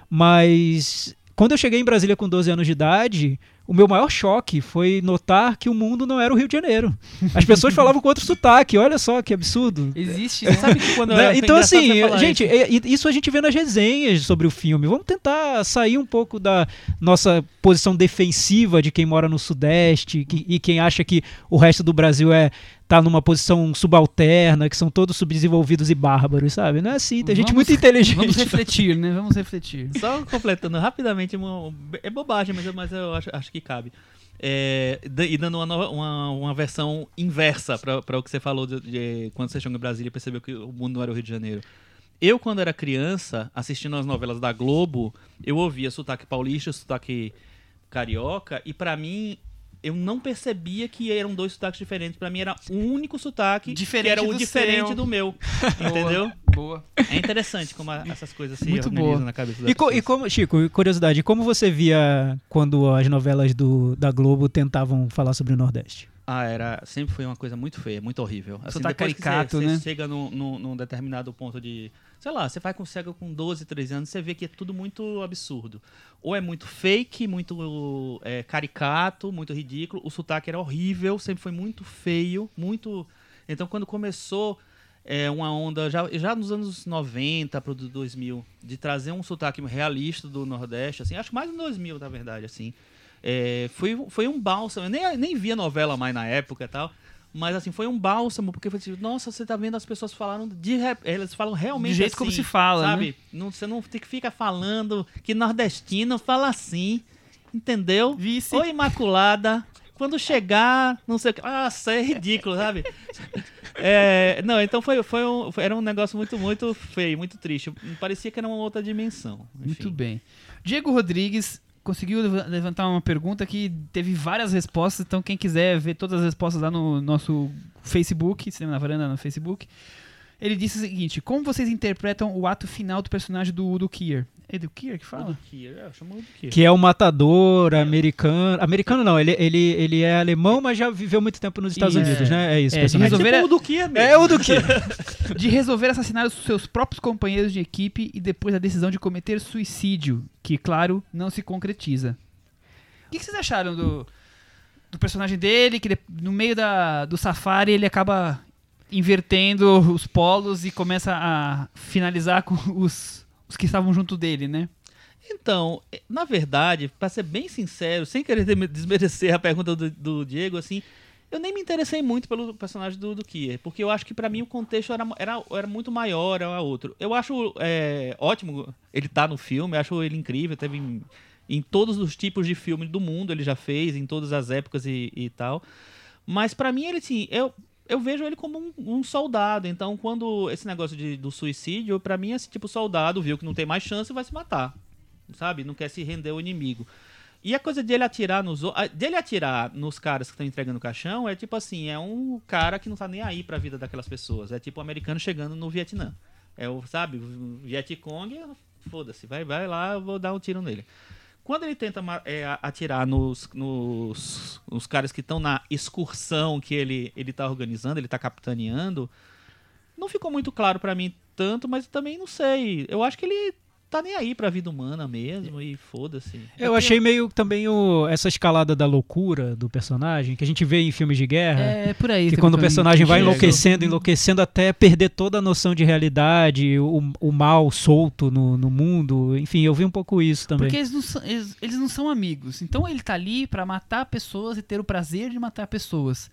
Mas quando eu cheguei em Brasília com 12 anos de idade, o meu maior choque foi notar que o mundo não era o Rio de Janeiro. As pessoas falavam com outro sotaque, olha só que absurdo. Existe, né? Sabe que quando Né? é Então, engraçado assim, gente, isso. é- e- isso a gente vê nas resenhas sobre o filme. Vamos tentar sair um pouco da nossa posição defensiva de quem mora no Sudeste que- e quem acha que o resto do Brasil é tá numa posição subalterna, que são todos subdesenvolvidos e bárbaros, sabe? Não é assim, tem gente Vamos- muito inteligente. Vamos refletir, né? Vamos refletir. Só completando rapidamente, uma- é bobagem, mas eu, mas eu acho, acho que cabe. É, e dando uma, nova- uma, uma versão inversa para o que você falou de, de quando você chegou em Brasília e percebeu que o mundo não era o Rio de Janeiro. Eu, quando era criança, assistindo as novelas da Globo, eu ouvia sotaque paulista, sotaque carioca, e pra mim, eu não percebia que eram dois sotaques diferentes. Pra mim era um único sotaque, Diferente que era o do diferente seu. do meu. Entendeu? Boa. É interessante como a- essas coisas se Muito organizam boa. na cabeça E, co- e como, Chico, curiosidade, como você via quando as novelas do, da Globo tentavam falar sobre o Nordeste? Ah, era, sempre foi uma coisa muito feia, muito horrível. Assim, que caricato, você, né? você chega num, num, num determinado ponto de. Sei lá, você vai com cega com 12, 13 anos, você vê que é tudo muito absurdo. Ou é muito fake, muito é, caricato, muito ridículo. O sotaque era horrível, sempre foi muito feio, muito. Então quando começou é, uma onda, já, já nos anos 90 para 2000, de trazer um sotaque realista do Nordeste, assim, acho mais no 2000, na verdade, assim. É, foi, foi um bálsamo. Eu nem, nem via novela mais na época e tal. Mas assim, foi um bálsamo, porque foi assim, nossa, você tá vendo as pessoas falaram de elas falam realmente Do jeito assim, como se fala, sabe? né? Não, você não fica falando que nordestino fala assim, entendeu? Vice. Oi, Imaculada. Quando chegar, não sei o que. Ah, isso é ridículo, sabe? É, não, então foi, foi um, foi- era um negócio muito, muito feio, muito triste. Parecia que era uma outra dimensão. Muito Enfim. bem. Diego Rodrigues conseguiu leva- levantar uma pergunta que teve várias respostas, então quem quiser ver todas as respostas lá no nosso Facebook, Cinema na Varanda no Facebook, ele disse o seguinte: Como vocês interpretam o ato final do personagem do Udo Kier? É do Kier que fala? Udo Kier, é, chama Udo Kier. Que é o matador americano. Americano não, ele, ele, ele é alemão, mas já viveu muito tempo nos Estados Isso. Unidos, né? É isso, É, de resolver- tipo o Udo Kier mesmo. É o do que? de resolver assassinar os seus próprios companheiros de equipe e depois a decisão de cometer suicídio, que, claro, não se concretiza. O que, que vocês acharam do, do personagem dele, que no meio da, do safari ele acaba invertendo os polos e começa a finalizar com os, os que estavam junto dele, né? Então, eh, na verdade, pra ser bem sincero, sem querer desmerecer a pergunta do, do Diego, assim, eu nem me interessei muito pelo personagem do, do Kier, porque eu acho que pra mim o contexto era, era, era muito maior, era outro. Eu acho é, ótimo ele tá no filme, acho ele incrível, teve em, em todos os tipos de filme do mundo ele já fez, em todas as épocas e, e tal. Mas pra mim ele, assim, eu, eu vejo ele como um, um soldado. Então, quando esse negócio de, do suicídio, pra mim, esse tipo soldado viu que não tem mais chance e vai se matar. Sabe? Não quer se render ao inimigo. E a coisa dele atirar nos o- a- dele atirar nos caras que estão entregando o caixão é tipo assim, é um cara que não tá nem aí pra vida daquelas pessoas. É tipo um americano chegando no Vietnã. É o, sabe, o Vietcong, foda-se, vai, vai lá, eu vou dar um tiro nele. Quando ele tenta é, atirar nos, nos, nos caras que estão na excursão que ele, ele tá organizando, ele tá capitaneando, não ficou muito claro pra mim tanto, mas também não sei. Eu acho que ele tá nem aí pra vida humana mesmo e foda-se. Eu achei meio também o, essa escalada da loucura do personagem, que a gente vê em filmes de guerra. É por aí. Que quando o pra personagem vai enlouquecendo, enlouquecendo até perder toda a noção de realidade, o, o mal solto no, no mundo. Enfim, eu vi um pouco isso também. Porque eles não, são, eles, eles não são amigos. Então ele tá ali pra matar pessoas e ter o prazer de matar pessoas.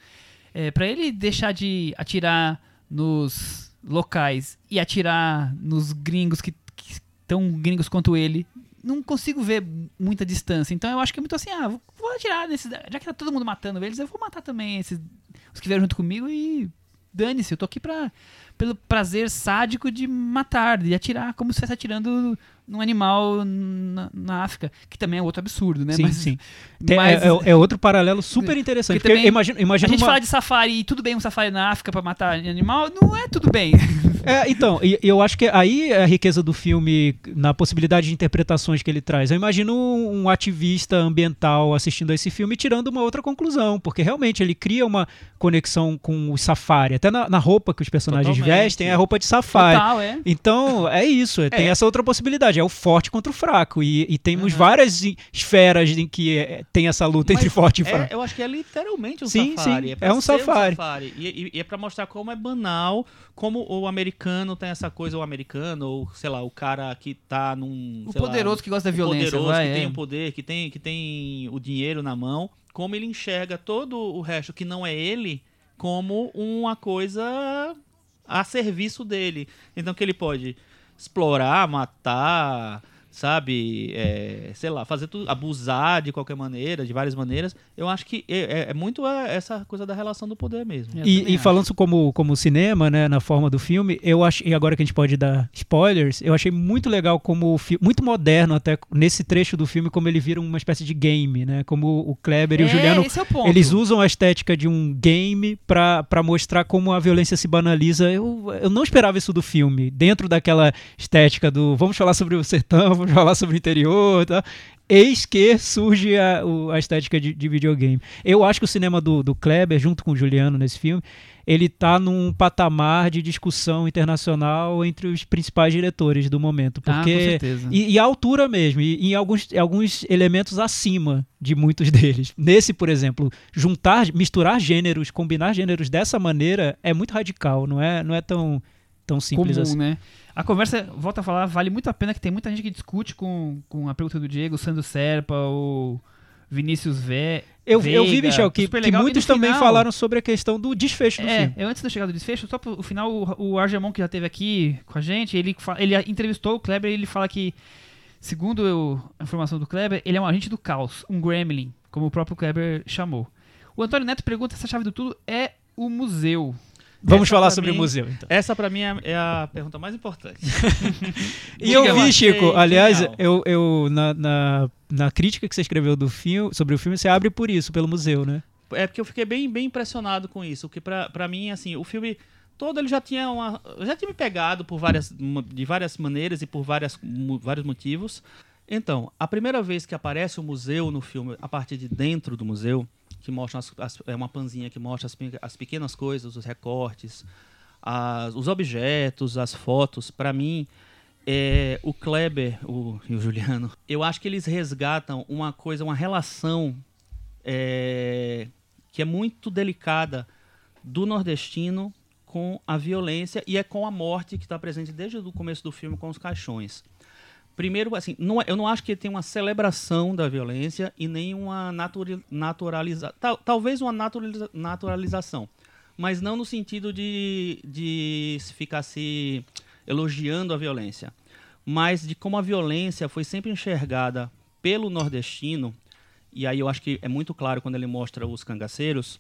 É, para ele deixar de atirar nos locais e atirar nos gringos que tão gringos quanto ele, não consigo ver muita distância. Então eu acho que é muito assim, ah, vou, atirar nesses. Já que tá todo mundo matando eles, eu vou matar também esses os que vieram junto comigo e dane-se, eu tô aqui pra, pelo prazer sádico de matar, de atirar, como se estivesse atirando num animal na, na África, que também é outro absurdo, né? Sim, Mas- sim. Tem- mas- é, é- é outro paralelo super interessante. Porque Porque também imagina, a imagina gente uma- fala de safari, e tudo bem um safari na África pra matar animal, não é tudo bem. É, então, e- eu acho que aí é a riqueza do filme na possibilidade de interpretações que ele traz. Eu imagino um, ativista ambiental assistindo a esse filme e tirando uma outra conclusão, porque realmente ele cria uma conexão com o safari. Até na, na roupa que os personagens Totalmente. vestem é a roupa de safari. Total, é. Então, é isso. Tem É. essa outra possibilidade. É o forte contra o fraco. E, e temos Uhum. várias esferas em que é, tem essa luta entre Mas forte e é, fraco. eu acho que é literalmente um Sim, safari. sim, pra é um ser safari. E, e- e é pra mostrar como é banal, como o americano tem essa coisa, o americano, ou sei lá, o cara que tá num. O sei lá, poderoso que gosta da o violência, poderoso vai, que tem é. o poder, que tem, que tem o dinheiro na mão, como ele enxerga todo o resto que não é ele como uma coisa a serviço dele. Então que ele pode explorar, matar, sabe, é, sei lá, fazer tudo, abusar de qualquer maneira, de várias maneiras. Eu acho que é, é- é muito é, essa coisa da relação do poder mesmo. E, e falando isso como, como cinema, né, na forma do filme, eu acho, e agora que a gente pode dar spoilers, eu achei muito legal como muito moderno até nesse trecho do filme, como ele vira uma espécie de game, né, como o Kleber e o É, Juliano, esse é o ponto. eles usam a estética de um game pra pra mostrar como a violência se banaliza. Eu, eu não esperava isso do filme, dentro daquela estética do vamos falar sobre o sertão, vamos falar sobre o interior, tá? Eis que surge a, a estética de, de videogame. Eu acho que o cinema do, do Kleber, junto com o Juliano nesse filme, ele tá num patamar de discussão internacional entre os principais diretores do momento. Ah, com Porque certeza. e, e a altura mesmo, e, e em alguns, alguns elementos acima de muitos deles. Nesse, por exemplo, juntar, misturar gêneros, combinar gêneros dessa maneira é muito radical, não é, não é tão, tão simples comum, assim. né? A conversa, volta a falar, vale muito a pena que tem muita gente que discute com, com a pergunta do Diego, o Sandro Serpa, o Vinícius Vé. Eu, eu vi, Michel, que, que muitos no também final- falaram sobre a questão do desfecho do É, filme. eu antes de eu chegar do desfecho, só pro o final, o, o Argemon que já esteve aqui com a gente, ele, ele entrevistou o Kleber e ele fala que, segundo eu- a informação do Kleber, ele é um agente do caos, um gremlin, como o próprio Kleber chamou. O Antônio Neto pergunta se a chave do tudo é o museu. Vamos Essa falar sobre mim- o museu, então. Essa pra mim é, é a pergunta mais importante. E eu vi, Chico, aliás, genial. eu, eu na, na, na crítica que você escreveu do filme, sobre o filme, você abre por isso, pelo museu, né? É porque eu fiquei bem, bem impressionado com isso, porque pra, pra mim, assim, o filme todo ele já tinha uma, já tinha me pegado por várias, de várias maneiras e por várias, vários motivos. Então, a primeira vez que aparece o museu no filme, a partir de dentro do museu, que mostra as, as- é uma panzinha que mostra as, as pequenas coisas, os recortes, as- os objetos, as fotos, pra mim, é, o Kleber o, e o Juliano, eu acho que eles resgatam uma coisa, uma relação é, que é muito delicada do nordestino com a violência e é com a morte que está presente desde o começo do filme com os caixões. Primeiro, assim, não é- eu não acho que tem uma celebração da violência e nem uma natura, naturalização. talvez uma naturaliza- naturalização, mas não no sentido de, de ficar se elogiando a violência, mas de como a violência foi sempre enxergada pelo nordestino, e aí eu acho que é muito claro quando ele mostra os cangaceiros,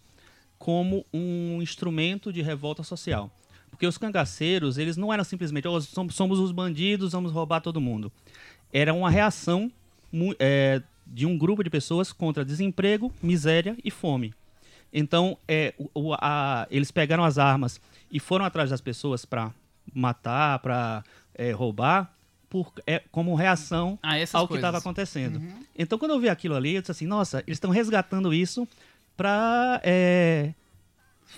como um instrumento de revolta social. Porque os cangaceiros, eles não eram simplesmente, oh, somos, somos os bandidos, vamos roubar todo mundo. Era uma reação é, de um grupo de pessoas contra desemprego, miséria e fome. Então, é, o- a- eles pegaram as armas e foram atrás das pessoas para matar, para roubar, por, é, como reação Ah, ao que estava acontecendo. Então, quando eu vi aquilo ali, eu disse assim: nossa, eles estão resgatando isso para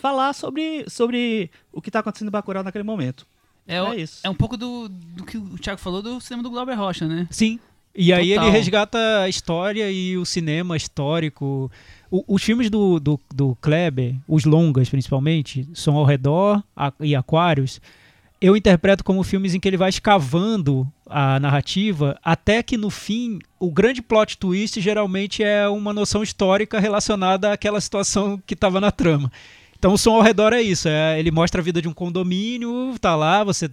falar sobre, sobre o que está acontecendo em Bacurau naquele momento. É, É isso. é um pouco do, do que o Thiago falou do cinema do Glauber Rocha, né? Sim. E aí Total. ele resgata a história e o cinema histórico. O- os filmes do, do, do Kleber, os longas principalmente, são ao redor a- e aquários. Eu interpreto como filmes em que ele vai escavando a narrativa até que no fim o grande plot twist geralmente é uma noção histórica relacionada àquela situação que estava na trama. Então o som ao redor é isso, é, ele mostra a vida de um condomínio, tá lá, você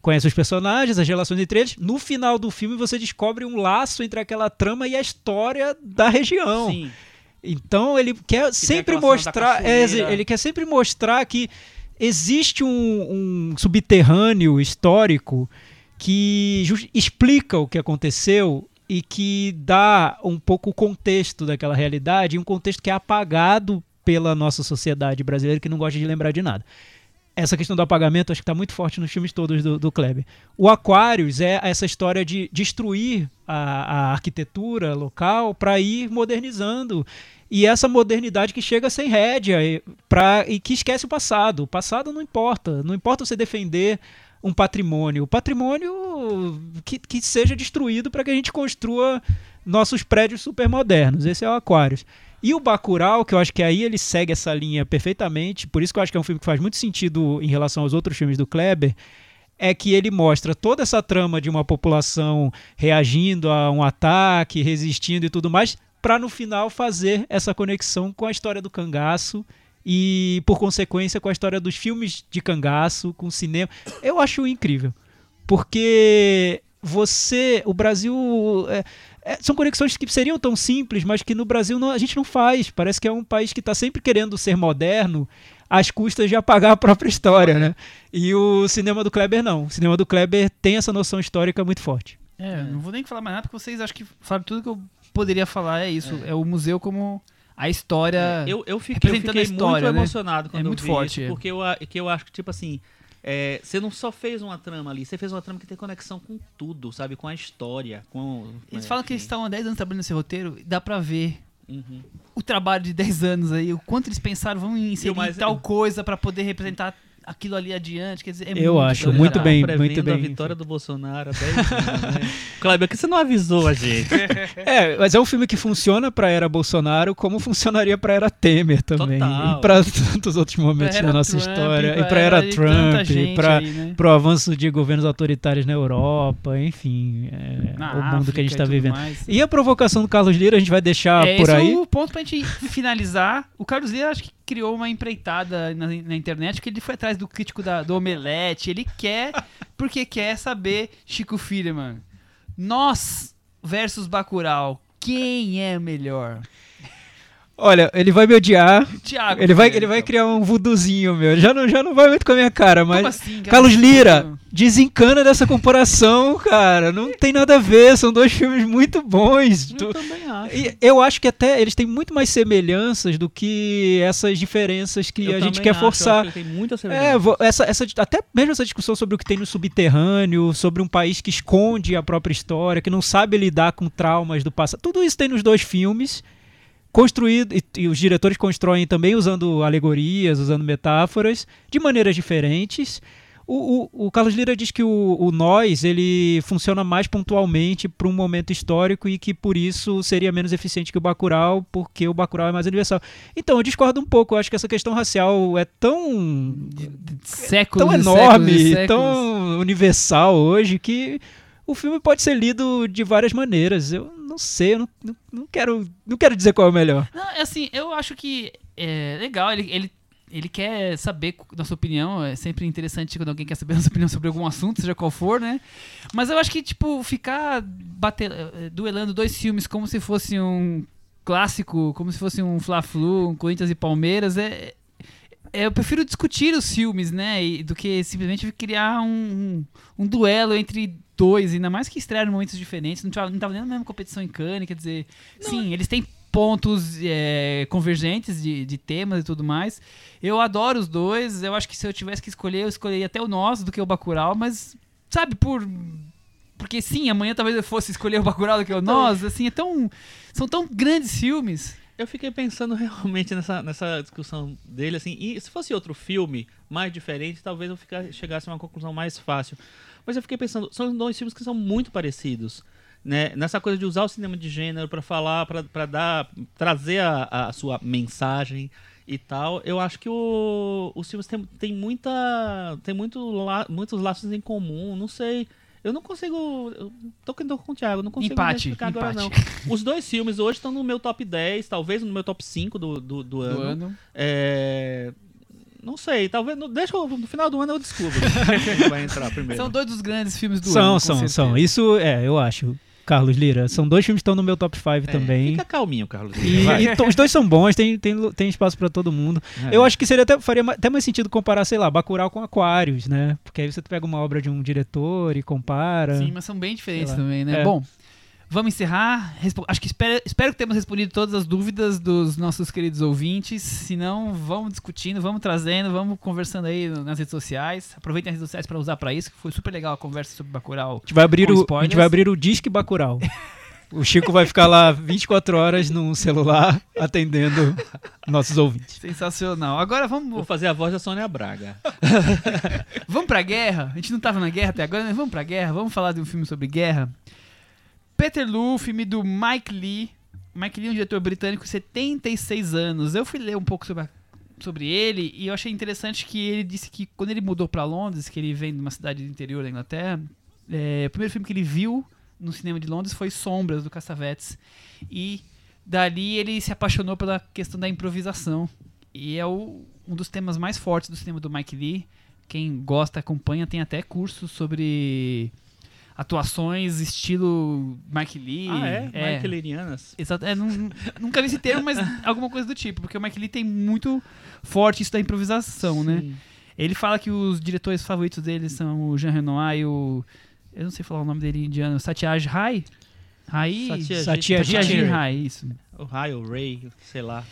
conhece os personagens, as relações entre eles. No final do filme você descobre um laço entre aquela trama e a história da região. Sim. Então ele quer sempre mostrar, é, ele quer sempre mostrar que existe um, um subterrâneo histórico que explica o que aconteceu e que dá um pouco o contexto daquela realidade, um contexto que é apagado pela nossa sociedade brasileira que não gosta de lembrar de nada. Essa questão do apagamento acho que está muito forte nos filmes todos do, do Kleber. O Aquarius é essa história de destruir a, a arquitetura local para ir modernizando. E essa modernidade que chega sem rédea e, pra, e que esquece o passado. O passado não importa. Não importa você defender um patrimônio. O patrimônio que, que seja destruído para que a gente construa nossos prédios supermodernos. Esse é o Aquarius. E o Bacurau, que eu acho que aí ele segue essa linha perfeitamente, por isso que eu acho que é um filme que faz muito sentido em relação aos outros filmes do Kleber, é que ele mostra toda essa trama de uma população reagindo a um ataque, resistindo e tudo mais, para no final fazer essa conexão com a história do cangaço e, por consequência, com a história dos filmes de cangaço, com o cinema. Eu acho incrível, porque você, o Brasil, é, é, são conexões que seriam tão simples, mas que no Brasil não- a gente não faz. Parece que é um país que está sempre querendo ser moderno às custas de apagar a própria história, né? E o cinema do Kleber não. O cinema do Kleber tem essa noção histórica muito forte. É, não vou nem falar mais nada porque vocês acham que falaram tudo que eu poderia falar. É isso. É, o museu como a história. Eu, eu fiquei, eu fiquei a história, muito né? emocionado quando É eu muito vi forte, isso, é. porque eu, que eu acho que, tipo assim, é, você não só fez uma trama ali, você fez uma trama que tem conexão com tudo, sabe? Com a história, com... Eles é, falam que eles estavam há 10 anos trabalhando nesse roteiro dá pra ver Uhum. o trabalho de 10 anos aí, o quanto eles pensaram, vamos inserir mais- tal coisa pra poder representar aquilo ali adiante. Quer dizer, é Eu muito acho legal. muito bem, prevendo muito bem. a vitória do Bolsonaro 10 anos, né? Kleber, que você não avisou a gente? É, mas é um filme que funciona pra era Bolsonaro como funcionaria pra era Temer também. Total. E pra tantos outros momentos da nossa Trump, história. E pra era era Trump, pra, aí, né? pro avanço de governos autoritários na Europa, enfim. é, Na o mundo que a gente África tá e tudo vivendo. mais. E a provocação do Carlos Lira a gente vai deixar é, por esse aí. é o ponto pra gente finalizar. O Carlos Lira acho que criou uma empreitada na, na internet, que ele foi atrás do crítico da, do Omelete. Ele quer, porque quer saber, Chico Firman, nós versus Bacurau, quem é melhor? Olha, ele vai me odiar. Tiago. Ele vai, ele vai criar um vuduzinho, meu. Já não, já não vai muito com a minha cara, mas. Como assim, cara? Carlos Lira, desencana dessa comparação, cara. Não tem nada a ver, são dois filmes muito bons. Tu- Eu também acho. E eu acho que até eles têm muito mais semelhanças do que essas diferenças que Eu a gente quer acho, forçar. que tem muita É, semelhança. vo- essa, essa, até mesmo essa discussão sobre o que tem no subterrâneo, sobre um país que esconde a própria história, que não sabe lidar com traumas do passado. Tudo isso tem nos dois filmes. Construído, e, e os diretores constroem também usando alegorias, usando metáforas, de maneiras diferentes. O, o, o Carlos Lira diz que o, o nós ele funciona mais pontualmente para um momento histórico e que por isso seria menos eficiente que o Bacurau, porque o Bacurau é mais universal. Então, eu discordo um pouco. Eu acho que essa questão racial é tão Séculos tão enorme, séculos séculos. tão universal hoje que o filme pode ser lido de várias maneiras. Eu não sei, eu não, não, não quero, não quero dizer qual é o melhor. Não, é assim, eu acho que é legal, ele, ele, ele quer saber nossa opinião, é sempre interessante quando alguém quer saber nossa opinião sobre algum assunto, seja qual for, né? Mas eu acho que, tipo, ficar bater, eh, duelando dois filmes como se fosse um clássico, como se fosse um Fla-Flu, um Corinthians e Palmeiras, é... É, eu prefiro discutir os filmes, né? do que simplesmente criar um, um, um duelo entre dois, ainda mais que estrearam em momentos diferentes. Não tava, não tava nem na mesma competição em Cannes, quer dizer. sim, eles têm pontos é, convergentes de, de temas e tudo mais. Eu adoro os dois. Eu acho que se eu tivesse que escolher, eu escolheria até o nosso do que o Bacurau, mas, sabe, por. Porque sim, amanhã talvez eu fosse escolher o Bacurau do que o nós, assim, é tão. São tão grandes filmes. Eu fiquei pensando realmente nessa, nessa discussão dele, assim, e se fosse outro filme mais diferente, talvez eu ficar, chegasse a uma conclusão mais fácil. Mas eu fiquei pensando, são dois filmes que são muito parecidos. Né? Nessa coisa de usar o cinema de gênero para falar, para dar, trazer a, a sua mensagem e tal, eu acho que o, os filmes têm tem muita, tem muito la, muitos laços em comum, não sei. Eu não consigo. Eu tô com com o Thiago, não consigo Empate, identificar agora, não. empate. Os dois filmes hoje estão no meu top 10, talvez no meu top 5 do, do, do Do ano. ano. É, Não sei, talvez. no- Deixa eu, no final do ano eu descubro quem vai entrar primeiro. São dois dos grandes filmes do São, ano. são, certeza. são. Isso é, eu acho. Carlos Lira. São dois filmes que estão no meu top 5 É, também. Fica calminho, Carlos. E, Vai. e to- os dois são bons, tem, tem, tem espaço pra todo mundo. É. Eu acho que seria até, faria até mais sentido comparar, sei lá, Bacurau com Aquários, né? Porque aí você pega uma obra de um diretor e compara. Sim, mas são bem diferentes também, né? É. Bom, vamos encerrar. Respo- Acho que espero, espero que tenhamos respondido todas as dúvidas dos nossos queridos ouvintes. Se não, vamos discutindo, vamos trazendo, vamos conversando aí nas redes sociais. Aproveitem as redes sociais para usar para isso, que foi super legal a conversa sobre Bacurau. A gente vai abrir, o, a gente vai abrir o Disque Bacurau. O Chico vai ficar lá 24 horas num celular atendendo nossos ouvintes. Sensacional. Agora Vou vamos, fazer a voz da Sônia Braga. vamos pra guerra. A gente não tava na guerra até agora, mas vamos pra guerra. Vamos falar de um filme sobre guerra. Peterloo, filme do Mike Lee. Mike Lee é um diretor britânico, 76 anos. Eu fui ler um pouco sobre, a- sobre ele e eu achei interessante que ele disse que quando ele mudou pra Londres, que ele vem de uma cidade do interior da Inglaterra, é, o primeiro filme que ele viu no cinema de Londres foi Sombras, do Cassavetes. E dali ele se apaixonou pela questão da improvisação. E é o- um dos temas mais fortes do cinema do Mike Lee. Quem gosta, acompanha, tem até cursos sobre atuações estilo Mike Lee. Ah, é? Mike Lirianas. Exato. É, nun- nunca vi esse termo, mas alguma coisa do tipo, porque o Mike Lee tem muito forte isso da improvisação, né? Sim. Ele fala que os diretores favoritos dele são o Jean Renoir e o. Eu não sei falar o nome dele em indiano, Satyaj Rai? Rai? Ray. Rai, isso. O Ray, o Ray, sei lá.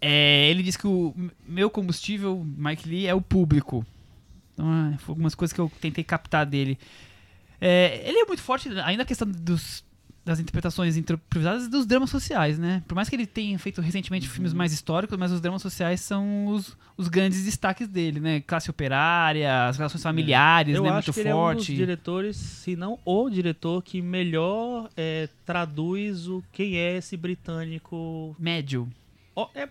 É, ele diz que o meu combustível, Mike Lee, é o público. Então, foi algumas coisas que eu tentei captar dele. É, ele é muito forte ainda na questão dos, das interpretações improvisadas e dos dramas sociais, né? Por mais que ele tenha feito recentemente filmes mais históricos, mas os dramas sociais são os, os grandes destaques dele, né? Classe operária, as relações familiares, Eu né? Muito ele é um dos forte. diretores, se não o diretor, que melhor é, traduz o quem é esse britânico. Médio. É,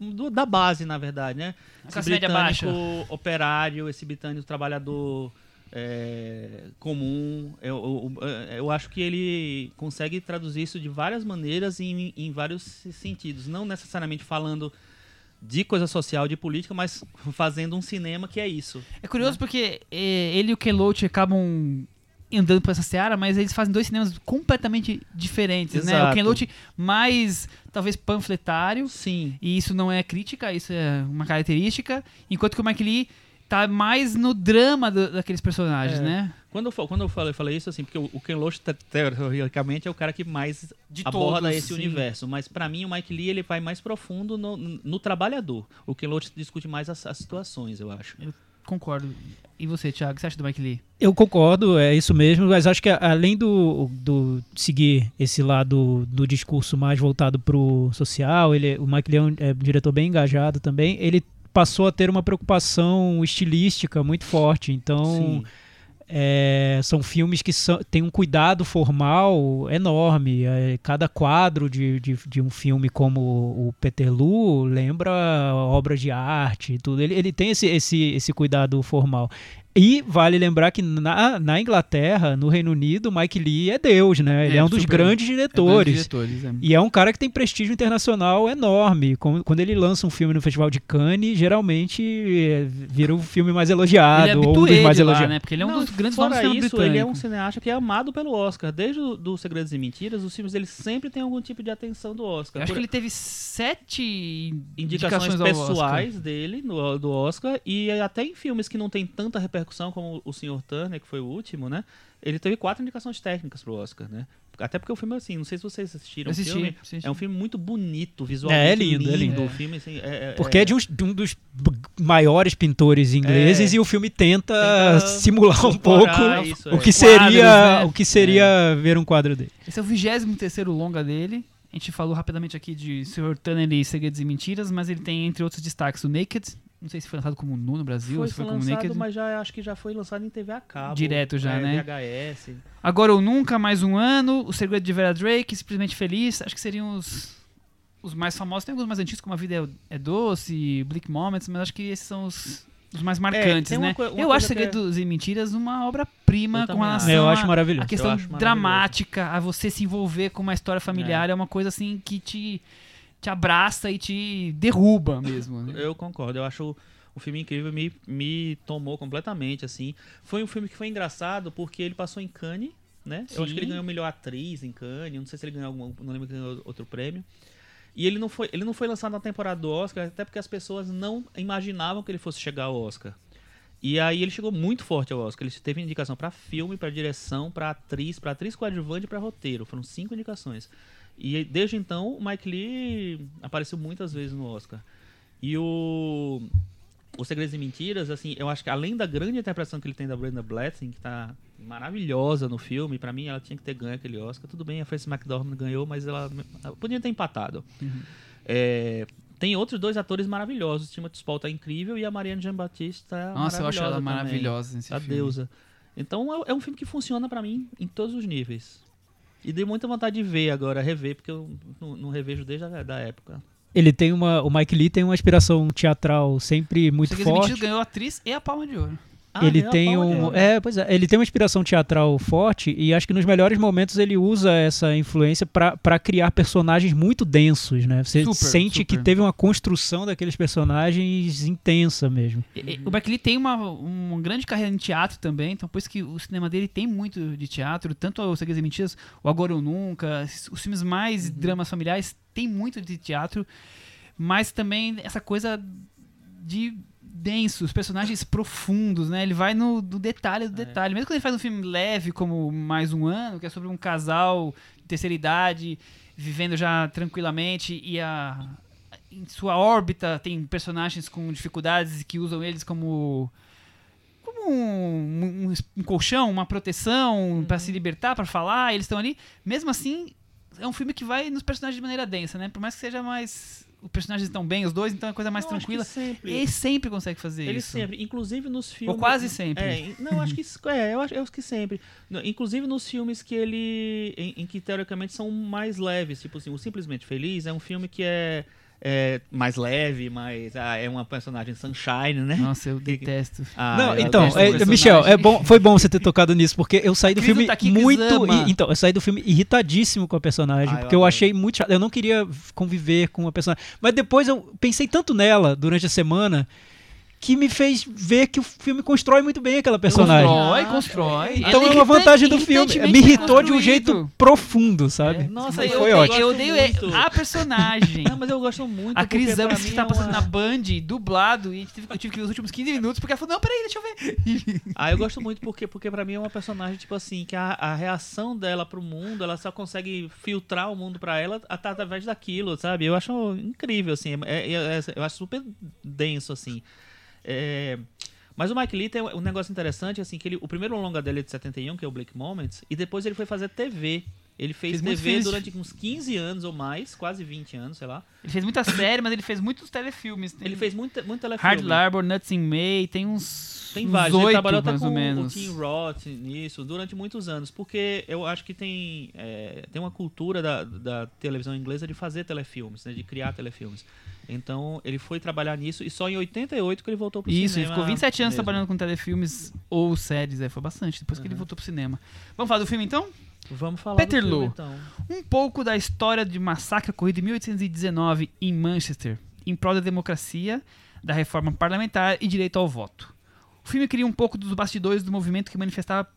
do- da base, na verdade, né? A Esse média britânico baixa. operário, esse britânico trabalhador é, comum. Eu, eu, eu acho que ele consegue traduzir isso de várias maneiras em, em vários sentidos. Não necessariamente falando de coisa social, de política, mas fazendo um cinema que é isso. É curioso porque é, ele e o Ken Loach acabam andando por essa seara, mas eles fazem dois cinemas completamente diferentes, né? O Exato. Ken Loach mais, talvez, panfletário, Sim. e isso não é crítica, isso é uma característica, enquanto que o Mike Lee tá mais no drama do- daqueles personagens, É. né? Quando eu, quando eu falei, falei isso, assim, porque o, o Ken Loach, te- teoricamente, é o cara que mais De aborda todos, esse sim. universo. Mas pra mim, o Mike Lee, ele vai mais profundo no, no trabalhador. O Ken Loach discute mais as, as situações, eu acho. Concordo. E você, Thiago, o que você acha do Mike Lee? Eu concordo, é isso mesmo, mas acho que além do, do seguir esse lado do discurso mais voltado pro social, ele, o Mike Lee é um, é um diretor bem engajado também, ele passou a ter uma preocupação estilística muito forte, então é, são filmes que são, têm um cuidado formal enorme. É, cada quadro de, de, de um filme como o Peterloo lembra obras de arte e tudo. Ele, ele tem esse, esse, esse cuidado formal. E vale lembrar que na, na Inglaterra, no Reino Unido, o Mike Lee é Deus, né? Ele é, É, um dos super- grandes É, diretores. diretores, é. E é um cara que tem prestígio internacional enorme. Quando ele lança um filme no Festival de Cannes, geralmente é, vira o filme mais elogiado, Ele é ou um dos mais elogiados. né? Porque ele é um Não, dos grandes fora nomes isso, ele é um cineasta que é amado pelo Oscar. Desde o do Segredos e Mentiras, os filmes dele sempre têm algum tipo de atenção do Oscar. Eu acho Por- que ele teve sete indicações, indicações pessoais Oscar. dele no, do Oscar e até em filmes que não tem tanta repercussão como o Sr. Turner, que foi o último, né? Ele teve quatro indicações técnicas pro Oscar, né? Até porque o filme, assim, não sei se vocês assistiram assisti, o filme. assisti. É um filme muito bonito, visualmente É, é lindo, é lindo. O filme, assim, é, é- Porque é de um, de um dos maiores pintores ingleses É. e o filme tenta, Tenta simular um pouco isso, o é. que Quadros, seria, né? o que seria ver um quadro dele. Esse é o 23 terceiro longa dele. A gente falou rapidamente aqui de Sr. Turner e Segredos e Mentiras, mas ele tem, entre outros destaques, o Naked. Não sei se foi lançado como Nu no Brasil, ou Foi, se foi foi como lançado, Naked. mas já acho que já foi lançado em TV a cabo. Direto já, é, né? VHS. Agora ou Nunca, mais um ano. O Segredo de Vera Drake, Simplesmente Feliz. Acho que seriam os, os mais famosos. Tem alguns mais antigos, como A Vida é, é Doce, Bleak Moments, mas acho que esses são os, os mais marcantes, tem uma né? uma eu acho que é- Segredos e Mentiras uma obra-prima com relação acho. eu a- acho maravilhoso. a questão acho maravilhoso. dramática, a você se envolver com uma história familiar, é, uma coisa assim que te, te abraça e te derruba mesmo. né? Eu concordo, eu acho o filme incrível, me, me tomou completamente, assim. Foi um filme que foi engraçado porque ele passou em Cannes, né? Eu acho que ele Sim. ganhou melhor atriz em Cannes, não sei se ele ganhou algum, não lembro se ganhou outro prêmio. E ele não foi, ele não foi lançado na temporada do Oscar, até porque as pessoas não imaginavam que ele fosse chegar ao Oscar. E aí ele chegou muito forte ao Oscar. Ele teve indicação pra filme, pra direção, pra atriz, pra atriz coadjuvante e pra roteiro. Foram cinco indicações. E desde então o Mike Lee apareceu muitas vezes no Oscar. E o o Segredos e Mentiras, assim, eu acho que além da grande interpretação que ele tem da Brenda Blessing, que tá maravilhosa no filme, pra mim ela tinha que ter ganho aquele Oscar. Tudo bem, a Frances McDormand ganhou, mas ela, ela podia ter empatado. É, tem outros dois atores maravilhosos. O Timothy Spall tá incrível e a Marianne Jean-Baptiste tá Nossa, eu acho ela também. maravilhosa nesse A filme. deusa. Então é, é um filme que funciona pra mim em todos os níveis. E dei muita vontade de ver agora, rever, porque eu não, não revejo desde a da época. Ele tem uma, o Mike Lee tem uma inspiração teatral sempre muito e forte. Ganhou a atriz e a Palma de Ouro. Ah, ele a tem um, é, pois é, ele tem uma inspiração teatral forte e acho que nos melhores momentos ele usa essa influência pra criar personagens muito densos, né? Você Super, sente super. que teve uma construção daqueles personagens intensa mesmo. E- O Lee tem uma, uma grande carreira em teatro também, então por isso que o cinema dele tem muito de teatro, tanto o Segredos e Mentiras, o Agora ou Nunca, os filmes mais dramas familiares tem muito de teatro, mas também essa coisa de denso, os personagens profundos, né? Ele vai no, no detalhe do detalhe. Mesmo quando ele faz um filme leve como Mais Um Ano, que é sobre um casal de terceira idade vivendo já tranquilamente e a em sua órbita tem personagens com dificuldades que usam eles como como um, um- um colchão, uma proteção pra se libertar, pra falar, eles estão ali. Mesmo assim, é um filme que vai nos personagens de maneira densa, né? Por mais que seja mais os personagens estão bem os dois, então é coisa mais Não, tranquila. sempre. Ele sempre consegue fazer Ele isso. sempre, inclusive nos filmes. Ou quase sempre. É, não, acho que é, eu acho, eu acho que sempre. Inclusive nos filmes que ele, em, em que teoricamente são mais leves, tipo assim, o Simplesmente Feliz é um filme que é, é mais leve, mais ah, é uma personagem sunshine, né? Nossa, eu detesto. Ah, Não, eu então, é. Michel, é bom, foi bom você ter tocado nisso, porque eu saí do Cris filme não tá muito. i- Então, eu saí do filme irritadíssimo com a personagem, Ah, eu porque eu adoro. achei muito chato. Eu não queria conviver com a personagem. Mas depois eu pensei tanto nela durante a semana que me fez ver que o filme constrói muito bem aquela personagem. Constrói, Ah, constrói. Então Ele é uma vantagem do filme. Me irritou de um jeito profundo, sabe? É, Nossa, Foi eu, foi odeio, ótimo. eu odeio muito. a personagem. Não, mas eu gosto muito. A Cris Ames que tá é passando uma- na Band, dublado, e eu tive que ver os últimos 15 minutos, porque ela falou, não, peraí, deixa eu ver. Ah, eu gosto muito porque, porque pra mim é uma personagem, tipo assim, que a, a reação dela pro mundo, ela só consegue filtrar o mundo pra ela at- através daquilo, sabe? Eu acho incrível, assim, é- é- é- eu acho super denso, assim. É, Mas o Mike Lee tem um negócio interessante, assim, que ele, o primeiro longa dele é de 71, que é o Blake Moments, e depois ele foi fazer TV. Ele fez, Fez TV durante uns 15 anos ou mais, quase 20 anos, sei lá. Ele fez muita série, mas ele fez muitos telefilmes. Tem Ele fez muito, muito telefilme. Hard Labor, Nuts in May, tem uns. Tem uns vários. Ele oito, trabalhou até com o. Tim Roth nisso durante muitos anos, porque eu acho que tem, é, tem uma cultura da, da televisão inglesa de fazer telefilmes, né, de criar telefilmes. Então ele foi trabalhar nisso e só em 88 que ele voltou pro Isso, cinema. ele ficou 27 anos mesmo. trabalhando com telefilmes ou séries, é, foi bastante, depois que ele Uhum. voltou pro cinema. Vamos falar do filme então? Vamos falar Peter do filme, Lou. então. Um pouco da história de massacre ocorrido em 1819 em Manchester, em prol da democracia, da reforma parlamentar e direito ao voto. O filme cria um pouco dos bastidores do movimento que manifestava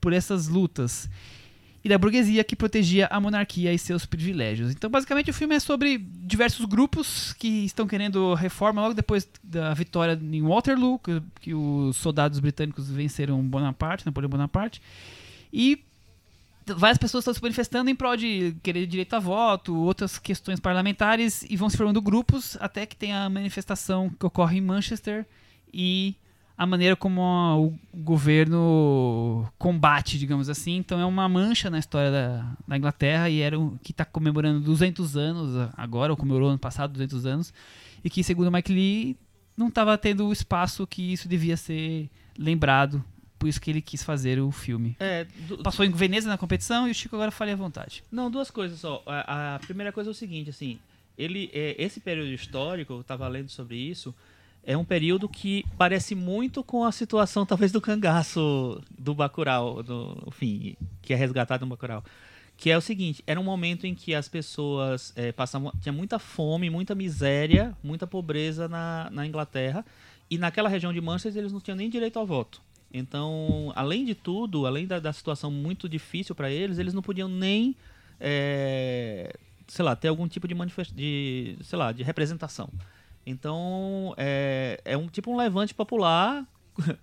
por essas lutas e da burguesia que protegia a monarquia e seus privilégios. Então, basicamente, o filme é sobre diversos grupos que estão querendo reforma logo depois da vitória em Waterloo, que, que os soldados britânicos venceram Bonaparte, Napoleão Bonaparte, e várias pessoas estão se manifestando em prol de querer direito a voto, outras questões parlamentares, e vão se formando grupos até que tem a manifestação que ocorre em Manchester e a maneira como a- o governo combate, digamos assim. Então é uma mancha na história da, da Inglaterra e era um, que está comemorando 200 anos agora, ou comemorou ano passado 200 anos, e que, segundo Mike Lee, não estava tendo o espaço que isso devia ser lembrado. Por isso que ele quis fazer o filme. É, du- Passou em Veneza na competição e o Chico agora fale à vontade. Não, duas coisas só. A, a primeira coisa é o seguinte, assim, ele, é, esse período histórico, eu estava lendo sobre isso, é um período que parece muito com a situação, talvez, do cangaço do Bacurau, do, enfim, que é resgatado no Bacurau. Que é o seguinte, era um momento em que as pessoas é, passavam, tinha muita fome, muita miséria, muita pobreza na, na Inglaterra, e naquela região de Manchester eles não tinham nem direito ao voto. Então, além de tudo, além da, da situação muito difícil para eles, eles não podiam nem, é, sei lá, ter algum tipo de de, sei lá, de representação. Então, é, é um tipo um levante popular,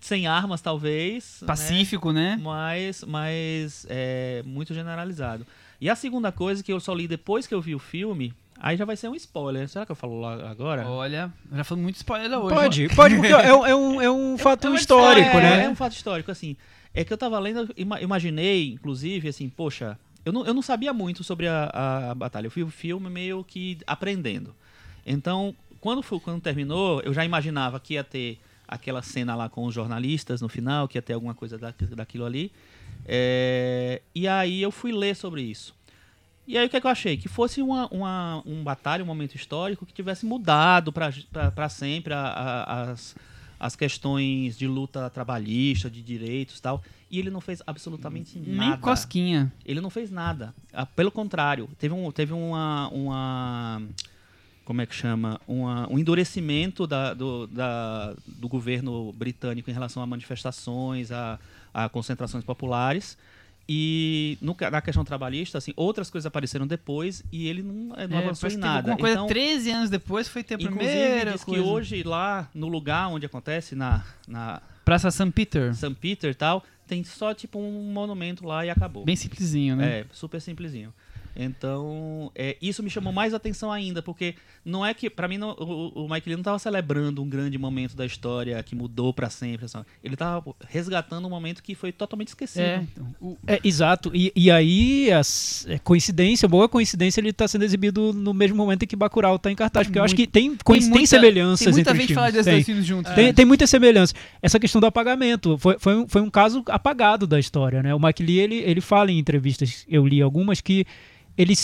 sem armas talvez, né? Pacífico, né? mas, mas é muito generalizado. E a segunda coisa que eu só li depois que eu vi o filme, aí já vai ser um spoiler. Será que eu falo lá agora? Olha, já falando muito spoiler hoje. Pode, pode, porque é, um- é um, é um fato é uma histórico, né? É um fato histórico, assim. É que eu tava lendo, imaginei, inclusive, assim, poxa, eu não, eu não sabia muito sobre a, a, a batalha. Eu fui o filme meio que aprendendo. Então, quando, foi, quando terminou, eu já imaginava que ia ter aquela cena lá com os jornalistas no final, que ia ter alguma coisa da, daquilo ali. É, e aí eu fui ler sobre isso. E aí o que, é que eu achei? Que fosse uma, uma, um batalha, um momento histórico que tivesse mudado para sempre a- a- as, as questões de luta trabalhista, de direitos e tal. E ele não fez absolutamente Nem nada. cosquinha. Ele não fez nada. Ah, Pelo contrário, teve, um, teve uma, uma. Como é que chama? Uma, um endurecimento da, do, da- do governo britânico em relação a manifestações, a, a concentrações populares. E no, na questão trabalhista, assim, outras coisas apareceram depois e ele não, eh, não É, avançou em nada. Alguma coisa então, 13 anos depois foi ter a primeira diz coisa. que hoje lá no lugar onde acontece, na, na Praça St. Peter. St. Peter e tal, tem só tipo um monumento lá e acabou. Bem simplesinho, né? É, super simplesinho. Então, é, isso me chamou mais atenção ainda, porque não é que, pra mim, não- o, o Mike Lee não tava celebrando um grande momento da história que mudou pra sempre. sabe? Ele tava resgatando um momento que foi totalmente esquecido. É, então, o- É, exato. E, e aí, as, é coincidência, boa coincidência, ele tá sendo exibido no mesmo momento em que Bacurau tá em cartaz. Porque eu acho que tem, tem, muita- semelhanças Tem muita entre gente fala filmes. desses Tem. dois filmes juntos. Tem, tem muita semelhança. Essa questão do apagamento foi, foi, um, foi um caso apagado da história, né? O Mike Lee, ele, ele fala em entrevistas, eu li algumas, que ele,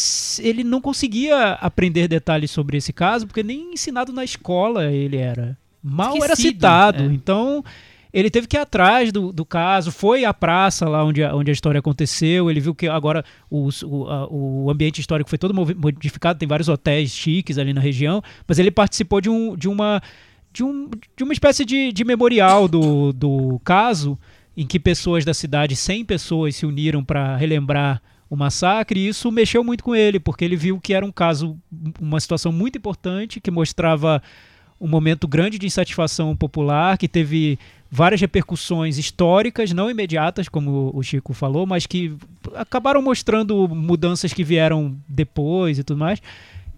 ele não conseguia aprender detalhes sobre esse caso, porque nem ensinado na escola ele era. Mal era Esquecido, citado. é. Então, ele teve que ir atrás do, do caso, foi à praça lá onde a, onde a história aconteceu, ele viu que agora o, o, a- o ambiente histórico foi todo modificado, tem vários hotéis chiques ali na região, mas ele participou de, um, de uma de, um, de uma espécie de, de memorial do, do caso, em que pessoas da cidade, 100 pessoas, se uniram para relembrar o massacre, e isso mexeu muito com ele, porque ele viu que era um caso, uma situação muito importante, que mostrava um momento grande de insatisfação popular, que teve várias repercussões históricas, não imediatas, como o Chico falou, mas que acabaram mostrando mudanças que vieram depois e tudo mais,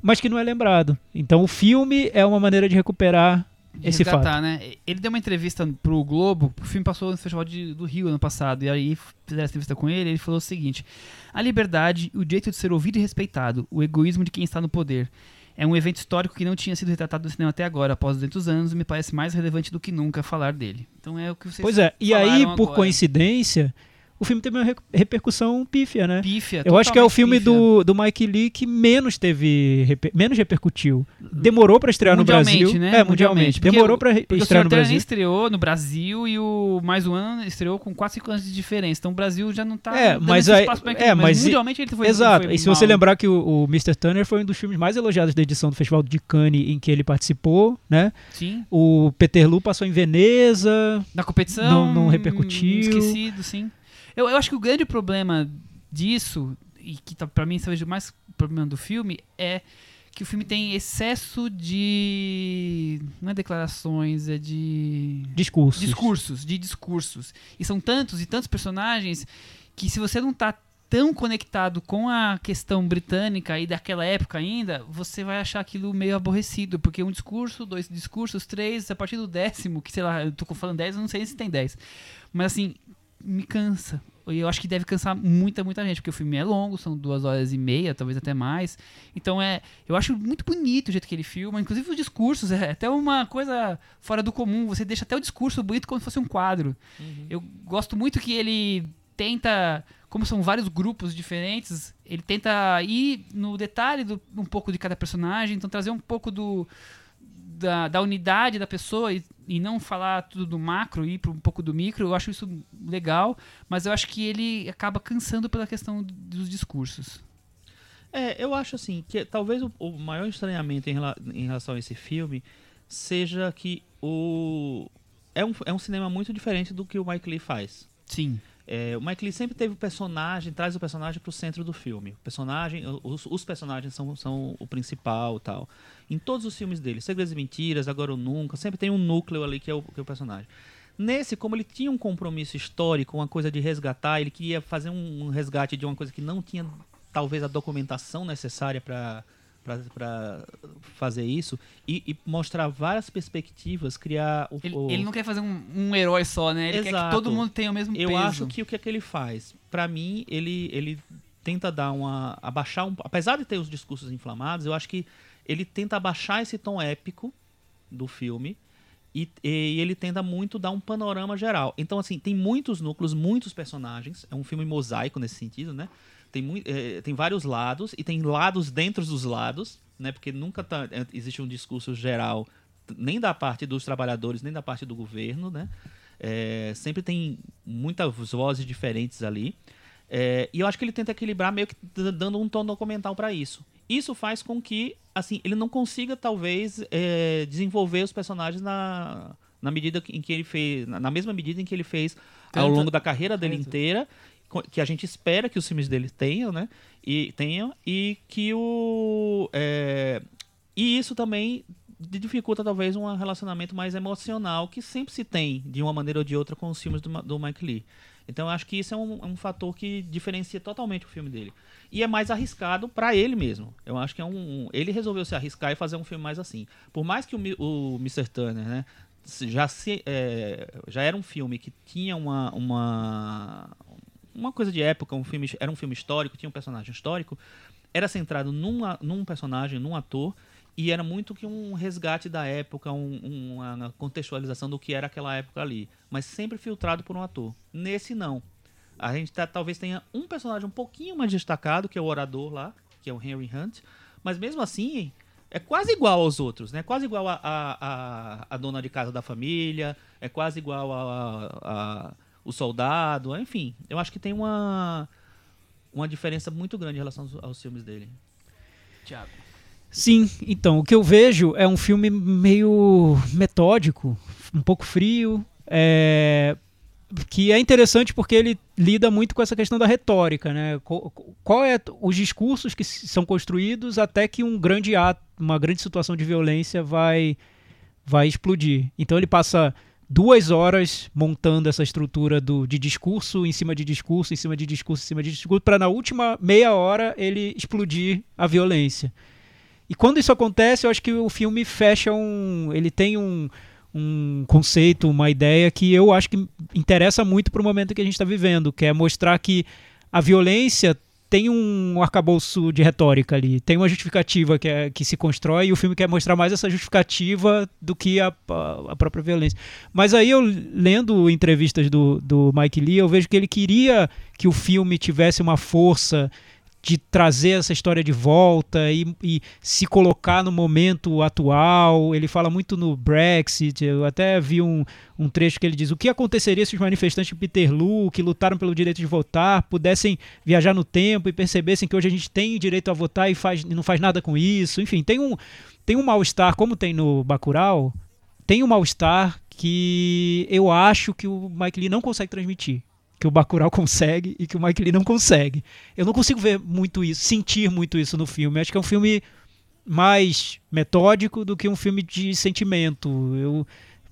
mas que não é lembrado. Então o filme é uma maneira de recuperar esse fato. né? Ele deu uma entrevista pro Globo, o filme passou no Festival de- do Rio ano passado, e aí fizeram essa entrevista com ele, ele falou o seguinte: A liberdade, o direito de ser ouvido e respeitado, o egoísmo de quem está no poder. É um evento histórico que não tinha sido retratado no cinema até agora, após 200 anos, e me parece mais relevante do que nunca falar dele. Então é o que vocês Pois é, e aí, por agora. coincidência, o filme teve uma re- repercussão pífia, né? Pífia. Eu acho que é o filme pífia. do, do Mike Lee que menos teve reper- menos repercutiu. Demorou pra estrear no Mundialmente, Brasil. né? É, mundialmente. Porque Demorou o- o estrear no Brasil. estreou no Brasil e o Mais Um Ano estreou com 4, 5 anos de diferença. Então o Brasil já não tá É, mas aí- é, mas, mas mundialmente ele foi Exato. foi E se você mal. lembrar que o, o Mr. Turner foi um dos filmes mais elogiados da edição do Festival de Cannes em que ele participou, né? Sim. O Peterloo passou em Veneza. Na competição. Não- não repercutiu. Esquecido, sim. Eu, eu acho que o grande problema disso, e que tá, pra mim seja o mais problema do filme, é que o filme tem excesso de. Não é declarações, é de. Discursos. discursos, de discursos. E são tantos e tantos personagens que se você não tá tão conectado com a questão britânica e daquela época ainda, você vai achar aquilo meio aborrecido, porque um discurso, dois discursos, três, a partir do décimo, que sei lá, eu tô falando dez, eu não sei se tem dez. Mas assim, me cansa. E eu acho que deve cansar muita, muita gente, porque o filme é longo, são duas horas e meia, talvez até mais. Então é. Eu acho muito bonito o jeito que ele filma, inclusive os discursos, é até uma coisa fora do comum. Você deixa até o discurso bonito como se fosse um quadro. Eu gosto muito que ele tenta, como são vários grupos diferentes, ele tenta ir no detalhe do, um pouco de cada personagem, então trazer um pouco do da, da unidade da pessoa e, e não falar tudo do macro e ir para um pouco do micro, eu acho isso legal, mas eu acho que ele acaba cansando pela questão dos discursos. É, eu acho assim, que talvez o, o maior estranhamento em, rela- em relação a esse filme seja que o. É um, é um cinema muito diferente do que o Mike Lee faz. Sim. É, o Mike Lee sempre teve o personagem, traz o personagem pro centro do filme. O personagem, os, os personagens são, são o principal tal. Em todos os filmes dele, Segredos e Mentiras, Agora ou Nunca, sempre tem um núcleo ali que é o, que é o personagem. Nesse, como ele tinha um compromisso histórico, uma coisa de resgatar, ele queria fazer um, um resgate de uma coisa que não tinha, talvez, a documentação necessária para para fazer isso e, e mostrar várias perspectivas, criar o, Ele, o- ele não quer fazer um, um herói só, né? Ele quer que Exato. todo mundo tenha o mesmo eu peso. acho que o que é que ele faz? Pra mim, ele, ele tenta dar uma. abaixar um. Apesar de ter os discursos inflamados, eu acho que ele tenta abaixar esse tom épico do filme. E, e ele tenta muito dar um panorama geral. Então, assim, tem muitos núcleos, muitos personagens. É um filme mosaico nesse sentido, né? Tem, eh, tem vários lados, e tem lados dentro dos lados, né? Porque nunca tá, eh, existe um discurso geral, nem da parte dos trabalhadores, nem da parte do governo, né? É, sempre tem muitas vozes diferentes ali. É, e eu acho que ele tenta equilibrar meio que dando um tom documental para isso. Isso faz com que, assim, ele não consiga, talvez, é, desenvolver os personagens na, na medida em que ele fez, na mesma medida em que ele fez ao longo da carreira dele inteira, que a gente espera que os filmes dele tenham, né? E tenham, e que o. é, e isso também dificulta talvez um relacionamento mais emocional que sempre se tem, de uma maneira ou de outra, com os filmes do, do Mike Lee. Então eu acho que isso é um, um fator que diferencia totalmente o filme dele. E é mais arriscado pra ele mesmo. Eu acho que é um, um- Ele resolveu se arriscar e fazer um filme mais assim. Por mais que o, o Mr. Turner, né? Já, se, é, já era um filme que tinha uma, uma, uma coisa de época, um filme, era um filme histórico, tinha um personagem histórico, era centrado numa, num personagem, num ator, e era muito que um resgate da época, um- uma contextualização do que era aquela época ali, mas sempre filtrado por um ator. Nesse não. A gente tá- talvez tenha um personagem um pouquinho mais destacado, que é o orador lá, que é o Henry Hunt, mas mesmo assim é quase igual aos outros, né? Quase igual a, a, a, dona de casa da família, é quase igual a, a- o soldado, enfim. Eu acho que tem uma uma diferença muito grande em relação aos, aos filmes dele. Thiago. Sim, então, o que eu vejo é um filme meio metódico, um pouco frio, é, que é interessante porque ele lida muito com essa questão da retórica, né? Qual é os discursos que são construídos até que um grande ato, uma grande situação de violência vai vai explodir. Então ele passa duas horas montando essa estrutura do, de discurso em cima de discurso, em cima de discurso, em cima de discurso, para na última meia hora ele explodir a violência. E quando isso acontece, eu acho que o filme fecha um. Ele tem um, um conceito, uma ideia que eu acho que interessa muito para o momento que a gente está vivendo, que é mostrar que a violência tem um arcabouço de retórica ali, tem uma justificativa que, é, que se constrói e o filme quer mostrar mais essa justificativa do que a, a, própria violência. Mas aí eu, lendo entrevistas do, do Mike Lee, eu vejo que ele queria que o filme tivesse uma força de trazer essa história de volta e, e, se colocar no momento atual. Ele fala muito no Brexit. Eu até vi um, um trecho que ele diz: o que aconteceria se os manifestantes de Peterloo, que lutaram pelo direito de votar, pudessem viajar no tempo e percebessem que hoje a gente tem direito a votar e, faz, e não faz nada com isso. Enfim, tem um, tem um mal-estar, como tem no Bacurau, tem um mal-estar que eu acho que o Mike Lee não consegue transmitir que o Bacurau consegue e que o Mike Lee não consegue. Eu não consigo ver muito isso, sentir muito isso no filme. acho que é um filme mais metódico do que um filme de sentimento. Eu,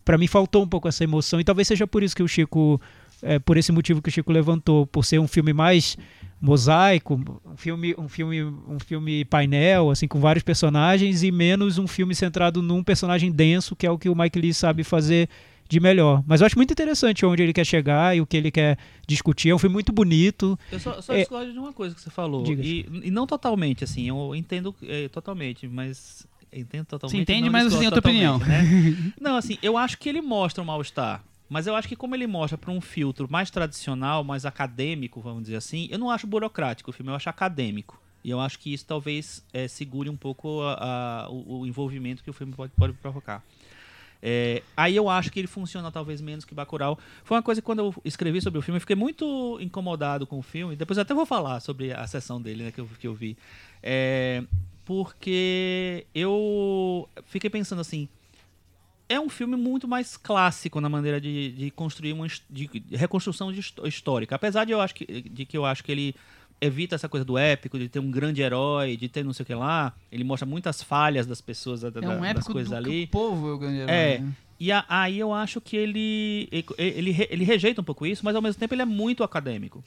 para mim faltou um pouco essa emoção e talvez seja por isso que o Chico, é, por esse motivo que o Chico levantou, por ser um filme mais mosaico, um filme, um filme, um filme painel, assim, com vários personagens e menos um filme centrado num personagem denso, que é o que o Mike Lee sabe fazer de melhor. Mas eu acho muito interessante onde ele quer chegar e o que ele quer discutir. É um filme muito bonito. Eu só, só é... discordo de uma coisa que você falou. E, e, não totalmente, assim, eu entendo é, totalmente, mas. Entendo totalmente. Você entende, mas você tem outra opinião. Né? não, assim, eu acho que ele mostra um mal-estar. Mas eu acho que como ele mostra para um filtro mais tradicional, mais acadêmico, vamos dizer assim, eu não acho burocrático o filme, eu acho acadêmico. E eu acho que isso talvez é, segure um pouco a, a, o, o, envolvimento que o filme pode, pode provocar. É, aí eu acho que ele funciona talvez menos que Bacurau. Foi uma coisa que quando eu escrevi sobre o filme, eu fiquei muito incomodado com o filme. Depois eu até vou falar sobre a sessão dele né, que, eu, que eu vi. É, porque eu fiquei pensando assim, é um filme muito mais clássico na maneira de, de construir uma de, reconstrução de histórica. Apesar de eu acho que, de que eu acho que ele evita essa coisa do épico, de ter um grande herói, de ter não sei o que lá. Ele mostra muitas falhas das pessoas, da, é um das coisas ali. o povo é o grande herói. É. Né? E a, aí eu acho que ele, ele, ele, rejeita um pouco isso, mas ao mesmo tempo ele é muito acadêmico.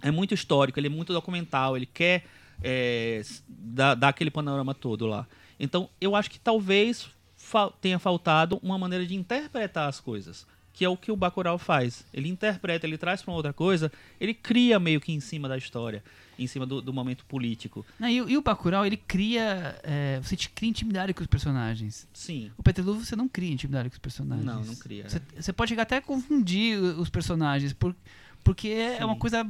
É muito histórico, ele é muito documental, ele quer é, dar, dar aquele panorama todo lá. Então eu acho que talvez tenha faltado uma maneira de interpretar as coisas que é o que o Bacurau faz. Ele interpreta, ele traz para uma outra coisa, ele cria meio que em cima da história, em cima do, do momento político. Não, e, e, o Bacurau, ele cria, é, você te cria intimidade com os personagens. Sim. O Peter Lu, você não cria intimidade com os personagens. Não, não cria. Você, você pode chegar até a confundir os personagens, por, porque Sim. é uma coisa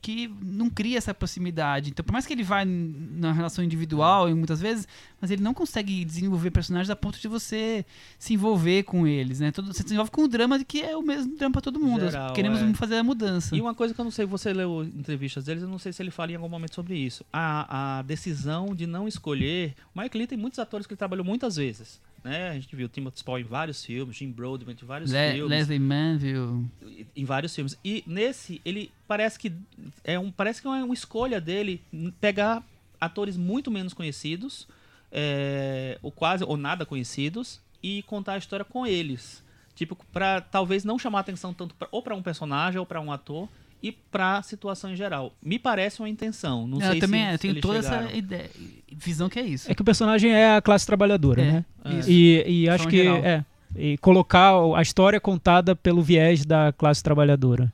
que não cria essa proximidade. Então, por mais que ele vá na relação individual, muitas vezes, mas ele não consegue desenvolver personagens a ponto de você se envolver com eles, né? Todo, você se envolve com o drama que é o mesmo drama para todo mundo. Geral, Queremos é. fazer a mudança. E uma coisa que eu não sei, você leu entrevistas deles, eu não sei se ele fala em algum momento sobre isso. A, a decisão de não escolher. O Mike Lee tem muitos atores que ele trabalhou muitas vezes. Né? A gente viu Timothy Spall em vários filmes, Jim Broadbent em vários Le filmes. Leslie Manville. Em vários filmes. E nesse, ele parece que é um, parece que é uma escolha dele pegar atores muito menos conhecidos, é, ou quase ou nada conhecidos, e contar a história com eles. Tipo, para talvez não chamar atenção tanto pra, ou para um personagem ou para um ator, e para a situação em geral. Me parece uma intenção. Não eu sei também se, é, eu tenho toda chegaram. essa ideia, visão que é isso. É que o personagem é a classe trabalhadora, é, né? Isso. E, e acho que geral. é e colocar a história contada pelo viés da classe trabalhadora.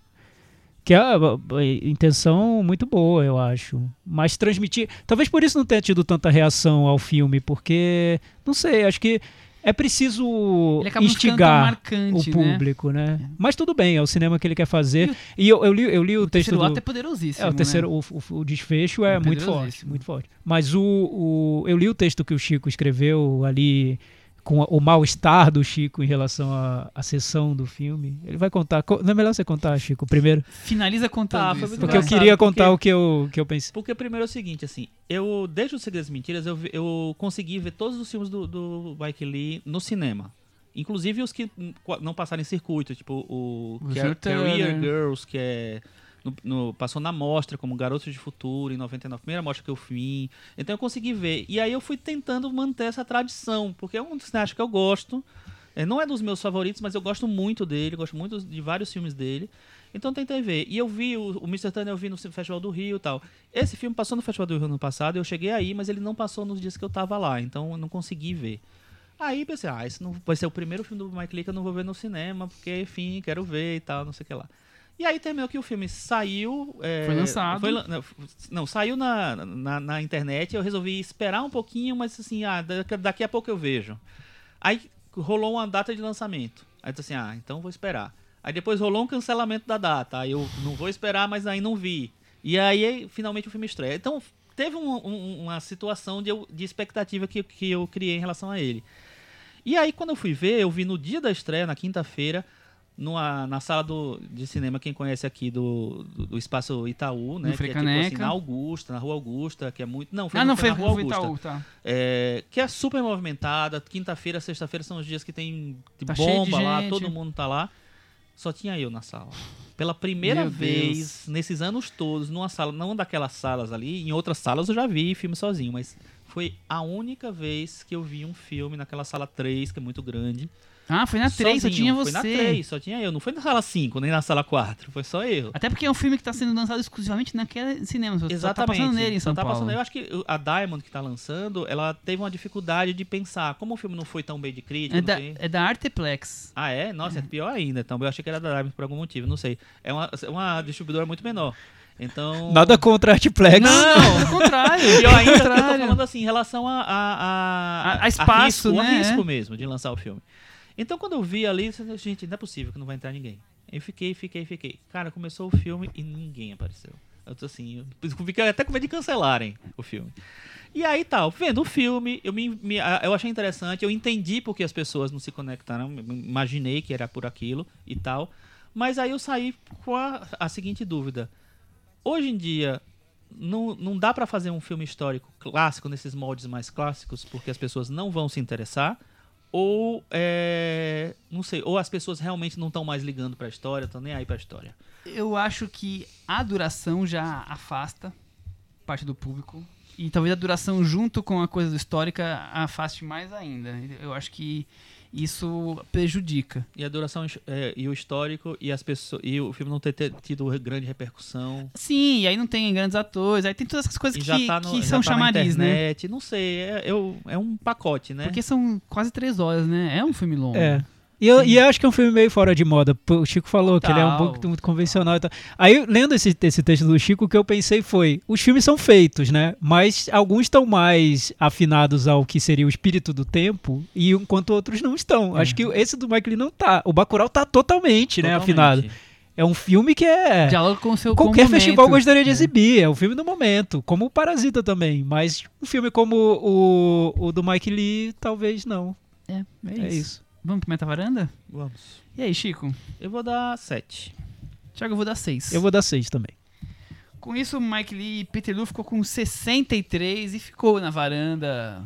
Que é a, a intenção muito boa, eu acho. Mas transmitir. Talvez por isso não tenha tido tanta reação ao filme, porque. Não sei, acho que é preciso instigar marcante, o público, né? né? Mas tudo bem, é o cinema que ele quer fazer. E, eu, eu, li, eu li o, o texto do... ato é poderosíssimo, é, o terceiro, né? o, o, o, desfecho é, é muito forte, muito forte. Mas o, o, eu li o texto que o Chico escreveu ali com o mal-estar do Chico em relação à, à sessão do filme. Ele vai contar. Não é melhor você contar, Chico, primeiro? Finaliza contando. Tá, isso, porque eu queria contar porque, o que eu, que eu pensei. Porque primeiro é o seguinte, assim, eu, desde os Segredos Mentiras, eu, eu consegui ver todos os filmes do, do Mike Lee no cinema. Inclusive os que não passaram em circuito, tipo o, o Car Career Girls, que é no, no, passou na mostra como Garotos de Futuro, em 99, primeira mostra que eu fui. Então eu consegui ver. E aí eu fui tentando manter essa tradição, porque é um cineasta que eu gosto. É, não é dos meus favoritos, mas eu gosto muito dele, gosto muito de vários filmes dele. Então tentei ver. E eu vi o, o Mr. Turner, eu vi no Festival do Rio e tal. Esse filme passou no Festival do Rio no passado, eu cheguei aí, mas ele não passou nos dias que eu tava lá, então eu não consegui ver. Aí pensei, ah, esse não vai ser o primeiro filme do Mike Lee que eu não vou ver no cinema, porque, enfim, quero ver e tal, não sei o que lá. E aí terminou que o filme saiu. é, Foi lançado. foi não, saiu na, na, na internet. Eu resolvi esperar um pouquinho, mas assim, ah, daqui, daqui a pouco eu vejo. Aí rolou uma data de lançamento. Aí eu disse assim, ah, então vou esperar. Aí depois rolou um cancelamento da data. Aí eu não vou esperar, mas aí não vi. E aí finalmente o filme estreia. Então teve um- um- uma situação de, eu- de expectativa que, que eu criei em relação a ele. E aí, quando eu fui ver, eu vi no dia da estreia, na quinta-feira, numa, na sala do, de cinema, quem conhece aqui do, do, do Espaço Itaú, né? No que é tipo assim, na Augusta, na Rua Augusta, que é muito. Não, foi, Ah, não, foi na Rua Augusta. Itaú, tá. É, que é super movimentada. Quinta-feira, sexta-feira são os dias que tem de Tá bomba lá, todo mundo tá lá. Só tinha eu na sala. Pela primeira Meu vez, Deus. nesses anos todos, numa sala, não daquelas salas ali, em outras salas eu já vi filme sozinho, mas foi a única vez que eu vi um filme naquela sala 3, que é muito grande. Ah, foi na 3, só sozinho. tinha Foi você. na 3, só tinha eu. Não foi na sala 5, nem na sala 4, foi só eu. Até porque é um filme que tá sendo lançado exclusivamente naquele cinema. Só, só tá Exatamente. passando nele em Só São tá Paulo. passando- Eu acho que a Diamond que tá lançando, ela teve uma dificuldade de pensar. Como o filme não foi tão bem de crítica, É da, é da Arteplex. Ah, é? Nossa, é pior ainda. Então, eu achei que era da Diamond por algum motivo, não sei. É uma, uma distribuidora muito menor. Então. Nada contra a Artplex. Não, ao contrário. Pior ainda, eu tô contrário. falando assim, em relação a, a, a, A- a espaço, risco, né? a risco mesmo de lançar o filme. Então, quando eu vi ali, eu gente, não é possível que não vai entrar ninguém. Eu fiquei, fiquei, fiquei. Cara, começou o filme e ninguém apareceu. Eu tô assim, eu fiquei até com medo de cancelarem o filme. E aí tal, vendo o filme, eu, me, me- eu achei interessante, eu entendi porque as pessoas não se conectaram, imaginei que era por aquilo e tal. Mas aí eu saí com a, a seguinte dúvida. Hoje em dia, não, não dá pra fazer um filme histórico clássico nesses moldes mais clássicos porque as pessoas não vão se interessar ou é, não sei ou as pessoas realmente não estão mais ligando pra história estão nem aí pra história Eu acho que a duração já afasta parte do público. E talvez a duração junto com a coisa histórica afaste mais ainda. Eu acho que isso prejudica. e a duração é, e o histórico e as pessoas e o filme não ter, ter tido grande repercussão Sim, e aí não tem grandes atores, aí tem todas essas coisas e que, já tá no, que já são tá na chamariz, né? internet, não sei é, eu- é um pacote né Porque são quase três horas, né? É um filme longo. É. E eu, e eu acho que é um filme meio fora de moda. O Chico falou que ele é um Total. pouco muito convencional e tal. Aí, lendo esse, esse texto do Chico, o que eu pensei foi: os filmes são feitos, né? Mas alguns estão mais afinados ao que seria o espírito do tempo, e enquanto outros não estão. É. Acho que esse do Mike Lee não tá. O Bacurau tá totalmente, né, Totalmente. afinado. É um filme que é. Dialoga com o seu com o Qualquer festival momento. gostaria de É. exibir, é um filme do momento, como o Parasita também, mas um filme como o, o do Mike Lee, talvez não. É, é, É isso. isso. Vamos pro Meta Varanda? vamos E aí, Chico? eu vou dar sete Thiago, eu vou dar seis. Eu vou dar seis também. Com isso, o Mike Lee e Peter Lu ficou com 63 e ficou na varanda.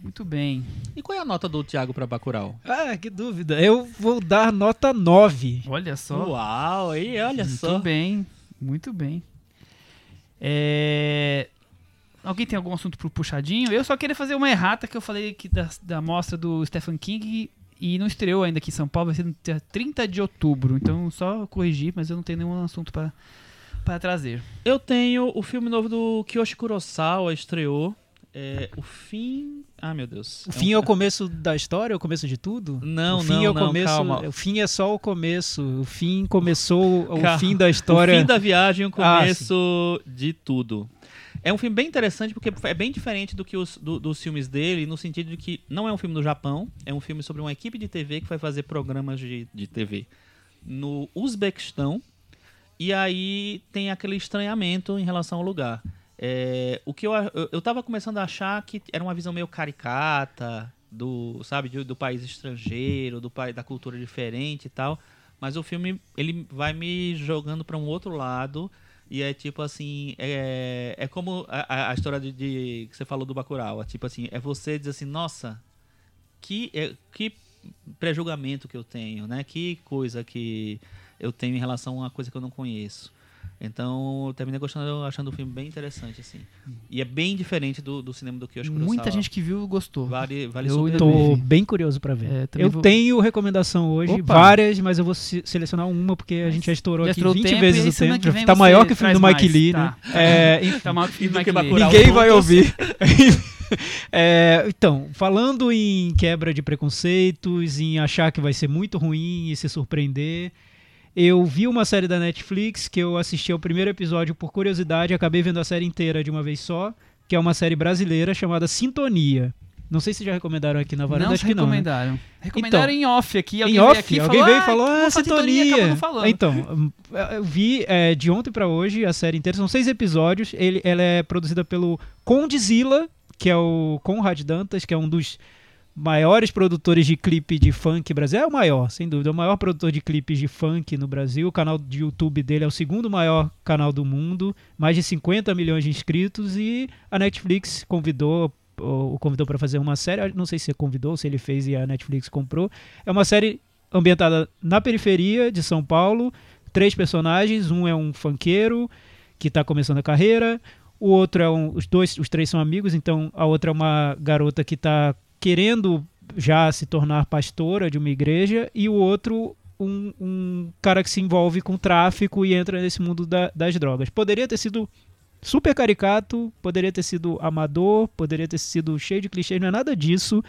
Muito bem. e qual é a nota do Thiago pra Bacurau Ah, que dúvida. Eu vou dar nota 9. Olha só. Uau, aí olha muito só. bem. Muito bem. É... Alguém tem algum assunto pro puxadinho? Eu só queria fazer uma errata que eu falei que da, da mostra do Stephen King e não estreou ainda aqui em São Paulo, vai ser no dia 30 de outubro. Então só corrigir, mas eu não tenho nenhum assunto para para trazer. Eu tenho o filme novo do Kiyoshi Kurosawa, estreou. É, o fim. Ah, meu Deus. O É fim um- é o começo da história, é o começo de tudo? Não, o fim não, é o não, começo. calma. O fim é só o começo. O fim começou o Calma. fim da história. O fim da viagem, o Ah, começo de tudo. É um filme bem interessante porque é bem diferente do que os do- dos filmes dele, no sentido de que não é um filme do Japão, é um filme sobre uma equipe de TV que vai fazer programas de, de TV no Uzbequistão. E aí tem aquele estranhamento em relação ao lugar. É, o que eu, eu, eu tava começando a achar que era uma visão meio caricata do, sabe, do, do país estrangeiro, do da cultura diferente e tal. Mas o filme ele vai me jogando para um outro lado e é tipo assim, é, é como a, a- história de, de- que você falou do Bacurau, é tipo assim, é você dizer assim, nossa, que é, que prejulgamento que eu tenho, né? Que coisa que eu tenho em relação a uma coisa que eu não conheço. Então, eu terminei gostando, achando o filme bem interessante, assim. E é bem diferente do, do cinema do Kyoshi Kurosawa. Muita gente que viu gostou. Vale, vale Eu vi. bem curioso pra ver. É, eu vou- tenho recomendação hoje, Opa. várias, mas eu vou se- selecionar uma porque a gente já estourou já aqui estourou o 20 tempo, vezes o tempo. que já vem tá você maior que o filme do Mike mais, Lee, tá. né? É, enfim, Tá maior que o filme E do que Mike Lee. Ninguém vai ouvir. É, então, falando em quebra de preconceitos, em achar que vai ser muito ruim e se surpreender, Eu vi uma série da Netflix que eu assisti ao primeiro episódio por curiosidade, acabei vendo a série inteira de uma vez só, que é uma série brasileira chamada Sintonia. Não sei se já recomendaram aqui na varanda, não acho que não. né? recomendaram. Recomendaram em off aqui. Alguém em off, aqui alguém falou, veio e "Ah, falou, ah, de sintonia. falando. Então, eu vi é, de ontem pra hoje a série inteira, são seis episódios. Ele, ela é produzida pelo Condzilla, que é o Conrad Dantas, que é um dos maiores produtores de clipe de funk brasileiro. É o maior, sem dúvida, é o maior produtor de clipes de funk no Brasil. O canal de YouTube dele é o segundo maior canal do mundo, mais de 50 milhões de inscritos e a Netflix convidou o convidou para fazer uma série, não sei se convidou, se ele fez e a Netflix comprou. É uma série ambientada na periferia de São Paulo, três personagens, um é um funkeiro que está começando a carreira, o outro é um, os dois, os três são amigos, então a outra é uma garota que está querendo já se tornar pastora de uma igreja e o outro um, um cara que se envolve com tráfico e entra nesse mundo da- das drogas. Poderia ter sido super caricato, poderia ter sido amador, poderia ter sido cheio de clichês, não é nada disso.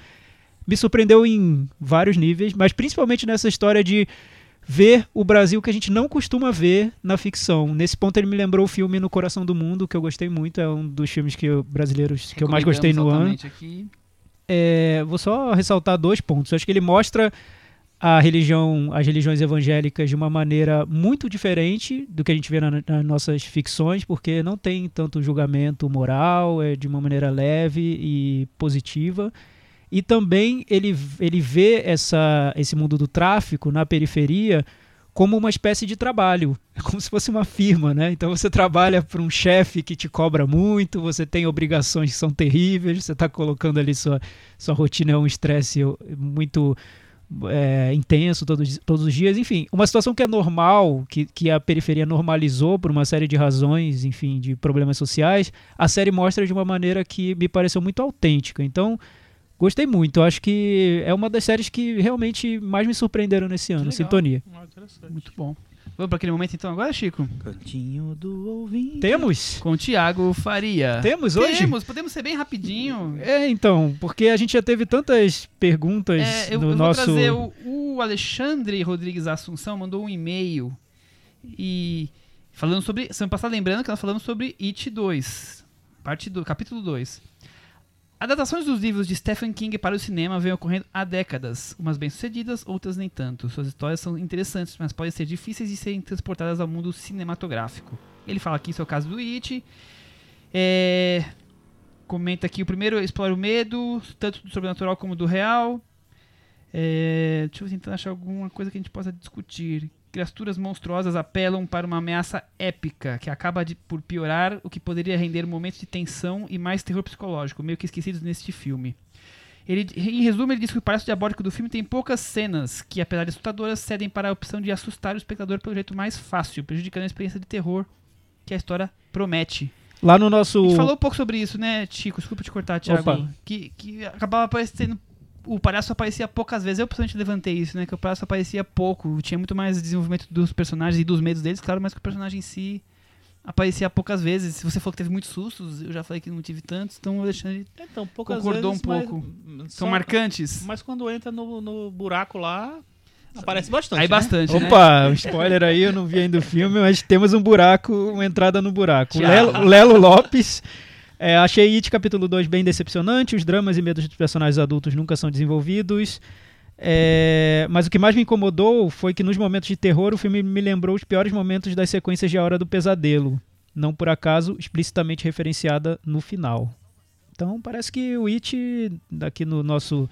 Me surpreendeu em vários níveis, mas principalmente nessa história de ver o Brasil que a gente não costuma ver na ficção. Nesse ponto ele me lembrou o filme No Coração do Mundo, que eu gostei muito, é um dos filmes que eu, brasileiros que eu mais gostei no ano. Aqui. É, vou só ressaltar dois pontos. Eu acho que ele mostra a religião, as religiões evangélicas de uma maneira muito diferente do que a gente vê na- nas nossas ficções, porque não tem tanto julgamento moral, é de uma maneira leve e positiva. E também ele, ele vê essa, esse mundo do tráfico na periferia como uma espécie de trabalho, é como se fosse uma firma, né? Então você trabalha para um chefe que te cobra muito, você tem obrigações que são terríveis, você está colocando ali sua, sua rotina é um estresse muito é, intenso todos, todos os dias, enfim, uma situação que é normal, que, que a periferia normalizou por uma série de razões, enfim, de problemas sociais, a série mostra de uma maneira que me pareceu muito autêntica. Então, gostei muito. Eu acho que é uma das séries que realmente mais me surpreenderam nesse ano, legal. Sintonia. Ah. Muito bom. Vamos para aquele momento então agora, Chico? Cantinho do ouvinte. Temos? Com o Thiago Faria. Temos hoje? Temos, podemos ser bem rapidinho. É, então, porque a gente já teve tantas perguntas É, eu, no eu nosso. vou trazer o, o Alexandre Rodrigues Assunção mandou um e-mail e falando sobre semana passada lembrando que nós falamos sobre It 2, parte do capítulo 2. Adaptações dos livros de Stephen King para o cinema vêm ocorrendo há décadas, umas bem-sucedidas, outras nem tanto. Suas histórias são interessantes, mas podem ser difíceis de serem transportadas ao mundo cinematográfico. Ele fala aqui, isso é o caso do It. É, comenta aqui, o primeiro explora o medo, tanto do sobrenatural como do real. É, deixa eu tentar achar alguma coisa que a gente possa discutir. Criaturas monstruosas apelam para uma ameaça épica, que acaba de, por piorar o que poderia render momentos de tensão e mais terror psicológico, meio que esquecidos neste filme. Ele, em resumo, ele diz que o palhaço diabólico do filme tem poucas cenas que, apesar de assustadoras, cedem para a opção de assustar o espectador pelo jeito mais fácil, prejudicando a experiência de terror que a história promete. Lá no A nosso. gente falou um pouco sobre isso, né, Chico? Desculpa te cortar, Thiago. Opa. Que, que acabava aparecendo. O palhaço aparecia poucas vezes. Eu pessoalmente levantei isso, né? Que o palhaço aparecia pouco. Tinha muito mais desenvolvimento dos personagens e dos medos deles, claro, mas que o personagem em si aparecia poucas vezes. Se você falou que teve muitos sustos, eu já falei que não tive tantos, então o Alexandre Então, poucas Concordou vezes, um pouco. Mas, são só- marcantes. Mas quando entra no, no buraco lá, aparece bastante. Aí né? bastante, né? Opa, um spoiler aí, eu não vi ainda o filme, mas temos um buraco, uma entrada no buraco. O. Lelo, Lelo Lopes. É, achei It capítulo 2 bem decepcionante. Os dramas e medos dos personagens adultos nunca são desenvolvidos. É, mas o que mais me incomodou foi que nos momentos de terror o filme me lembrou os piores momentos das sequências de A Hora do Pesadelo. Não por acaso explicitamente referenciada no final. Então parece que o It, aqui no nosso,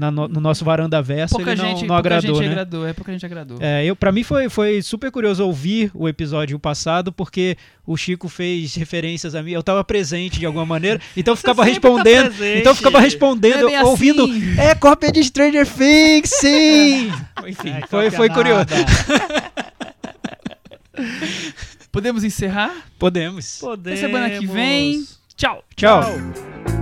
na no, no nosso varanda verso, Pouca ele não, gente, não pouca agradou, gente né? agradou. É, pouca gente agradou. É, eu, pra mim foi, foi super curioso ouvir o episódio passado, porque o Chico fez referências a mim, eu tava presente de alguma maneira, então eu ficava sempre tá respondendo. presente. então eu ficava respondendo, é ouvindo. assim. É cópia de Stranger Things, sim! Enfim, Ai, foi, foi curioso. Podemos encerrar? Podemos. Podemos. Até semana que vem. Tchau! Tchau. Tchau.